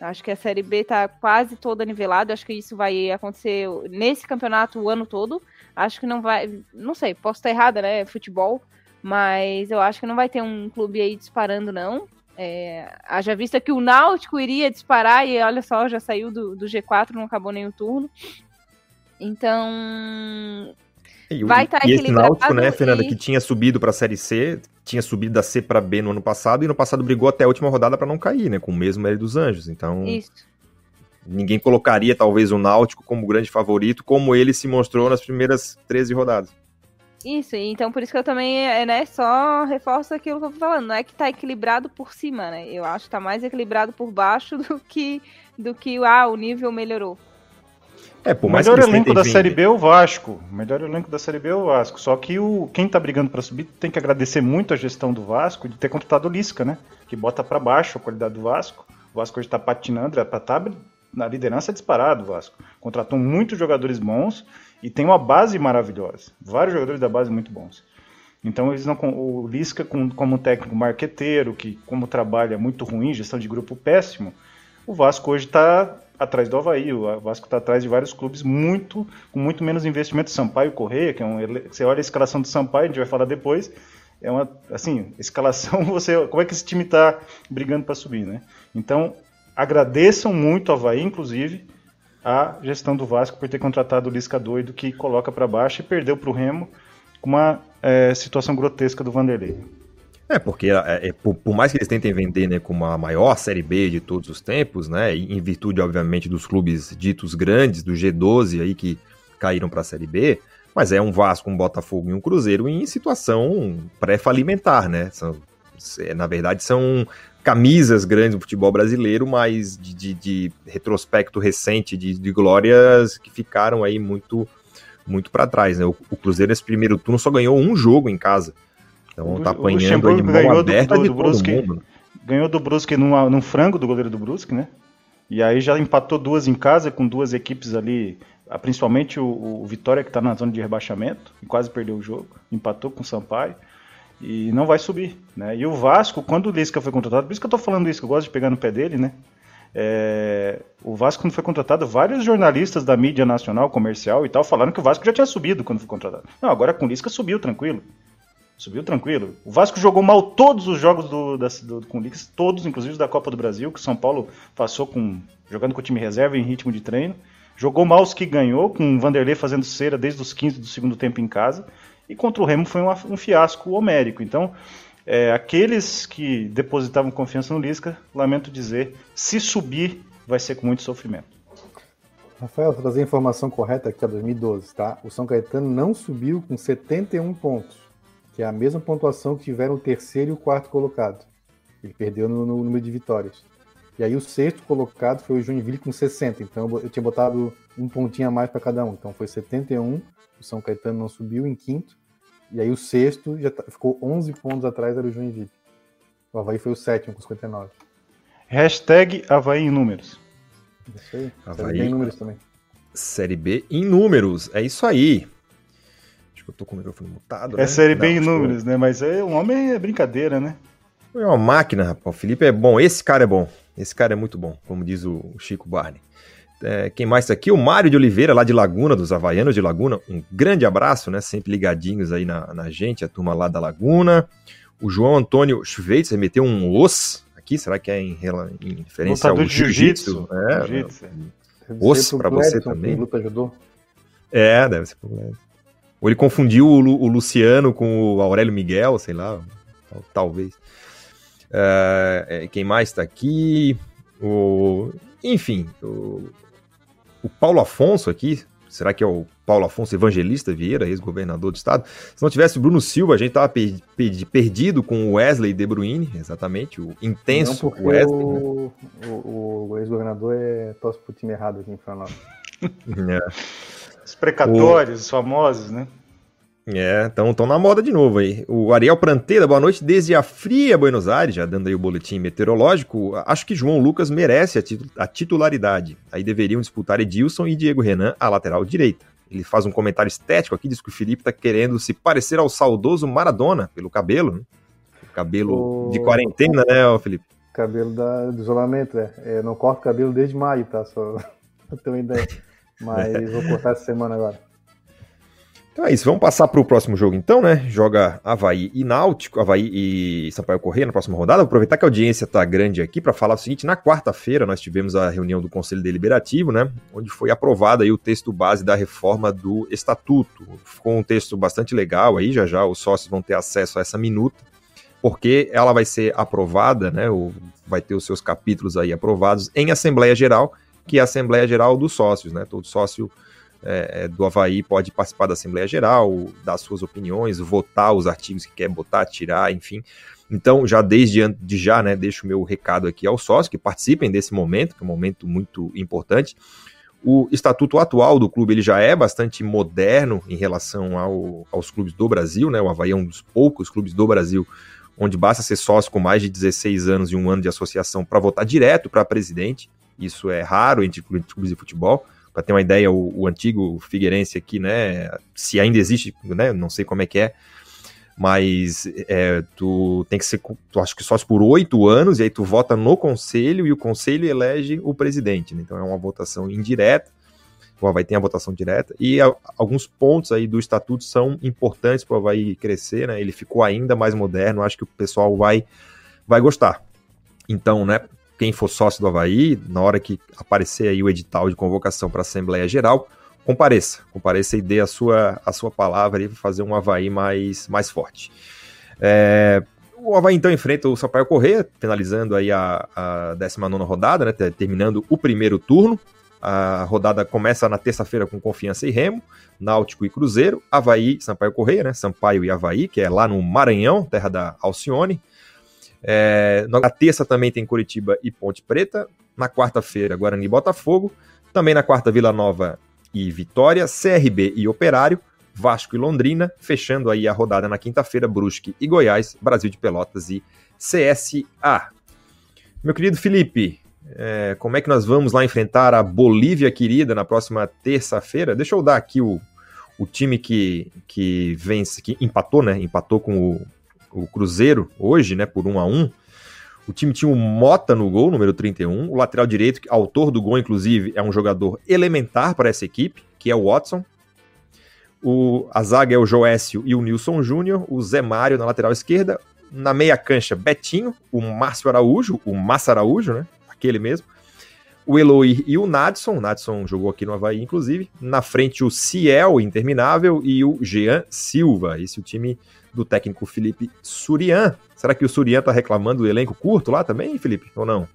Speaker 3: Acho que a Série B está quase toda nivelada. Acho que isso vai acontecer nesse campeonato o ano todo. Acho que não vai. Não sei, posso estar errada, né? Futebol. Mas eu acho que não vai ter um clube aí disparando, não. É, haja vista que o Náutico iria disparar e olha só, já saiu do, do G4, não acabou nem o turno. Então.
Speaker 1: E, vai estar tá e esse Náutico, né, Fernanda, e... que tinha subido para a Série C, tinha subido da C para B no ano passado e no passado brigou até a última rodada para não cair, né, com o mesmo L dos Anjos. Então. Isso. Ninguém colocaria talvez o Náutico como grande favorito, como ele se mostrou nas primeiras 13 rodadas.
Speaker 3: Isso, então por isso que eu também, é, né, só reforço aquilo que eu tô falando. Não é que tá equilibrado por cima, né? Eu acho que tá mais equilibrado por baixo do que, do que ah, o nível melhorou.
Speaker 4: É, por mais o melhor elenco da vindo. Série B é o Vasco. O melhor elenco da Série B é o Vasco. Só que o, quem tá brigando para subir tem que agradecer muito a gestão do Vasco de ter contratado o Lisca, né? Que bota para baixo a qualidade do Vasco. O Vasco hoje tá patinando, é pra estar tá na liderança disparado o Vasco. Contratou muitos jogadores bons e tem uma base maravilhosa. Vários jogadores da base muito bons. Então eles não o Lisca como técnico marqueteiro, que como trabalha muito ruim, gestão de grupo péssimo, o Vasco hoje está atrás do Havaí, o Vasco está atrás de vários clubes muito com muito menos investimento. Sampaio Correia, que é um você olha a escalação do Sampaio, a gente vai falar depois, é uma assim escalação você como é que esse time está brigando para subir, né? Então agradeçam muito ao Havaí, inclusive a gestão do Vasco por ter contratado o Lisca doido que coloca para baixo e perdeu para o Remo com uma é, situação grotesca do Vanderlei.
Speaker 1: É, porque é, é, por, por, mais que eles tentem vender né, como a maior Série B de todos os tempos, né, em virtude, obviamente, dos clubes ditos grandes, do G12 aí que caíram para a Série B, mas é um Vasco, um Botafogo e um Cruzeiro em situação pré-falimentar, né? São, na verdade, são camisas grandes do futebol brasileiro, mas de, de, de retrospecto recente de, de, glórias que ficaram aí muito muito para trás, né? O, o, Cruzeiro nesse primeiro turno só ganhou um jogo em casa. Então tá apanhando aí
Speaker 4: mão aberta do, do, do Brusque, mundo. Né? Ganhou do Brusque num, num frango do goleiro do Brusque, né? E aí já empatou duas em casa com duas equipes ali, principalmente o, o Vitória que está na zona de rebaixamento, e quase perdeu o jogo, empatou com o Sampaio e não vai subir. Né? E o Vasco, quando o Lisca foi contratado, por isso que eu estou falando isso, que eu gosto de pegar no pé dele, né? É, o Vasco, quando foi contratado, vários jornalistas da mídia nacional, comercial e tal, falaram que o Vasco já tinha subido quando foi contratado. Não, agora com o Lisca subiu tranquilo. Subiu tranquilo. O Vasco jogou mal todos os jogos do, da, do, com o Lisca, todos, inclusive da Copa do Brasil, que o São Paulo passou com jogando com o time reserva em ritmo de treino. Jogou mal os que ganhou, com o Vanderlei fazendo cera desde os 15 do segundo tempo em casa. E contra o Remo foi um, fiasco homérico. Então, é, aqueles que depositavam confiança no Lisca, lamento dizer, se subir, vai ser com muito sofrimento.
Speaker 2: Rafael, trazer a informação correta aqui, a 2012, tá? O São Caetano não subiu com 71 pontos, que é a mesma pontuação que tiveram o terceiro e o quarto colocado. Ele perdeu no, no número de vitórias. E aí o sexto colocado foi o Joinville com 60, então eu tinha botado um pontinho a mais para cada um. Então foi 71, o São Caetano não subiu em quinto, e aí o sexto já tá, ficou 11 pontos atrás, era o Joinville. O Havaí foi o sétimo com 59.
Speaker 4: Hashtag Havaí em números.
Speaker 2: Isso aí.
Speaker 1: Havaí.
Speaker 2: Série B em números também.
Speaker 1: Série B em números. É isso aí. Acho que eu tô com o microfone mutado.
Speaker 4: É
Speaker 1: né?
Speaker 4: série B
Speaker 1: Não,
Speaker 4: em
Speaker 1: que eu-
Speaker 4: números, né? Mas é, um homem é brincadeira, né?
Speaker 1: É uma máquina, rapaz. O Felipe é bom. Esse cara é bom. Esse cara é muito bom, como diz o o Chico Barney. É, quem mais tá aqui? O Mário de Oliveira, lá de Laguna, dos Havaianos de Laguna. Um grande abraço, né? Sempre ligadinhos aí na, na gente, a turma lá da Laguna. O João Antônio Schweitzer meteu um os aqui. Será que é em, em referência
Speaker 4: Lutador
Speaker 1: ao
Speaker 4: jiu-jitsu.
Speaker 1: É,
Speaker 4: Jiu-jitsu.
Speaker 2: Deve
Speaker 1: Osso
Speaker 2: ser pro
Speaker 1: pra você também.
Speaker 2: Luta judô.
Speaker 1: É, deve ser problema. Ou ele confundiu o, Lu- o Luciano com o Aurélio Miguel, sei lá, tal- talvez. É, quem mais tá aqui? O, enfim, o, o Paulo Afonso aqui. Será que é o Paulo Afonso Evangelista Vieira, ex-governador do estado? Se não tivesse o Bruno Silva, a gente tava per- per- perdido com o Wesley De Bruyne, exatamente, o
Speaker 2: Não
Speaker 1: intenso
Speaker 2: porque
Speaker 1: Wesley. né?
Speaker 2: o, o, o ex-governador é torce pro time errado aqui em Florianópolis.
Speaker 1: É.
Speaker 4: Os precatórios, os famosos, né?
Speaker 1: É, estão na moda de novo aí. O Ariel Pranteira, boa noite desde a fria Buenos Aires, já dando aí o boletim meteorológico. Acho que João Lucas merece a, titu- a titularidade. Aí deveriam disputar Edilson e Diego Renan a lateral direita. Ele faz um comentário estético aqui, diz que o Felipe tá querendo se parecer ao saudoso Maradona, pelo cabelo, né? Cabelo
Speaker 2: O-
Speaker 1: de quarentena, né, Felipe?
Speaker 2: Cabelo da, do isolamento, é. É, não corto cabelo desde maio, tá? Só pra ter uma ideia. Mas vou cortar essa semana agora.
Speaker 1: Então é isso, vamos passar para o próximo jogo então, né? Joga Havaí e Náutico, Havaí e Sampaio Corrêa na próxima rodada. Vou aproveitar que a audiência está grande aqui para falar o seguinte: na quarta-feira nós tivemos a reunião do Conselho Deliberativo, né? Onde foi aprovado aí o texto base da reforma do Estatuto. Ficou um texto bastante legal aí, já já os sócios vão ter acesso a essa minuta, porque ela vai ser aprovada, né? Vai ter os seus capítulos aí aprovados em Assembleia Geral, que é a Assembleia Geral dos sócios, né? Todo sócio é, do Havaí pode participar da Assembleia Geral, dar suas opiniões, votar os artigos que quer botar, tirar, enfim. Então, já desde de já, né, deixo o meu recado aqui aos sócios que participem desse momento, que é um momento muito importante. O estatuto atual do clube ele já é bastante moderno em relação ao- aos clubes do Brasil, né? O Havaí é um dos poucos clubes do Brasil onde basta ser sócio com mais de 16 anos e um ano de associação para votar direto para presidente. Isso é raro entre clubes de futebol. Para ter uma ideia, o, o antigo Figueirense aqui, né? Se ainda existe, né? Não sei como é que é, mas é, tu tem que ser, tu acho que sócio por oito anos, e aí tu vota no conselho e o conselho elege o presidente. né? Então é uma votação indireta. O Havaí tem a votação direta, e a- alguns pontos aí do estatuto são importantes para o Havaí crescer, né? Ele ficou ainda mais moderno, acho que o pessoal vai, vai gostar. Então, né, quem for sócio do Havaí, na hora que aparecer aí o edital de convocação para a Assembleia Geral, compareça. Compareça e dê a sua, a sua palavra para fazer um Havaí mais, mais forte. É, o Havaí então enfrenta o Sampaio Correia, finalizando aí a, a 19 rodada, né, ter- terminando o primeiro turno. A rodada começa na terça-feira com Confiança e Remo, Náutico e Cruzeiro, Havaí, Sampaio Correia, né? Sampaio e Havaí, que é lá no Maranhão, terra da Alcione. É, na terça também tem Curitiba e Ponte Preta. Na quarta-feira, Guarani e Botafogo. Também na quarta, Vila Nova e Vitória, CRB e Operário, Vasco e Londrina. Fechando aí a rodada na quinta-feira, Brusque e Goiás, Brasil de Pelotas e CSA. Meu querido Felipe, é, como é que nós vamos lá enfrentar a Bolívia querida na próxima terça-feira? Deixa eu dar aqui o, o time que, que vence, que empatou, né? Empatou com o, o Cruzeiro hoje, né? Por 1 a 1 O time tinha o Mota no gol, número 31. O lateral direito, autor do gol, inclusive, é um jogador elementar para essa equipe, que é o Watson. O, a zaga é o Joécio e o Nilson Júnior. O Zé Mário na lateral esquerda. Na meia cancha, Betinho. O Márcio Araújo, o Massa Araújo, né? Aquele mesmo. O Eloy e o Nadson. O Nadson jogou aqui no Havaí, inclusive. Na frente, o Ciel, interminável. E o Jean Silva. Esse é o time do técnico Felipe Surian. Será que o Surian tá reclamando do elenco curto lá também, Felipe? Ou não?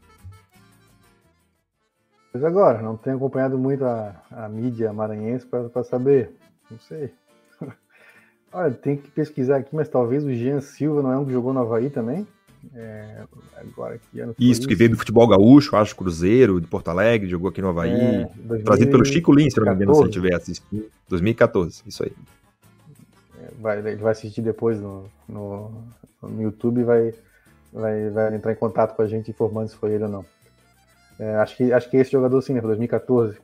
Speaker 2: Mas agora, não tenho acompanhado muito a, a mídia maranhense para saber. Não sei. Olha, tem que pesquisar aqui, mas talvez o Jean Silva não é um que jogou no Havaí também? É, agora que
Speaker 1: ano isso, que veio do futebol gaúcho, acho, Cruzeiro, de Porto Alegre, jogou aqui no Havaí. É, 2014, trazido pelo Chico Lins, se não me engano, se ele tiver assistindo. 2014, isso aí.
Speaker 2: Vai, ele vai assistir depois no, no, no YouTube e vai, vai, vai entrar em contato com a gente informando se foi ele ou não. É, acho, que, acho que esse jogador sim, né, 2014.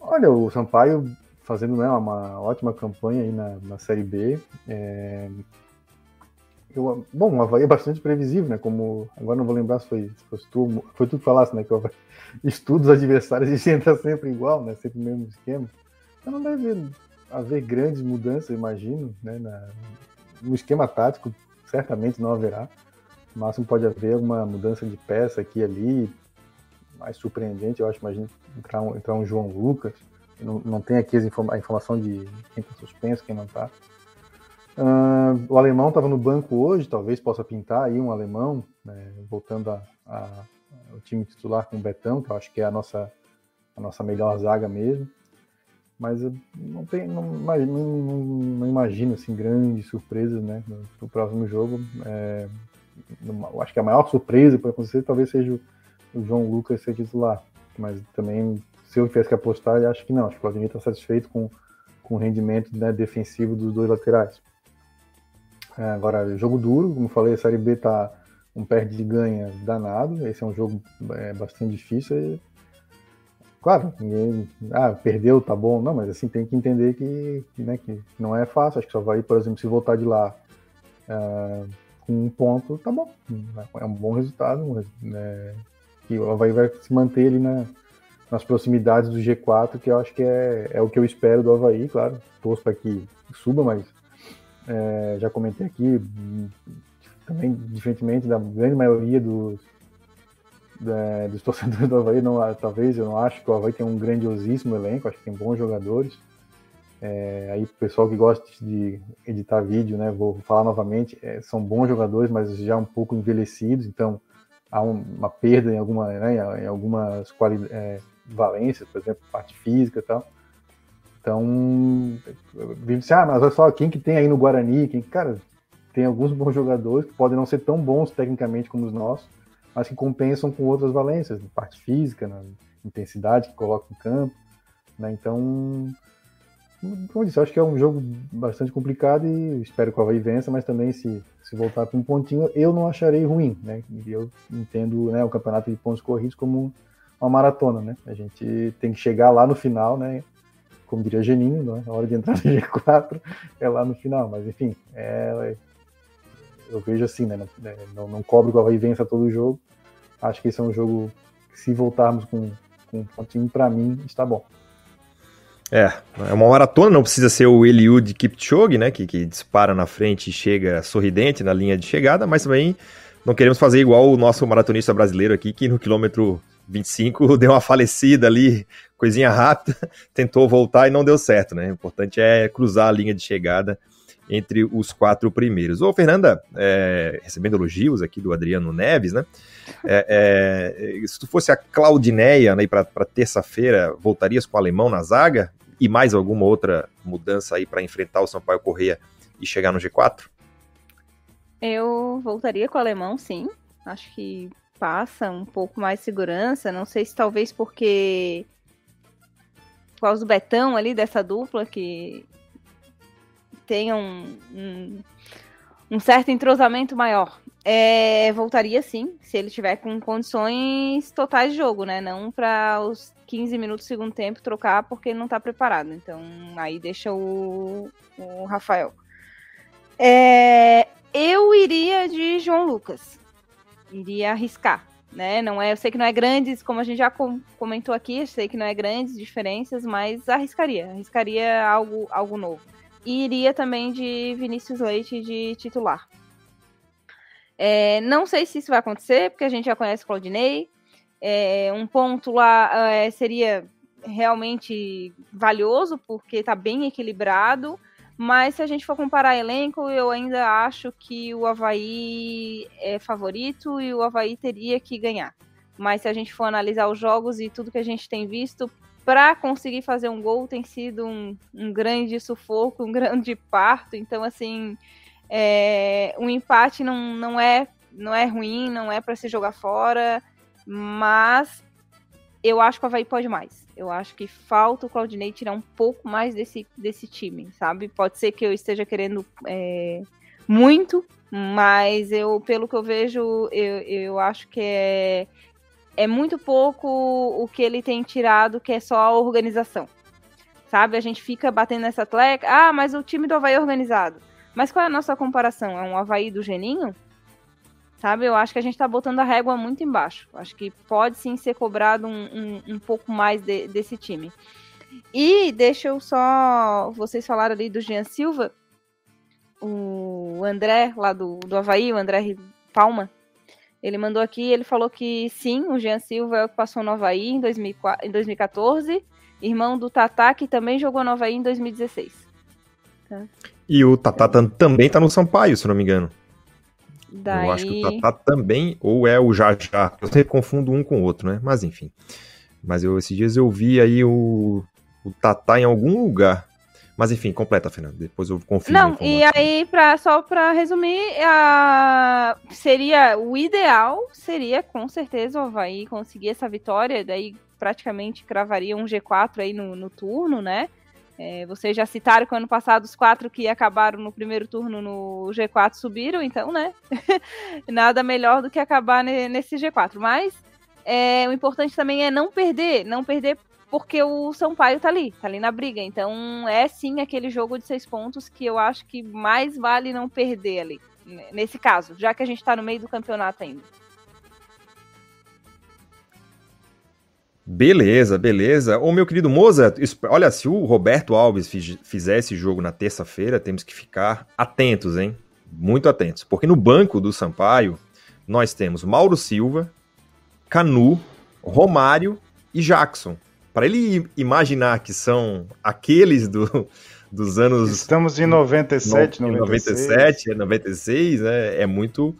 Speaker 2: Olha, o Sampaio fazendo né, uma ótima campanha aí na, na Série B. É, eu, bom, o Havaí é bastante previsível, né? Como agora não vou lembrar se foi, se foi tu, foi tu que falasse, né? Que o Havaí estuda os adversários e sempre sempre igual, né? Sempre o mesmo esquema. Então não deve haver grandes mudanças, imagino, né? Na, no esquema tático, certamente não haverá. No máximo pode haver uma mudança de peça aqui e ali, mais surpreendente, eu acho, imagino, entrar um, entrar um João Lucas. Não, não tem aqui a informação de quem está suspenso, quem não está. Uh, o alemão estava no banco hoje, talvez possa pintar aí um alemão, né, voltando ao time titular com o Betão, que eu acho que é a nossa, a nossa melhor zaga mesmo. Mas eu não, tem, não, não, não imagino assim, grandes surpresas né, no, próximo jogo. É, eu acho que a maior surpresa para acontecer talvez seja o, o João Lucas ser titular. Mas também, se eu tivesse que apostar, acho que não. Acho que o Vladimir está satisfeito com, com o rendimento né, defensivo dos dois laterais. É, agora, jogo duro, como falei, a Série B tá um perde e ganha danado. Esse é um jogo é, bastante difícil. Claro, ninguém. Ah, perdeu, tá bom. Não, mas assim, tem que entender que, né, que não é fácil. Acho que só vai, por exemplo, se voltar de lá uh, com um ponto, tá bom. É um bom resultado. Né, que o Havaí vai se manter ali na, nas proximidades do G4, que eu acho que é, é o que eu espero do Havaí, claro. Torço para que suba, mas é, já comentei aqui, também diferentemente da grande maioria dos, da, dos torcedores do Havaí, não, talvez eu não acho que o Havaí tem um grandiosíssimo elenco, acho que tem bons jogadores. É, aí o pessoal que gosta de editar vídeo, né, vou falar novamente, é, são bons jogadores, mas já um pouco envelhecidos, então há um, uma perda em, alguma, né, em algumas é, valências, por exemplo, parte física e tal. Então, disse, ah, mas olha só, quem que tem aí no Guarani? Quem, cara, tem alguns bons jogadores que podem não ser tão bons tecnicamente como os nossos, mas que compensam com outras valências, na parte física, na intensidade que coloca no campo. Né? Então, como eu disse, acho que é um jogo bastante complicado e espero que o Havaí vença, mas também se, se voltar com um pontinho, eu não acharei ruim. Né? Eu entendo né, o campeonato de pontos corridos como uma maratona. Né? A gente tem que chegar lá no final, né? como diria Geninho, né? a hora de entrar no G4 é lá no final, mas enfim, é, eu vejo assim, né? Não, não cobro que o Havaí vença todo o jogo. Acho que esse é um jogo que, se voltarmos com, com um pontinho, para mim, está bom.
Speaker 1: É, é uma maratona, não precisa ser o Eliud Kipchoge, né? Que, que dispara na frente e chega sorridente na linha de chegada, mas também não queremos fazer igual o nosso maratonista brasileiro aqui, que no quilômetro 25 deu uma falecida ali, coisinha rápida, tentou voltar e não deu certo, né? O importante é cruzar a linha de chegada entre os quatro primeiros. Ô, Fernanda, é, recebendo elogios aqui do Adriano Neves, né? É, é, se tu fosse a Claudineia né, para terça-feira, voltarias com o alemão na zaga? E mais alguma outra mudança aí para enfrentar o Sampaio Correia e chegar no G4?
Speaker 3: Eu voltaria com o alemão, sim. Acho que passa um pouco mais de segurança. Não sei se talvez porque por causa do Betão ali, dessa dupla, que tem um, um, um certo entrosamento maior. É, voltaria sim, se ele tiver com condições totais de jogo, né? Não para os 15 minutos do segundo tempo trocar porque não está preparado. Então aí deixa o, o Rafael. É, eu iria de João Lucas iria arriscar, né? Não é, eu sei que não é grandes, como a gente já comentou aqui, eu sei que não é grandes diferenças, mas arriscaria, arriscaria algo, algo novo. E iria também de Vinícius Leite de titular. É, não sei se isso vai acontecer, porque a gente já conhece o Claudinei. É, um ponto lá é, seria realmente valioso, porque está bem equilibrado. Mas se a gente for comparar elenco, eu ainda acho que o Havaí é favorito e o Havaí teria que ganhar. mas se a gente for analisar os jogos e tudo que a gente tem visto, para conseguir fazer um gol tem sido um, um, grande sufoco, um grande parto. Então, assim, é, um empate não, não, é, não é ruim, não é para se jogar fora, mas eu acho que o Havaí pode mais. Eu acho que falta o Claudinei tirar um pouco mais desse, desse time, sabe? Pode ser que eu esteja querendo é, muito, mas eu, pelo que eu vejo, eu, eu acho que é, é muito pouco o que ele tem tirado, que é só a organização. Sabe? A gente fica batendo nessa tecla, ah, mas o time do Havaí é organizado. Mas qual é a nossa comparação? É um Havaí do Geninho? Sabe? Eu acho que a gente tá botando a régua muito embaixo. Acho que pode sim ser cobrado um, um, um pouco mais de, desse time. E deixa eu só. Vocês falaram ali do Jean Silva. O André, lá do, do Havaí, o André Palma, ele mandou aqui, ele falou que sim, o Jean Silva é o que passou no Havaí em, 2004, em 2014, irmão do Tatá, que também jogou no Havaí em 2016.
Speaker 1: Tá? E o Tatá também tá no Sampaio, se não me engano.
Speaker 3: Daí...
Speaker 1: Eu acho que o Tatá também, ou é o Jajá. Eu sempre confundo um com o outro, né? Mas enfim. Mas eu, esses dias eu vi aí o, o Tatá em algum lugar. Mas enfim, completa, Fernando. Depois eu confio.
Speaker 3: Não, e aí, pra, só para resumir, a... seria o ideal seria com certeza o Havaí conseguir essa vitória, daí praticamente cravaria um G4 aí no, no turno, né? É, vocês já citaram que ano passado os quatro que acabaram no primeiro turno no G4 subiram, então, né? Nada melhor do que acabar nesse G4. Mas é, o importante também é não perder, não perder porque o Sampaio tá ali, tá ali na briga. Então é sim aquele jogo de seis pontos que eu acho que mais vale não perder ali, nesse caso, já que a gente tá no meio do campeonato ainda.
Speaker 1: Beleza, beleza. Ô, meu querido Moza, olha, se o Roberto Alves fizer esse jogo na terça-feira, temos que ficar atentos, hein? Muito atentos. Porque no banco do Sampaio, nós temos Mauro Silva, Canu, Romário e Jackson. Para ele imaginar que são aqueles do, dos anos.
Speaker 4: Estamos em 97,
Speaker 1: no, 97, 96, né? É muito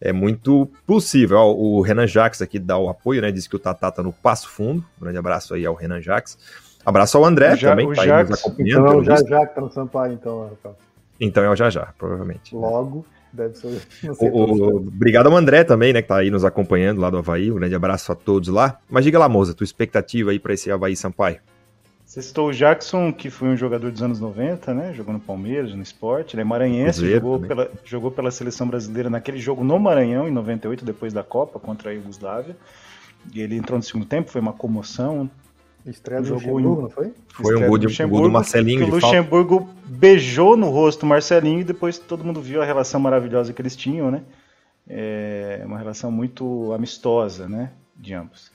Speaker 1: é muito possível. Ó, o Renan Jax aqui dá o apoio, né? Diz que o Tatá tá no passo fundo. Um grande abraço aí ao Renan Jax. Abraço ao André
Speaker 2: o
Speaker 1: também,
Speaker 2: que tá aí nos acompanhando. Então é o Jajá que tá no Sampaio, então, Rafael.
Speaker 1: Então é o Jajá, provavelmente.
Speaker 2: Logo, deve ser.
Speaker 1: O, o, obrigado ao André também, né? Que tá aí nos acompanhando lá do Havaí. Um grande abraço a todos lá. Mas diga lá, moça, tua expectativa aí para esse Havaí Sampaio.
Speaker 4: Você citou o Jackson, que foi um jogador dos anos 90, né? Jogou no Palmeiras, no esporte. Ele é maranhense, jogou pela, jogou pela seleção brasileira naquele jogo no Maranhão, em 98, depois da Copa, contra a Iugoslávia. E ele entrou no segundo tempo, foi uma comoção.
Speaker 2: Estreia do Luxemburgo, em... não foi?
Speaker 1: Foi um gol, de, gol do Marcelinho.
Speaker 4: o Luxemburgo beijou no rosto o Marcelinho e depois todo mundo viu a relação maravilhosa que eles tinham, né? É uma relação muito amistosa, né? De ambos.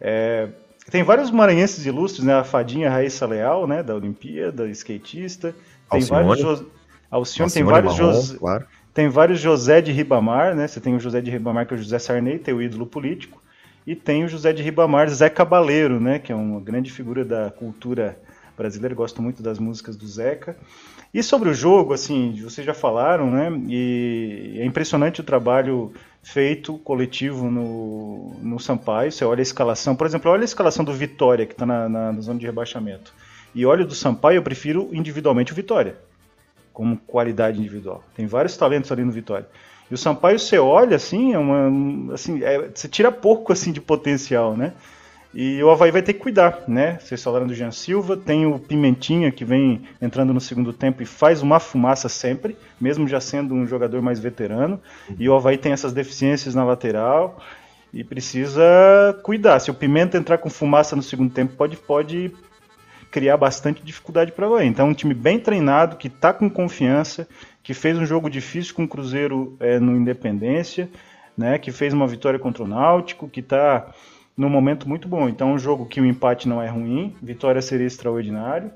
Speaker 4: É, tem vários maranhenses ilustres, né? A Fadinha Raíssa Leal, né? Da Olimpíada, skatista. Tem Alcione. vários. Jo... Alcione, Alcione tem vários Marrom, Jos... claro. Tem vários José de Ribamar, né? Você tem o José de Ribamar, que é o José Sarney, tem o ídolo político. E tem o José de Ribamar, Zé Cabaleiro, né? Que é uma grande figura da cultura brasileira. Gosto muito das músicas do Zeca. E sobre o jogo, assim, vocês já falaram, né? E é impressionante o trabalho feito coletivo no, no Sampaio. Você olha a escalação, por exemplo, olha a escalação do Vitória, que está na, na, na, zona de rebaixamento. E olha do Sampaio, eu prefiro individualmente o Vitória, como qualidade individual. Tem vários talentos ali no Vitória. E o Sampaio, você olha assim, é uma, assim é, você tira pouco assim de potencial, né? E o Havaí vai ter que cuidar, né? Vocês falaram do Jean Silva, tem o Pimentinha que vem entrando no segundo tempo e faz uma fumaça sempre, mesmo já sendo um jogador mais veterano. E o Havaí tem essas deficiências na lateral e precisa cuidar. Se o Pimenta entrar com fumaça no segundo tempo, pode, pode criar bastante dificuldade para o Havaí. Então, é um time bem treinado, que está com confiança, que fez um jogo difícil com o Cruzeiro é, no Independência, né? Que fez uma vitória contra o Náutico, que está num momento muito bom. Então, é um jogo que o empate não é ruim, vitória seria extraordinário,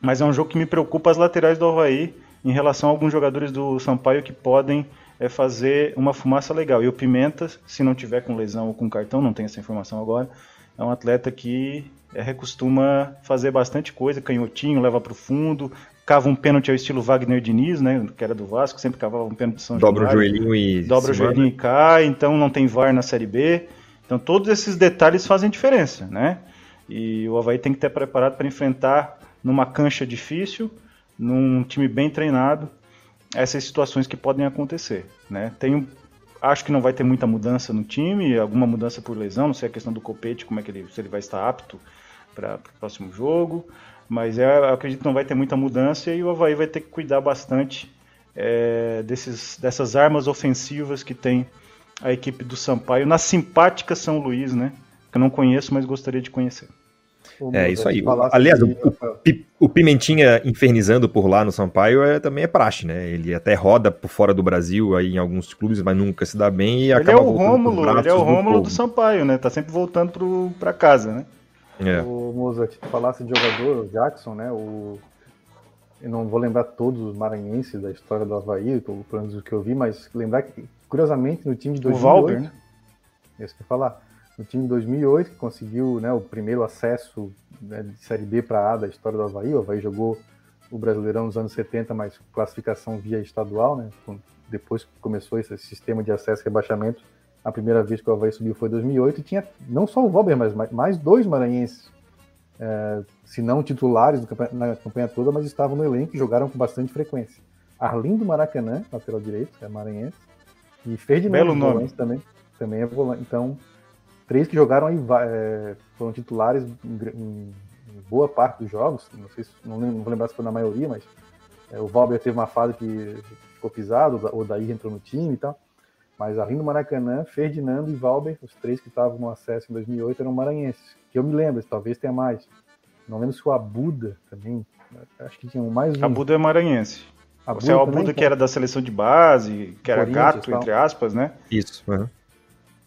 Speaker 4: mas é um jogo que me preocupa as laterais do Havaí em relação a alguns jogadores do Sampaio que podem é, fazer uma fumaça legal. E o Pimenta, se não tiver com lesão ou com cartão, não tenho essa informação agora, é um atleta que é, fazer bastante coisa, canhotinho, leva para o fundo, cava um pênalti ao estilo Wagner Diniz, né, que era do Vasco, sempre cavava um pênalti de São
Speaker 1: Dobra o joelhinho e
Speaker 4: dobra o joelhinho e cai, então não tem VAR na Série B. Então todos esses detalhes fazem diferença, né? E o Havaí tem que estar preparado para enfrentar numa cancha difícil, num time bem treinado, essas situações que podem acontecer, né? Tem acho que não vai ter muita mudança no time, alguma mudança por lesão, não sei a questão do Copete, como é que ele, se ele vai estar apto para o próximo jogo, mas é, acredito que não vai ter muita mudança e o Havaí vai ter que cuidar bastante é, desses, dessas armas ofensivas que tem a equipe do Sampaio na simpática São Luís, né? Que eu não conheço, mas gostaria de conhecer.
Speaker 1: É isso aí. Aliás, o, o, Pimentinha infernizando por lá no Sampaio é, também é praxe, né? Ele até roda por fora do Brasil aí em alguns clubes, mas nunca se dá bem e
Speaker 4: ele
Speaker 1: acaba
Speaker 4: é o Rômulo, ele é o Rômulo do, do Sampaio, né? Tá sempre voltando pro, pra casa, né?
Speaker 2: É. O Mozart, falasse de jogador, o Jackson, né? O... Eu não vou lembrar todos os maranhenses da história do Havaí, pelo menos o que eu vi, mas lembrar que, curiosamente, no time de 2008... O Valber, né? Esse que eu falar no time de 2008, que conseguiu né, o primeiro acesso né, de Série B para A da história do Havaí. O Havaí jogou o Brasileirão nos anos 70, mas classificação via estadual, né? Depois que começou esse sistema de acesso e rebaixamento, a primeira vez que o Havaí subiu foi em 2008 e tinha não só o Valber, mas mais dois maranhenses, é, se não titulares na campanha toda, mas estavam no elenco e jogaram com bastante frequência. Arlindo Maracanã, lateral direito, é maranhense, e Ferdinando Volante também, também é volante. Então, três que jogaram aí é, foram titulares em, em, boa parte dos jogos. Não sei se, não, não, vou lembrar se foi na maioria, mas é, o Valber teve uma fase que ficou pisado, o Daí entrou no time e tal. Mas além do Maracanã, Ferdinando e Valber, os três que estavam no acesso em 2008, eram maranhenses. Que eu me lembro, talvez tenha mais. Não lembro se o Abuda também. Acho que tinha mais um.
Speaker 4: Abuda é maranhense. Abuda Você é o Abuda que era da seleção de base, que era gato, entre aspas, né?
Speaker 1: Isso. Uhum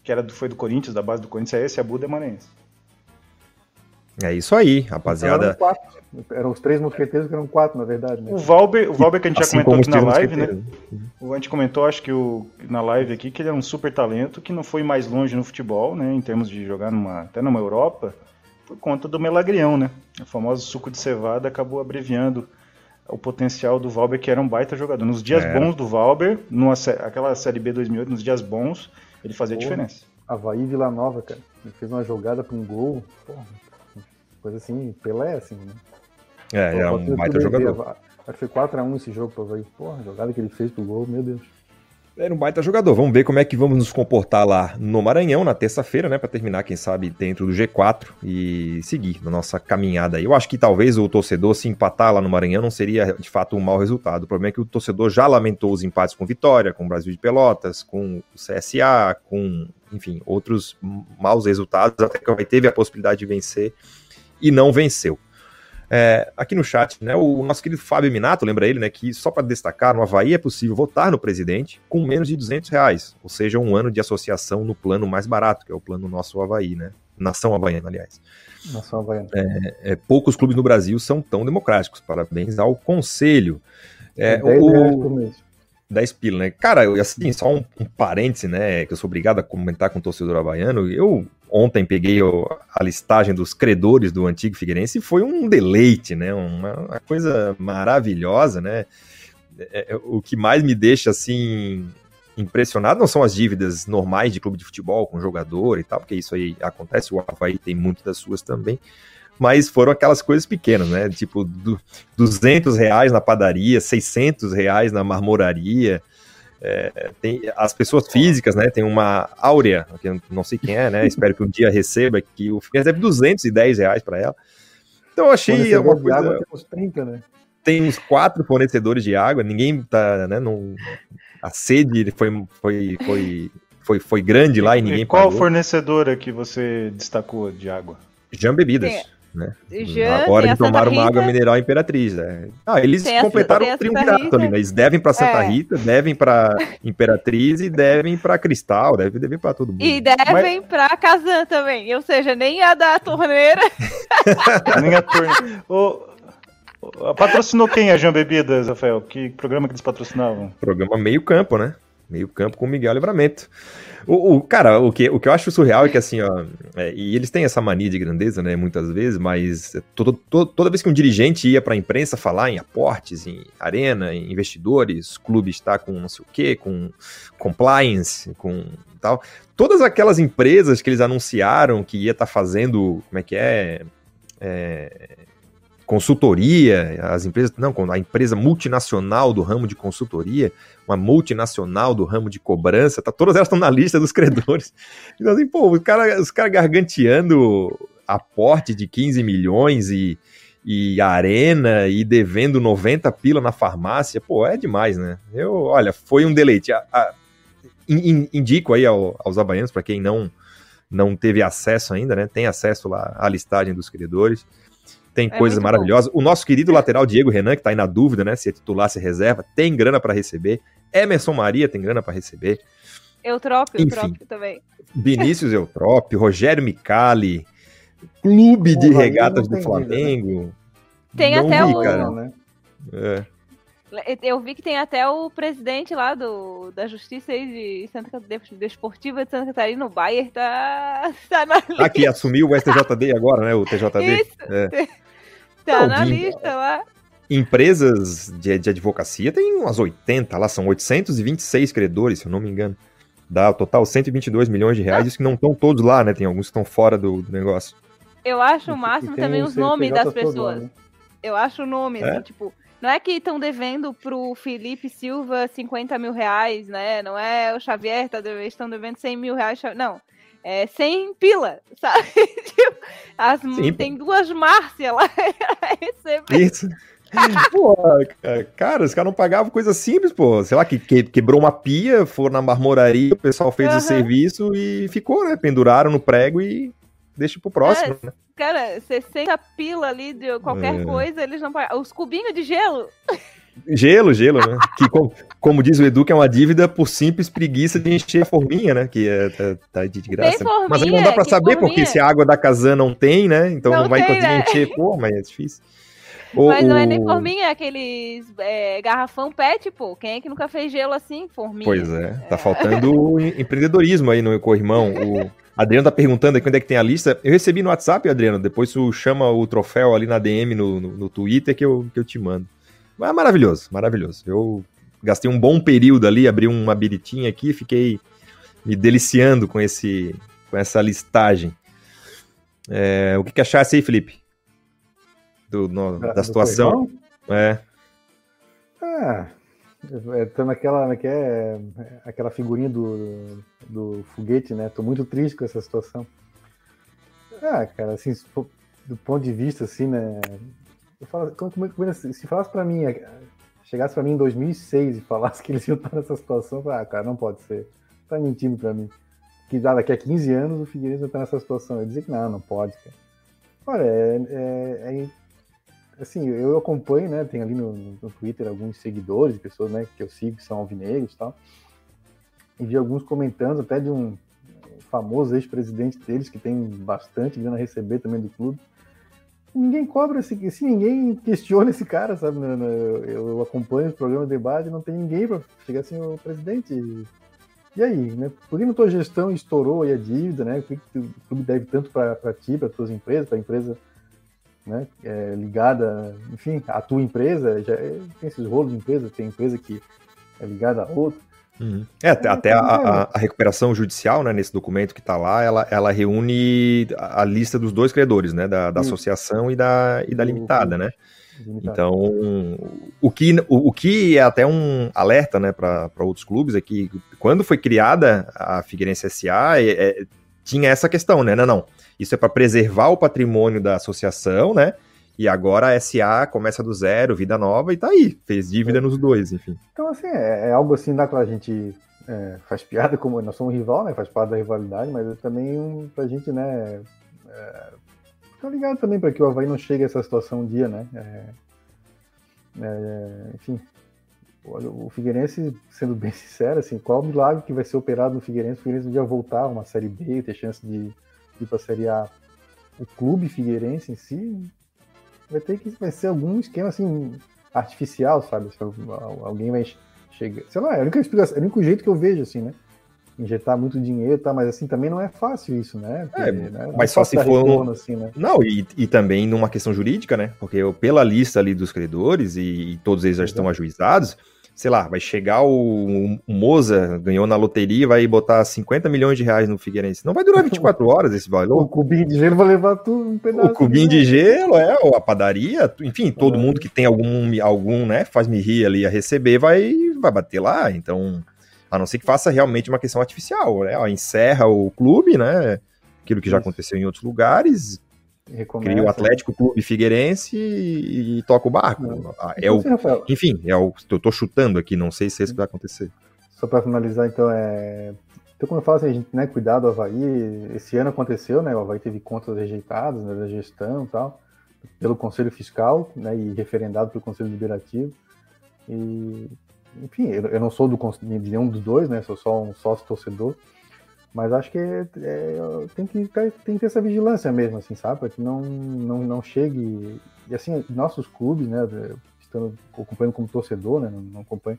Speaker 4: que era do, foi do Corinthians, da base do Corinthians, é esse, a Buda é Maranhense.
Speaker 1: É isso aí, rapaziada.
Speaker 2: Então, eram, eram, os três mosqueteiros que eram quatro, na verdade. Né?
Speaker 4: O Valber, o Valber que a gente assim já comentou aqui na live, né? A gente comentou, acho que o, na live aqui, que ele é um super talento que não foi mais longe no futebol, né? Em termos de jogar numa, até numa Europa, por conta do melagrião, né? O famoso suco de cevada acabou abreviando o potencial do Valber, que era um baita jogador. Nos dias é. bons do Valber, numa, aquela Série B 2008, nos dias bons, ele fazia Porra, diferença.
Speaker 2: Havaí Vila Nova, cara. Ele fez uma jogada para um gol. Porra, coisa assim, Pelé, assim, né?
Speaker 1: É, é um baita jogador.
Speaker 2: Acho que foi 4x1 esse jogo pro Havaí. Porra, a jogada que ele fez pro gol, meu Deus.
Speaker 1: Era um baita jogador. Vamos ver como é que vamos nos comportar lá no Maranhão na terça-feira, né? Para terminar, quem sabe, dentro do G4 e seguir na nossa caminhada aí. Eu acho que talvez o torcedor se empatar lá no Maranhão não seria de fato um mau resultado. O problema é que o torcedor já lamentou os empates com Vitória, com o Brasil de Pelotas, com o CSA, com, enfim, outros maus resultados, até que vai teve a possibilidade de vencer e não venceu. É, aqui no chat, né, o nosso querido Fábio Minato, lembra ele, né, que só para destacar, no Havaí é possível votar no presidente com menos de 200 reais, ou seja, um ano de associação no plano mais barato, que é o plano nosso Havaí, né, Nação Havaiana, aliás.
Speaker 2: Nação Havaiana.
Speaker 1: É, é, poucos clubes no Brasil são tão democráticos, parabéns ao conselho.
Speaker 2: É, 10 o, mês.
Speaker 1: 10 pila, né? Cara, assim, só um, um parêntese, né? Que eu sou obrigado a comentar com o torcedor havaiano. Eu ontem peguei a listagem dos credores do antigo Figueirense e foi um deleite, né? Uma, uma coisa maravilhosa, né? É, é, o que mais me deixa assim impressionado não são as dívidas normais de clube de futebol com jogador e tal, porque isso aí acontece, o Havaí tem muito das suas também, mas foram aquelas coisas pequenas, né? Tipo, do, 200 reais na padaria, 600 reais na marmoraria, é, tem as pessoas físicas, né? Tem uma Áurea, que eu não sei quem é, né? Espero que um dia receba, que o deve 210 reais para ela. Então eu achei uma coisa... água
Speaker 2: tem uns 30, né?
Speaker 1: Tem uns quatro fornecedores de água, ninguém tá, né? Não... A sede foi, foi, foi, foi, foi grande lá e ninguém e
Speaker 4: qual pagou. fornecedora que você destacou de água?
Speaker 1: Jam Bebidas. É. Né? Agora de tomar uma água mineral Imperatriz. Né? Ah, eles tem completaram o triunvirato ali, né? Eles devem para Santa é. Rita, devem para Imperatriz e devem para Cristal, devem, devem para todo mundo.
Speaker 3: E devem Mas... para Kazan também, ou seja, nem a da torneira.
Speaker 4: nem a torneira. Patrocinou quem a Jean Bebidas, Rafael? Que programa que eles patrocinavam?
Speaker 1: Programa Meio Campo, né? Meio campo com Miguel Livramento. O, o, cara, o que, o que eu acho surreal é que assim, ó, é, e eles têm essa mania de grandeza, né, muitas vezes, mas todo, todo, toda vez que um dirigente ia para a imprensa falar em aportes, em arena, em investidores, clube está com não sei o quê, com compliance, com tal, todas aquelas empresas que eles anunciaram que ia estar tá fazendo, como é que é, é consultoria, as empresas, não, a empresa multinacional do ramo de consultoria, uma multinacional do ramo de cobrança, tá, todas elas estão na lista dos credores. Então, assim, pô, os caras os cara garganteando aporte de 15 milhões e, e arena e devendo 90 pila na farmácia, pô, é demais, né? Eu, olha, foi um deleite. A, a, in, indico aí ao, aos abaianos, para quem não não teve acesso ainda, né? Tem acesso lá à listagem dos credores tem é coisas maravilhosas. Bom. O nosso querido lateral Diego Renan, que tá aí na dúvida, né, se é titular, se é reserva, tem grana para receber. Emerson Maria tem grana para receber.
Speaker 3: Eutrópio, Enfim, Eutrópio também.
Speaker 1: Vinícius Eutrópio, Rogério Micali, Clube de Regatas do Flamengo.
Speaker 3: Vida, né? Tem não até vi, o. Cara. Né? É. Eu vi que tem até o presidente lá do, da Justiça aí de Santa Desportiva de Santa Catarina, o Bayer, tá, tá na lista.
Speaker 1: Aqui, assumiu o STJD agora, né? O TJD. Isso. É.
Speaker 3: Tá Não, na lista lá.
Speaker 1: Empresas de, de advocacia tem umas 80 lá, são 826 credores, se eu não me engano. Dá o total 122 milhões de reais, isso que não estão todos lá, né? Tem alguns que estão fora do, do negócio.
Speaker 3: Eu acho o máximo também os nomes das pessoas. Lá, né? Eu acho o nome, é? assim, tipo, não é que estão devendo pro Felipe Silva 50 mil reais, né? Não é o Xavier tá devendo, estão devendo 100 mil reais. Não é, sem pila, sabe? Tipo, as, Sim, tem duas Márcia lá
Speaker 1: Isso. pô, cara, os caras não pagavam coisa simples, pô. Sei lá, que, que quebrou uma pia, foram na marmoraria, o pessoal fez uhum. o serviço e ficou, né? Penduraram no prego e deixa pro próximo, é, né?
Speaker 3: Cara, 60 pila ali de qualquer é. coisa, eles não pagam. Os cubinhos de gelo.
Speaker 1: Gelo, gelo, né? que, como, como, diz o Edu, que é uma dívida por simples preguiça de encher a forminha, né? Que é, tá, tá de graça. Forminha, mas aí não dá pra saber, forminha? porque se a água da Kazan não tem, né? Então não, não vai tem, conseguir né? encher, pô, mas é difícil.
Speaker 3: Mas o, não é nem forminha, é aqueles é, garrafão pet, pô. Quem é que nunca fez gelo assim? Forminha.
Speaker 1: Pois é, tá é. faltando empreendedorismo aí no corrimão. O Adriano tá perguntando aqui onde é que tem a lista. Eu recebi no WhatsApp, Adriano. Depois tu chama o troféu ali na DM no, no, no Twitter que eu, que eu te mando. Mas é maravilhoso, maravilhoso. Eu gastei um bom período ali, abri uma biritinha aqui, fiquei me deliciando com esse com essa listagem. É, o que, que achasse aí, Felipe? Do, no, da, da situação? É.
Speaker 2: Ah, tô naquela, que é, aquela figurinha do, do foguete, né? Tô muito triste com essa situação. Ah, cara, assim, do ponto de vista, assim, né? Eu falo, como, como, como, se falasse para mim, chegasse para mim em 2006 e falasse que eles iam estar nessa situação, eu falei, ah, cara, não pode ser. Tá mentindo para mim. Que daqui a 15 anos o Figueiredo vai estar nessa situação. Eu dizia que não, não pode, cara. Olha, é, é, é assim, eu acompanho, né? Tem ali no, no, Twitter alguns seguidores, pessoas, né, que eu sigo que são alvinegros e tal. E vi alguns comentando até de um famoso ex-presidente deles que tem bastante grana a receber também do clube ninguém cobra esse, se ninguém questiona esse cara, sabe? Eu acompanho os programas de debate, não tem ninguém para chegar assim, o presidente. E aí, né? Por que na tua gestão estourou aí a dívida, né? Por que o clube deve tanto para ti, para tuas empresas, para a empresa né, é, ligada, enfim, a tua empresa, já é, tem esses rolos de empresa, tem empresa que é ligada a outra.
Speaker 1: Uhum. É, até, até a, a, a, recuperação judicial, né, nesse documento que está lá, ela, ela reúne a lista dos dois credores, né, da, da associação e da, e da limitada, né? Então, o que, o, o, que é até um alerta né, para outros clubes é que quando foi criada a Figueirense SA, é, é, tinha essa questão, né? Não, não. Isso é para preservar o patrimônio da associação, né? E agora a SA começa do zero, vida nova, e tá aí. Fez dívida é. nos dois, enfim.
Speaker 2: Então, assim, é, é algo assim, dá pra gente. É, faz piada, como nós somos rival, né? Faz parte da rivalidade, mas é também um, pra gente, né? É, tá ligado também para que o Havaí não chegue a essa situação um dia, né? É, é, enfim, o Figueirense, sendo bem sincero, assim, qual o milagre que vai ser operado no Figueirense? O Figueirense um dia voltar a uma Série B, ter chance de ir para a Série A. O clube Figueirense em si vai ter que vai ser algum esquema assim artificial, sabe? Alguém vai chega. Sei lá, é única explicação, é o único jeito que eu vejo, assim, né? Injetar muito dinheiro, tá? Mas assim também não é fácil isso, né?
Speaker 1: Porque, é, né? mas só se for. Retorno, assim, né? Não, e, e também numa questão jurídica, né? Porque eu, pela lista ali dos credores, e, e todos eles já estão ajuizados, sei lá, vai chegar o, o Moza, ganhou na loteria, vai botar 50 milhões de reais no Figueirense. Não vai durar 24 horas esse valor.
Speaker 2: o cubinho de gelo vai levar tudo um
Speaker 1: pedaço. O cubinho de, de gelo, é, a padaria, enfim, todo é. mundo que tem algum, algum, né, faz-me rir ali a receber, vai, vai bater lá. Então, a não ser que faça realmente uma questão artificial, né? Ó, encerra o clube, né? Aquilo que já aconteceu em outros lugares, Recomeça. Cria o Atlético Clube Figueirense e, e toca o barco. É, é o, enfim, é o, eu tô chutando aqui, não sei se é isso vai acontecer.
Speaker 2: Só para finalizar, então, é. Então, como eu falo assim, a gente, né, cuidado do Havaí, esse ano aconteceu, né, o Havaí teve contas rejeitadas, né, da gestão e tal, pelo Conselho Fiscal, né, e referendado pelo Conselho Liberativo, e, enfim, eu, eu não sou do, de nenhum dos dois, né, sou só um sócio torcedor, mas acho que é, é, tem, que tem que ter essa vigilância mesmo, assim, sabe? Para que não, não, não chegue. E assim, nossos clubes, né? Estando acompanhando como torcedor, né? Não, não acompanho.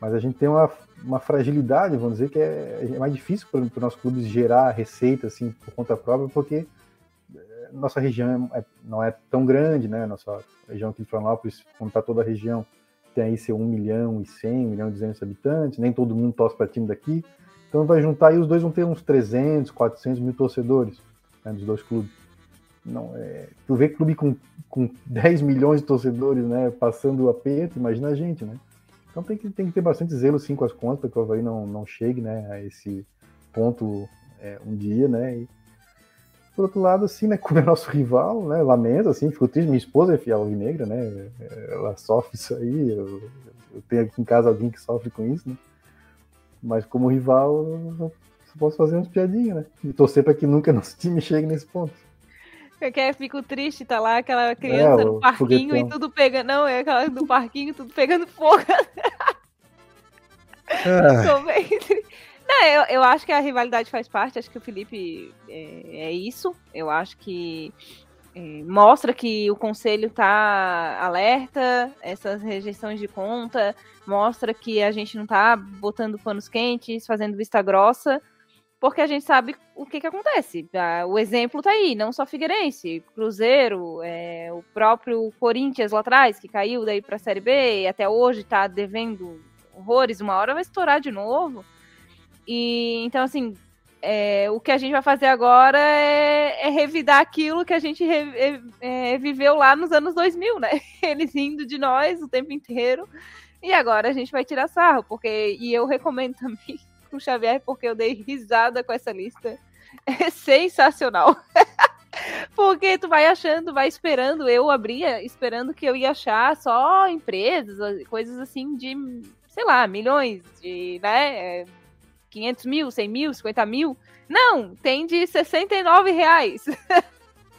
Speaker 2: Mas a gente tem uma, uma fragilidade, vamos dizer, que é, é mais difícil para os nossos clubes gerar receita assim, por conta própria, porque é, nossa região é, não é tão grande, né? Nossa região aqui de Florianópolis, como está toda a região, tem aí seu 1 milhão e 100, 1 milhão e 200 habitantes, nem todo mundo torce para time daqui. Então vai juntar e os dois vão ter uns 300, 400 mil torcedores né, dos dois clubes. Não, é, tu vê clube com, com 10 milhões de torcedores né, passando o aperto, imagina a gente, né? Então tem que, tem que ter bastante zelo sim com as contas para que o Havaí não, não chegue né, a esse ponto é, um dia, né? E, por outro lado, assim, né, como é nosso rival, né, lamento, assim, fico triste, minha esposa é fiel negra, né, ela sofre isso aí, eu, eu tenho aqui em casa alguém que sofre com isso, né, mas como rival, eu posso fazer umas piadinhas, né? E torcer para que nunca nosso time chegue nesse ponto.
Speaker 3: Eu quero, fico triste, tá lá aquela criança é, no parquinho foguetão. e tudo pegando. Não, é aquela do parquinho, tudo pegando fogo. Ah. Não, eu, eu acho que a rivalidade faz parte, acho que o Felipe é, é isso. Eu acho que é, mostra que o conselho está alerta, essas rejeições de conta, mostra que a gente não está botando panos quentes, fazendo vista grossa, porque a gente sabe o que, que acontece. Ah, o exemplo está aí, não só Figueirense, Cruzeiro, é, o próprio Corinthians lá atrás, que caiu daí para a Série B e até hoje está devendo horrores, uma hora vai estourar de novo. E então, assim, é, o que a gente vai fazer agora é, é revidar aquilo que a gente re, é, viveu lá nos anos 2000, né? Eles rindo de nós o tempo inteiro. E agora a gente vai tirar sarro, porque. E eu recomendo também o Xavier, porque eu dei risada com essa lista. É sensacional. porque tu vai achando, vai esperando. Eu abria esperando que eu ia achar só empresas, coisas assim de, sei lá, milhões de, né? 500 mil, 100 mil, 50 mil. Não, tem de 69 reais.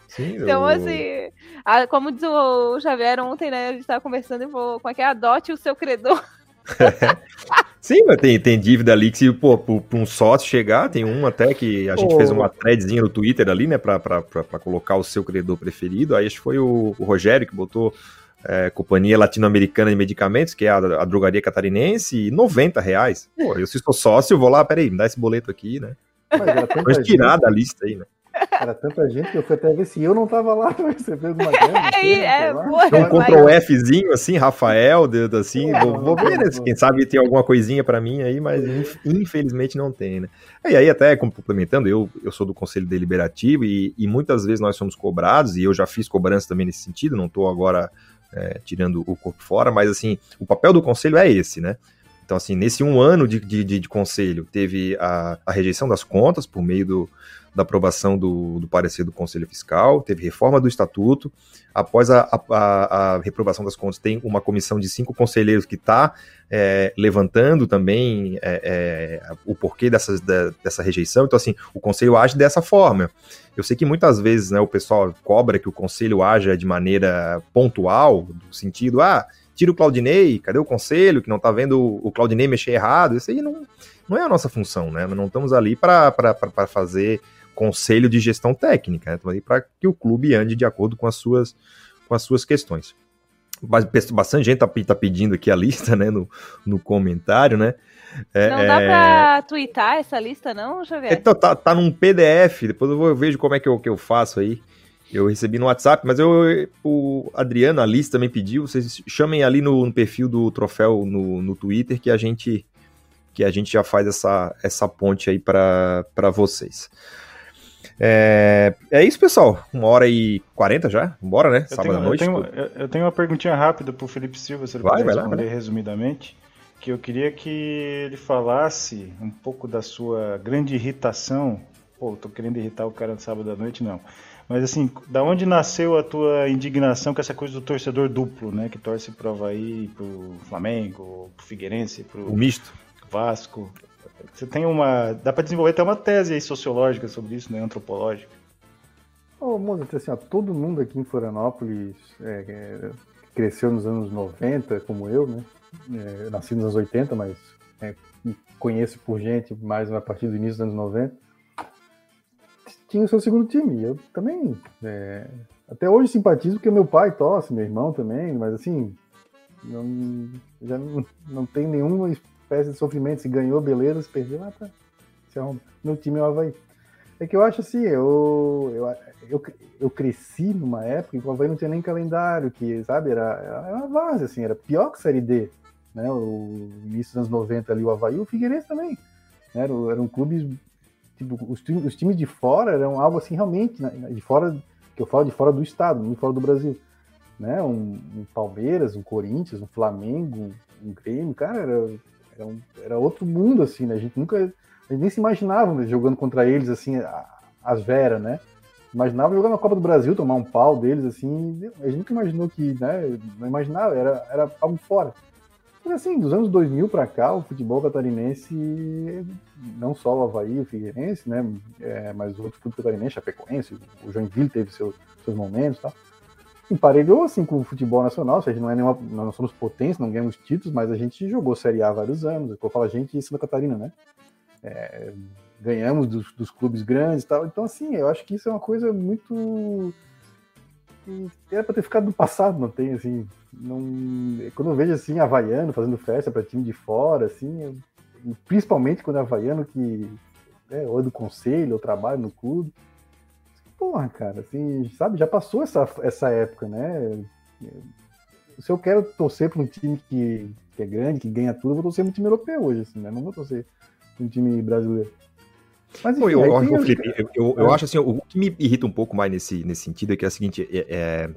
Speaker 3: Sim, então, eu... assim, a, como diz o Xavier ontem, né? A gente estava conversando e vou. Como é que é? Adote o seu credor.
Speaker 1: Sim, mas tem, tem dívida ali que se pô, para um sócio chegar, tem um até que a gente fez uma threadzinha no Twitter ali, né, para colocar o seu credor preferido. Aí acho que foi o, o Rogério que botou é, Companhia Latino-Americana de Medicamentos, que é a, a, drogaria catarinense, e 90 reais. Pô, eu se sou sócio, eu vou lá, peraí, me dá esse boleto aqui, né? Mas tirar da lista aí, né?
Speaker 2: Era tanta gente que eu fui até ver se eu não tava lá pra receber alguma grana.
Speaker 1: É, é, um Ctrl Fzinho, assim, Rafael, dedo assim, é, vou, vou ver, né? Quem sabe tem alguma coisinha pra mim aí, mas infelizmente não tem, né? E aí, até complementando, eu, eu sou do Conselho Deliberativo e, e muitas vezes nós somos cobrados, e eu já fiz cobrança também nesse sentido, não tô agora é, tirando o corpo fora, mas assim, o papel do conselho é esse, né? Então, assim, nesse um ano de, de, de conselho, teve a, a, rejeição das contas por meio do, da aprovação do, do, parecer do Conselho Fiscal, teve reforma do Estatuto. Após a, a, a reprovação das contas, tem uma comissão de cinco conselheiros que está é, levantando também é, é, o porquê dessas, da, dessa rejeição. Então, assim, o Conselho age dessa forma. Eu sei que muitas vezes né, o pessoal cobra que o conselho haja de maneira pontual, no sentido, ah, tira o Claudinei, cadê o conselho que não está vendo o Claudinei mexer errado? Isso aí não, não é a nossa função, né? Não estamos ali para fazer conselho de gestão técnica, né? estamos ali para que o clube ande de acordo com as suas, com as suas questões. bastante gente tá, tá, pedindo aqui a lista, né, no, no comentário, né?
Speaker 3: É, não dá é... pra twittar essa lista, não? Ver.
Speaker 1: Então, tá, tá num PDF, depois eu, vou, eu vejo como é que eu, que eu faço aí. Eu recebi no WhatsApp, mas eu, o Adriano, a Alice também pediu, vocês chamem ali no, no perfil do troféu no, no Twitter que a gente que a gente já faz essa, essa ponte aí para vocês. É, é isso, pessoal. Uma hora e quarenta já? Bora, né?
Speaker 4: Eu Sábado tenho, à noite. Eu tenho, eu tenho, uma perguntinha rápida pro Felipe Silva, se ele vai, puder responder lá, resumidamente. Que eu queria que ele falasse um pouco da sua grande irritação. Pô, tô querendo irritar o cara no sábado à noite, não. Mas assim, da onde nasceu a tua indignação com essa coisa do torcedor duplo, né? Que torce pro Havaí, pro Flamengo, pro Figueirense, pro
Speaker 1: o misto.
Speaker 4: Vasco. Você tem uma. Dá para desenvolver até uma tese aí sociológica sobre isso, né? Antropológica.
Speaker 2: Ô, oh, assim, ó, todo mundo aqui em Florianópolis é, é, cresceu nos anos 90, como eu, né? É, nasci nos anos 80, mas é, conheço por gente mais a partir do início dos anos 90 tinha o seu segundo time. Eu também. É, até hoje simpatizo porque meu pai torce, meu irmão também, mas assim. Não, já não, não tem nenhuma espécie de sofrimento. Se ganhou, beleza, se perdeu, ah, tá. Se arruma. Meu time é o Havaí. É que eu acho assim, eu, eu, eu, eu cresci numa época que o Havaí não tinha nem calendário, que, sabe, era, era uma base, assim, era pior que Série D. Né? O início dos anos 90 ali, o Havaí e o Figueirense também. Né? Eram, eram clubes tipo, os, os, times de fora eram algo assim realmente, né, de fora, que eu falo de fora do estado, não de fora do Brasil. Né? Um, um Palmeiras, um Corinthians, um Flamengo, um Grêmio, cara, era, era, um, era, outro mundo, assim, né? A gente nunca, gente nem se imaginava né, jogando contra eles, assim, as Vera, né? Imaginava jogar na Copa do Brasil, tomar um pau deles, assim, a gente nunca imaginou que, né? Não imaginava, era, era algo fora. Mas assim, dos anos 2000 para cá, o futebol catarinense, não só o Havaí, o Figueirense, né, é, mas outros clubes catarinenses, Chapecoense, o Joinville teve seu, seus momentos e tal, emparelhou assim com o futebol nacional, ou seja, não é nenhuma, nós não somos potência, não ganhamos títulos, mas a gente jogou Série A há vários anos, eu falo a gente em Santa Catarina, né, é, ganhamos dos, dos, clubes grandes e tal, então assim, eu acho que isso é uma coisa muito era para ter ficado no passado, não tem assim, não, quando eu vejo assim havaiano fazendo festa para time de fora, assim, eu, principalmente quando é havaiano que é, ou é do conselho, ou trabalha no clube, porra, cara, assim, sabe, já passou essa, essa época, né? Se eu quero torcer para um time que, que é grande, que ganha tudo, eu vou torcer para time europeu hoje, assim, né? Não vou torcer um time brasileiro.
Speaker 1: Mas, enfim, eu, eu, Felipe, eu, eu, eu, acho assim, o que me irrita um pouco mais nesse, nesse sentido é que é o seguinte, é, é,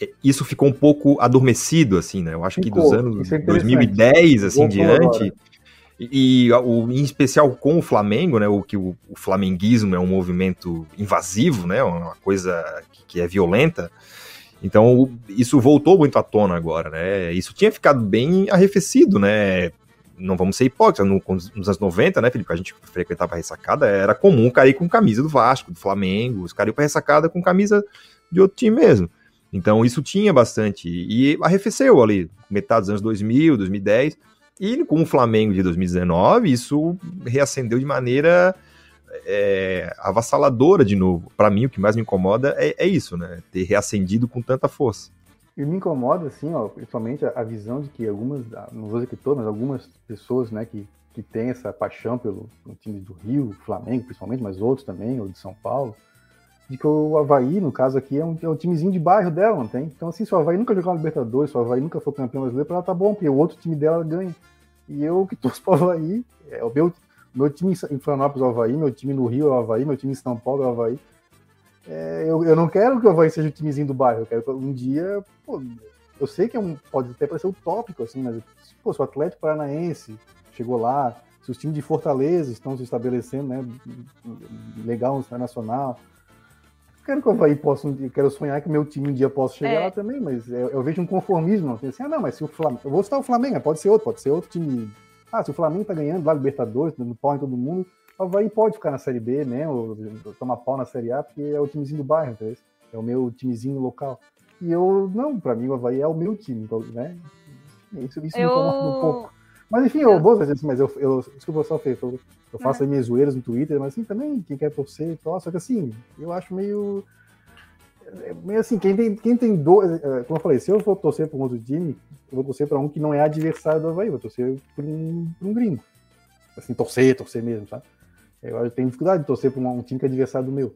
Speaker 1: é isso ficou um pouco adormecido, assim, né? Eu acho ficou, que dos anos 2010, é assim, diante, e, e o, em especial com o Flamengo, né? O que o, o, flamenguismo é um movimento invasivo, né? Uma coisa que, que é violenta. Então, isso voltou muito à tona agora, né? Isso tinha ficado bem arrefecido, né? Não vamos ser hipócritas, no, nos anos 90, né, Felipe, a gente frequentava a ressacada, era comum cair com camisa do Vasco, do Flamengo, os caras iam pra ressacada com camisa de outro time mesmo. Então isso tinha bastante, e arrefeceu ali, metade dos anos 2000, 2010, e com o Flamengo de 2019, isso reacendeu de maneira é, avassaladora de novo. Para mim, o que mais me incomoda é, é isso, né, ter reacendido com tanta força.
Speaker 2: E me incomoda, assim, ó, principalmente a, a, visão de que algumas, não vou dizer que todas, mas algumas pessoas, né, que, que têm essa paixão pelo, pelo time do Rio, Flamengo principalmente, mas outros também, ou de São Paulo, de que o Havaí, no caso aqui, é um, é um timezinho de bairro dela, não tem? Então, assim, se o Havaí nunca jogou na Libertadores, se o Havaí nunca foi campeão brasileiro, pra ela tá bom, porque o outro time dela ganha. E eu que torço pro Havaí, é o meu, meu time em Florianópolis é o Havaí, meu time no Rio é o Havaí, meu time em São Paulo é o Havaí. É, eu, eu não quero que o Havaí seja o timezinho do bairro, eu quero que um dia, pô, eu sei que é um, pode até parecer utópico, assim, mas pô, se o Atlético Paranaense chegou lá, se os times de Fortaleza estão se estabelecendo, né, legal no internacional, quero que o Havaí possa, quero sonhar que meu time um dia possa chegar é. lá também, mas eu, eu, vejo um conformismo, assim, ah, não, mas se o Flamengo, eu vou citar o Flamengo, pode ser outro, pode ser outro time, ah, se o Flamengo tá ganhando lá Libertadores, dando pau em todo mundo, o Havaí pode ficar na Série B mesmo, tomar pau na Série A, porque é o timezinho do bairro, entendeu? é o meu timezinho local. E eu, não, pra mim o Havaí é o meu time, então, né? Isso, isso eu... me incomoda um pouco. Mas enfim, eu vou fazer assim, mas eu, eu, isso eu vou só feito, eu, eu faço aí minhas zoeiras no Twitter, mas assim, também, quem quer torcer, torce, só que assim, eu acho meio. é meio assim, quem tem, quem tem dois. é, Como eu falei, se eu for torcer para um outro time, eu vou torcer para um que não é adversário do Havaí, vou torcer para um, pra um gringo. Assim, torcer, torcer mesmo, sabe? Eu, eu tenho dificuldade de torcer para um, time que é adversário do meu.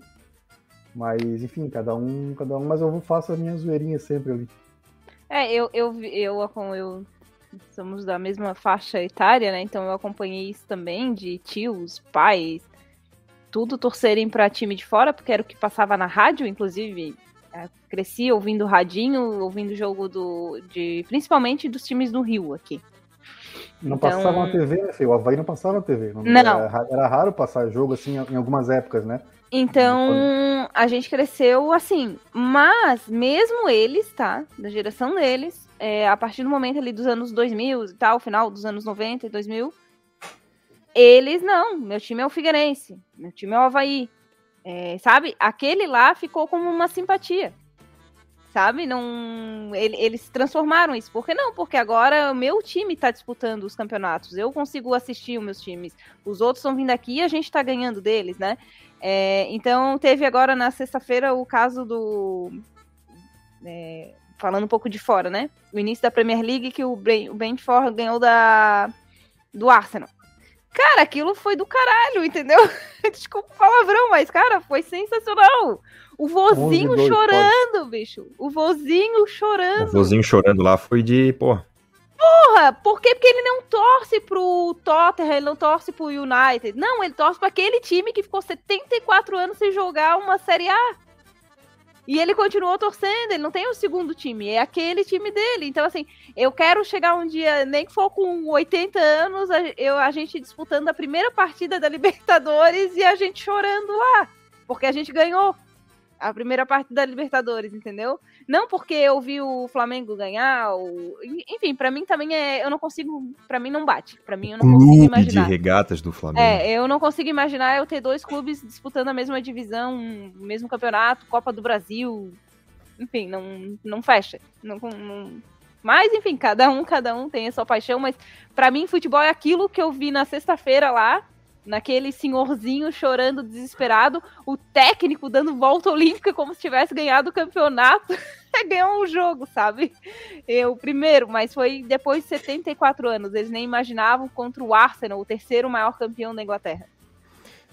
Speaker 2: Mas, enfim, cada um, cada um, mas eu faço a minha zoeirinha sempre ali.
Speaker 3: É, eu, eu, eu, acom- eu somos da mesma faixa etária, né? Então eu acompanhei isso também de tios, pais, tudo torcerem pra time de fora, porque era o que passava na rádio, inclusive. é, cresci ouvindo radinho, ouvindo jogo do. De, principalmente dos times do Rio aqui.
Speaker 2: Não
Speaker 3: Então-
Speaker 2: passava na TV, né, filho? O Havaí não passava na TV.
Speaker 3: Não.
Speaker 2: Era, ra- era raro passar jogo assim em algumas épocas, né?
Speaker 3: Então, a gente cresceu assim. Mas, mesmo eles, tá? Da geração deles, é, a partir do momento ali dos anos 2000 e tal, final dos anos 90 e 2000, eles não. Meu time é o Figueirense. Meu time é o Havaí. É, sabe? Aquele lá ficou como uma simpatia. Sabe? Não, ele- eles transformaram isso. Por que não? Porque agora o meu time tá disputando os campeonatos. Eu consigo assistir os meus times. Os outros estão vindo aqui e a gente tá ganhando deles, né? É, então, teve agora na sexta-feira o caso do. é, falando um pouco de fora, né? O início da Premier League que o Brentford ganhou da, do Arsenal. Cara, aquilo foi do caralho, entendeu? Desculpa o palavrão, mas, cara, foi sensacional. O vozinho
Speaker 1: 11-2,
Speaker 3: chorando, bicho. O vozinho
Speaker 1: O
Speaker 3: chorando.
Speaker 1: vozinho chorando lá foi de, pô,
Speaker 3: Porra, por quê? Porque ele não torce pro Tottenham, ele não torce pro United. Não, ele torce para aquele time que ficou 74 anos sem jogar uma Série A. E ele continuou torcendo, ele não tem o segundo time, é aquele time dele. Então, assim, eu quero chegar um dia, nem que for com 80 anos, a, eu, a gente disputando a primeira partida da Libertadores e a gente chorando lá. Porque a gente ganhou a primeira parte da Libertadores, entendeu? Não porque eu vi o Flamengo ganhar, ou... enfim, pra mim também é, eu não consigo, Pra mim não bate, Pra mim eu não consigo
Speaker 1: clube de
Speaker 3: imaginar.
Speaker 1: regatas do Flamengo.
Speaker 3: É, eu não consigo imaginar eu ter dois clubes disputando a mesma divisão, o mesmo campeonato, Copa do Brasil, enfim, não, não fecha. Não, não- Mas, enfim, cada um, cada um tem a sua paixão, mas pra mim futebol é aquilo que eu vi na sexta-feira lá, naquele senhorzinho chorando desesperado, o técnico dando volta olímpica como se tivesse ganhado o campeonato, ganhou um jogo, sabe? Eu primeiro, mas foi depois de 74 anos, eles nem imaginavam contra o Arsenal, o terceiro maior campeão da Inglaterra.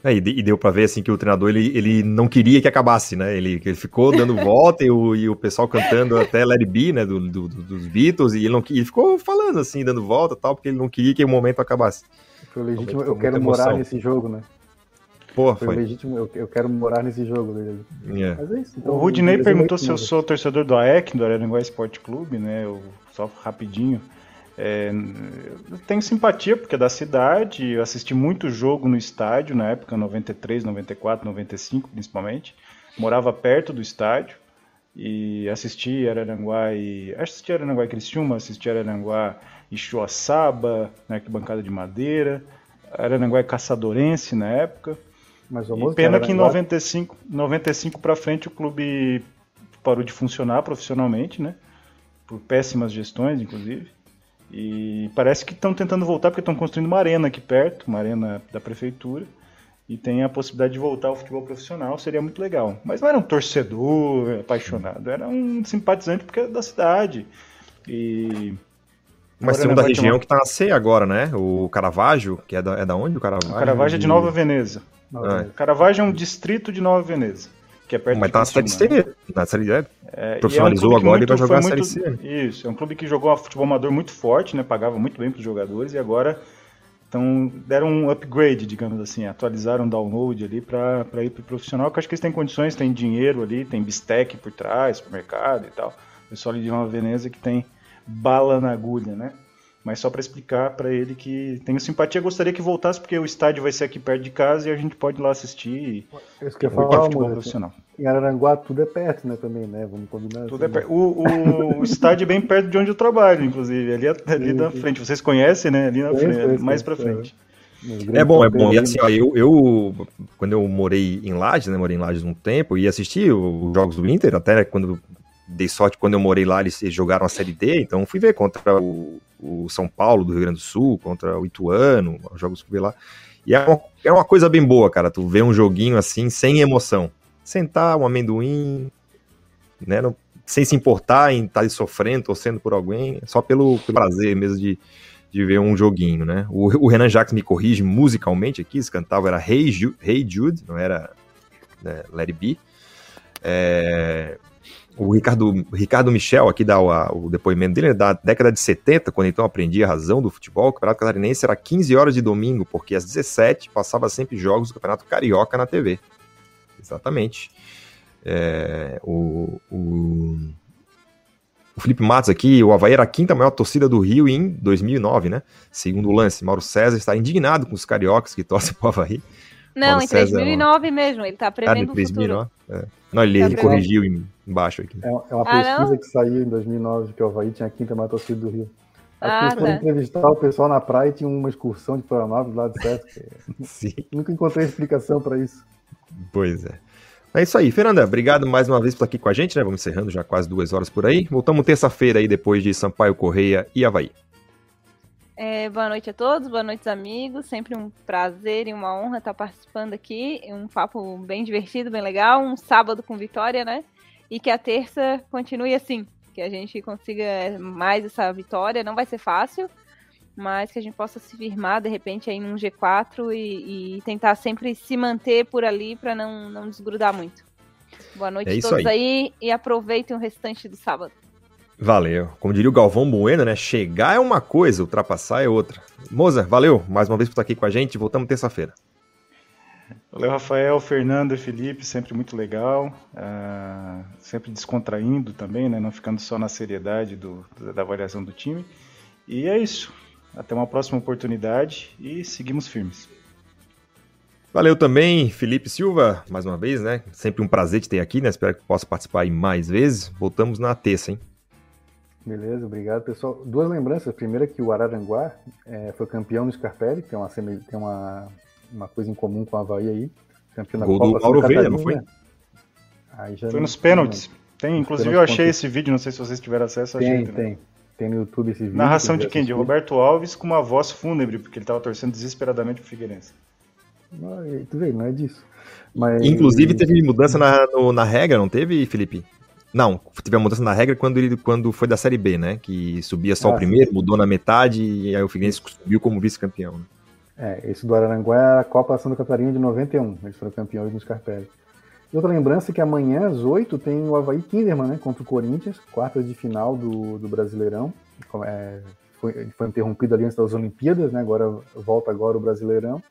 Speaker 1: É, e, de- deu pra ver assim que o treinador ele, ele não queria que acabasse, né? Ele, ele ficou dando volta e o, e o pessoal cantando até It Be, né? Do, do- do- dos Beatles, e ele, não, ele ficou falando assim, dando volta tal, porque ele não queria que o momento acabasse.
Speaker 2: Foi legítimo,
Speaker 1: Foi
Speaker 2: eu quero morar
Speaker 1: emoção.
Speaker 2: nesse jogo, né?
Speaker 1: Pô,
Speaker 2: Foi,
Speaker 1: foi.
Speaker 2: legítimo, eu, eu quero morar nesse jogo. Né?
Speaker 1: É.
Speaker 2: Mas é isso. então,
Speaker 4: O Rudney perguntou se eu sou torcedor do AEC, do Araranguá Esporte Clube, né? Eu, só rapidinho. É, eu tenho simpatia porque é da cidade, eu assisti muito jogo no estádio na época, 93, 94, 95 principalmente. Morava perto do estádio e assisti Araranguá e. Assisti Araranguá e Criciúma, assisti Araranguá Chuaçaba, na arquibancada de madeira. Araranguá e Caçadorense na época.
Speaker 2: Mas o
Speaker 4: E pena que em
Speaker 2: Araranguá-
Speaker 4: 95, 95 para frente o clube parou de funcionar profissionalmente, né? Por péssimas gestões, inclusive. E parece que estão tentando voltar porque estão construindo uma arena aqui perto, uma arena da prefeitura. E tem a possibilidade de voltar ao futebol profissional, seria muito legal. Mas não era um torcedor apaixonado, era um simpatizante porque era da cidade. E.
Speaker 1: Mas tem um da região que tá na C agora, né? O Caravaggio, que é da, é da onde o Caravaggio?
Speaker 4: O Caravaggio é de Nova Veneza.
Speaker 1: Ah,
Speaker 4: O Caravaggio é um distrito de Nova Veneza, que é perto
Speaker 1: Mas
Speaker 4: de
Speaker 1: tá na série
Speaker 4: Criciúma, né?
Speaker 1: C, na série D.
Speaker 4: É,
Speaker 1: Profissionalizou
Speaker 4: é um
Speaker 1: agora e vai
Speaker 4: muito-
Speaker 1: jogar a
Speaker 4: foi
Speaker 1: série
Speaker 4: muito-
Speaker 1: C.
Speaker 4: Isso, é um clube que jogou futebol amador muito forte, né? Pagava muito bem para os jogadores e agora então, deram um upgrade, digamos assim, atualizaram o download ali para ir para o profissional, que eu acho que eles têm condições, tem dinheiro ali, tem bistec por trás, supermercado e tal. O pessoal ali de Nova Veneza que tem bala na agulha, né? Mas só para explicar para ele que tenho simpatia, gostaria que voltasse, porque o estádio vai ser aqui perto de casa e a gente pode ir lá assistir e
Speaker 2: Isso que eu falar,
Speaker 4: futebol
Speaker 2: amor,
Speaker 4: profissional.
Speaker 2: Em Araranguá tudo é perto, né, também, né? Vamos combinar.
Speaker 4: Tudo é
Speaker 2: assim,
Speaker 4: perto. O, o, o estádio é bem perto de onde eu trabalho, inclusive, ali, ali na frente. Vocês conhecem, né? Ali na
Speaker 2: Conheço,
Speaker 4: frente,
Speaker 2: conheço,
Speaker 4: mais pra
Speaker 2: conheço,
Speaker 4: frente.
Speaker 1: É bom, é bom. E assim, ó, eu, eu quando eu morei em Lages, né, morei em Lages um tempo, e assisti os jogos do Inter, até quando dei sorte, quando eu morei lá, eles jogaram a Série D, então fui ver contra o, o São Paulo do Rio Grande do Sul, contra o Ituano, os jogos que eu vi lá. E é uma, é uma coisa bem boa, cara, tu vê um joguinho assim, sem emoção. Sentar, um amendoim, né? Sem se importar em estar tá sofrendo, torcendo por alguém, só pelo, pelo prazer mesmo de, de ver um joguinho, né? O, o, Renan Jacques me corrige musicalmente aqui, esse cantava era Hey Jude, hey Jude não era né, Let It Be. É, o Ricardo, Ricardo Michel aqui dá o, o, depoimento dele, é da década de 70, quando então aprendi a razão do futebol, o Campeonato Catarinense era 15 horas de domingo, porque às 17 passava sempre jogos do Campeonato Carioca na TV. Exatamente. É, o, o, o Felipe Matos aqui, o Havaí era a quinta maior torcida do Rio em 2009, né? Segundo o lance, Mauro César está indignado com os cariocas que torcem para o Havaí.
Speaker 3: Não, Mauro em 2009 é uma... mesmo, ele está prevendo ah, 2009?
Speaker 1: É. Não, ele, ele corrigiu embaixo aqui.
Speaker 2: É, é uma pesquisa ah, que saiu em 2009 que o Havaí tinha a quinta maior torcida do Rio. As ah, pessoas tá. entrevistar o pessoal na praia e tinha uma excursão de Florianópolis lá de certo. Sim. Nunca encontrei explicação para isso.
Speaker 1: Pois é. É isso aí, Fernanda. Obrigado mais uma vez por estar aqui com a gente, né? Vamos encerrando já quase duas horas por aí. Voltamos terça-feira aí depois de Sampaio Correia e Havaí.
Speaker 3: É, boa noite a todos, boa noite, amigos. Sempre um prazer e uma honra estar participando aqui. Um papo bem divertido, bem legal. Um sábado com vitória, né? E que a terça continue assim. Que a gente consiga mais essa vitória. Não vai ser fácil, mas que a gente possa se firmar de repente aí num G4 e, e tentar sempre se manter por ali para não, não desgrudar muito. Boa noite é a todos aí. aí e aproveitem o restante do sábado.
Speaker 1: Valeu. Como diria o Galvão Bueno, né? Chegar é uma coisa, ultrapassar é outra. Moza, valeu mais uma vez por estar aqui com a gente. Voltamos terça-feira.
Speaker 4: Valeu, Rafael, Fernando e Felipe, sempre muito legal. Uh, sempre descontraindo também, né? Não ficando só na seriedade do, da avaliação do time. E é isso. Até uma próxima oportunidade e seguimos firmes.
Speaker 1: Valeu também, Felipe Silva, mais uma vez, né? Sempre um prazer te ter aqui, né? Espero que possa participar aí mais vezes. Voltamos na terça, hein?
Speaker 2: Beleza, obrigado, pessoal. Duas lembranças. Primeira é que o Araranguá é, foi campeão no Scarpelli, tem uma, tem uma, uma coisa em comum com a Havaí aí.
Speaker 1: Campeão da Gol Copa do Mauro Veia, não foi?
Speaker 4: foi nos pênaltis. Tem, inclusive eu achei esse vídeo, não sei se vocês tiveram acesso.
Speaker 2: Tem, achei, tem. Né? Tem no YouTube esse vídeo.
Speaker 4: Narração de quem? De Roberto Alves com uma voz fúnebre, porque ele estava torcendo desesperadamente pro Figueirense.
Speaker 2: Não, tu vê, não é disso. Mas...
Speaker 1: Inclusive teve mudança na, no, na regra, não teve, Felipe? Não, teve uma mudança na regra quando ele quando foi da Série B, né? Que subia só ah, o primeiro, sim. mudou na metade e aí o Figueirense subiu como vice-campeão.
Speaker 2: É, esse do Araranguá é a Copa Santa Catarina de 91. Eles foram campeões no Scarpelli. E outra lembrança é que amanhã, às 8, tem o Havaí Kinderman, né? Contra o Corinthians, quartas de final do, do Brasileirão. É, foi, foi interrompido ali antes das Olimpíadas, né? Agora volta agora o Brasileirão.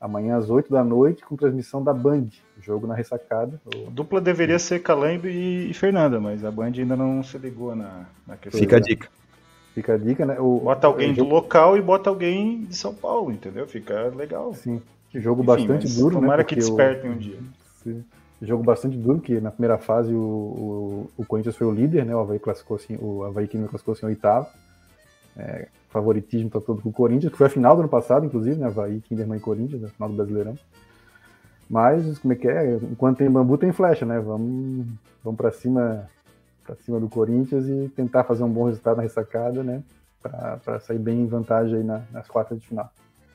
Speaker 2: Amanhã às 8 da noite, com transmissão da Band. Jogo na ressacada.
Speaker 4: A dupla deveria ser Calembe e, e, Fernanda, mas a Band ainda não se ligou na, na
Speaker 1: questão. Fica a dica.
Speaker 2: Fica a dica, né? O,
Speaker 4: bota alguém do local e bota alguém de São Paulo, entendeu? Fica legal.
Speaker 2: Sim. Jogo Enfim, bastante duro,
Speaker 4: tomara
Speaker 2: né?
Speaker 4: Tomara que despertem um dia.
Speaker 2: Sim jogo bastante duro, que na primeira fase o, o, o Corinthians foi o líder, né? O Havaí classificou assim, o Havaí Química classificou assim oitavo. É, favoritismo tá todo com o Corinthians, que foi a final do ano passado, inclusive, né? Havaí, Kinderman e Corinthians, a final do Brasileirão. Mas, como é que é? Enquanto tem bambu, tem flecha, né? Vamos, vamos para cima para cima do Corinthians e tentar fazer um bom resultado na ressacada, né? Para sair bem em vantagem aí na, nas quartas de final.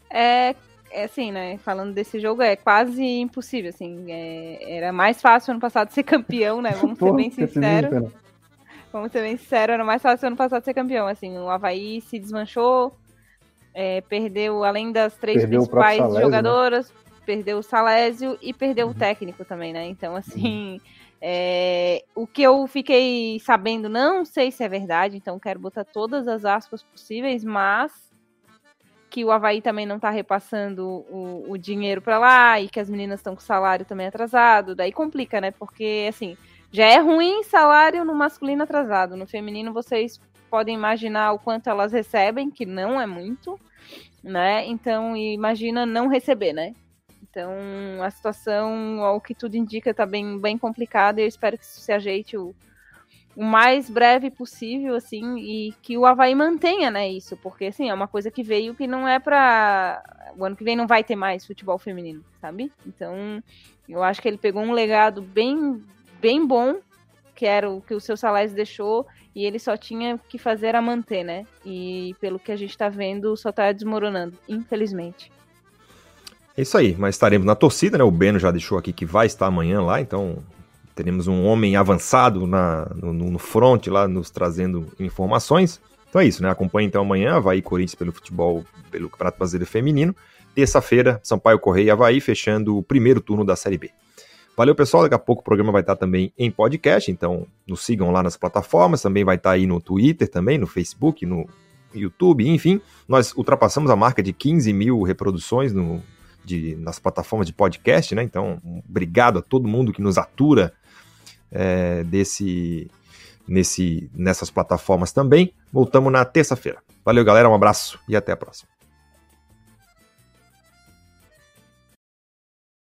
Speaker 3: É, é assim, né? Falando desse jogo, é quase impossível, assim. É, era mais fácil ano passado ser campeão, né? Vamos ser bem sinceros. Vamos ser bem sinceros, era mais fácil ano passado ser campeão. Assim, o Havaí se desmanchou, é, perdeu, além das três perdeu principais Salésio, né? jogadoras, né? perdeu o Salésio e perdeu uhum. o técnico também, né? Então, assim. Uhum. É, o que eu fiquei sabendo, não sei se é verdade, então quero botar todas as aspas possíveis, mas que o Havaí também não está repassando o, o dinheiro para lá e que as meninas estão com salário também atrasado, daí complica, né? Porque, assim, já é ruim salário no masculino atrasado. No feminino, vocês podem imaginar o quanto elas recebem, que não é muito, né? Então, imagina não receber, né? Então, a situação, ao que tudo indica, está bem, bem complicada e eu espero que isso se ajeite o, o mais breve possível, assim, e que o Havaí mantenha, né, isso, porque, assim, é uma coisa que veio que não é pra... O ano que vem não vai ter mais futebol feminino, sabe? Então, eu acho que ele pegou um legado bem, bem bom, que era o que o seu Salais deixou, e ele só tinha que fazer a manter, né? E pelo que a gente tá vendo, só tá desmoronando, infelizmente.
Speaker 1: É isso aí, mas estaremos na torcida, né? O Beno já deixou aqui que vai estar amanhã lá, então teremos um homem avançado na, no, no front lá nos trazendo informações. Então é isso, né? Acompanhe então amanhã Havaí Corinthians pelo futebol, pelo Campeonato Brasileiro Feminino. Terça-feira, Sampaio Correia e Havaí fechando o primeiro turno da Série B. Valeu, pessoal. Daqui a pouco o programa vai estar também em podcast, então nos sigam lá nas plataformas. Também vai estar aí no Twitter, também, no Facebook, no YouTube, enfim. Nós ultrapassamos a marca de 15 mil reproduções no, de, nas plataformas de podcast, né? Então, obrigado a todo mundo que nos atura é, desse, nesse, nessas plataformas também. Voltamos na terça-feira. Valeu, galera. Um abraço e até a próxima.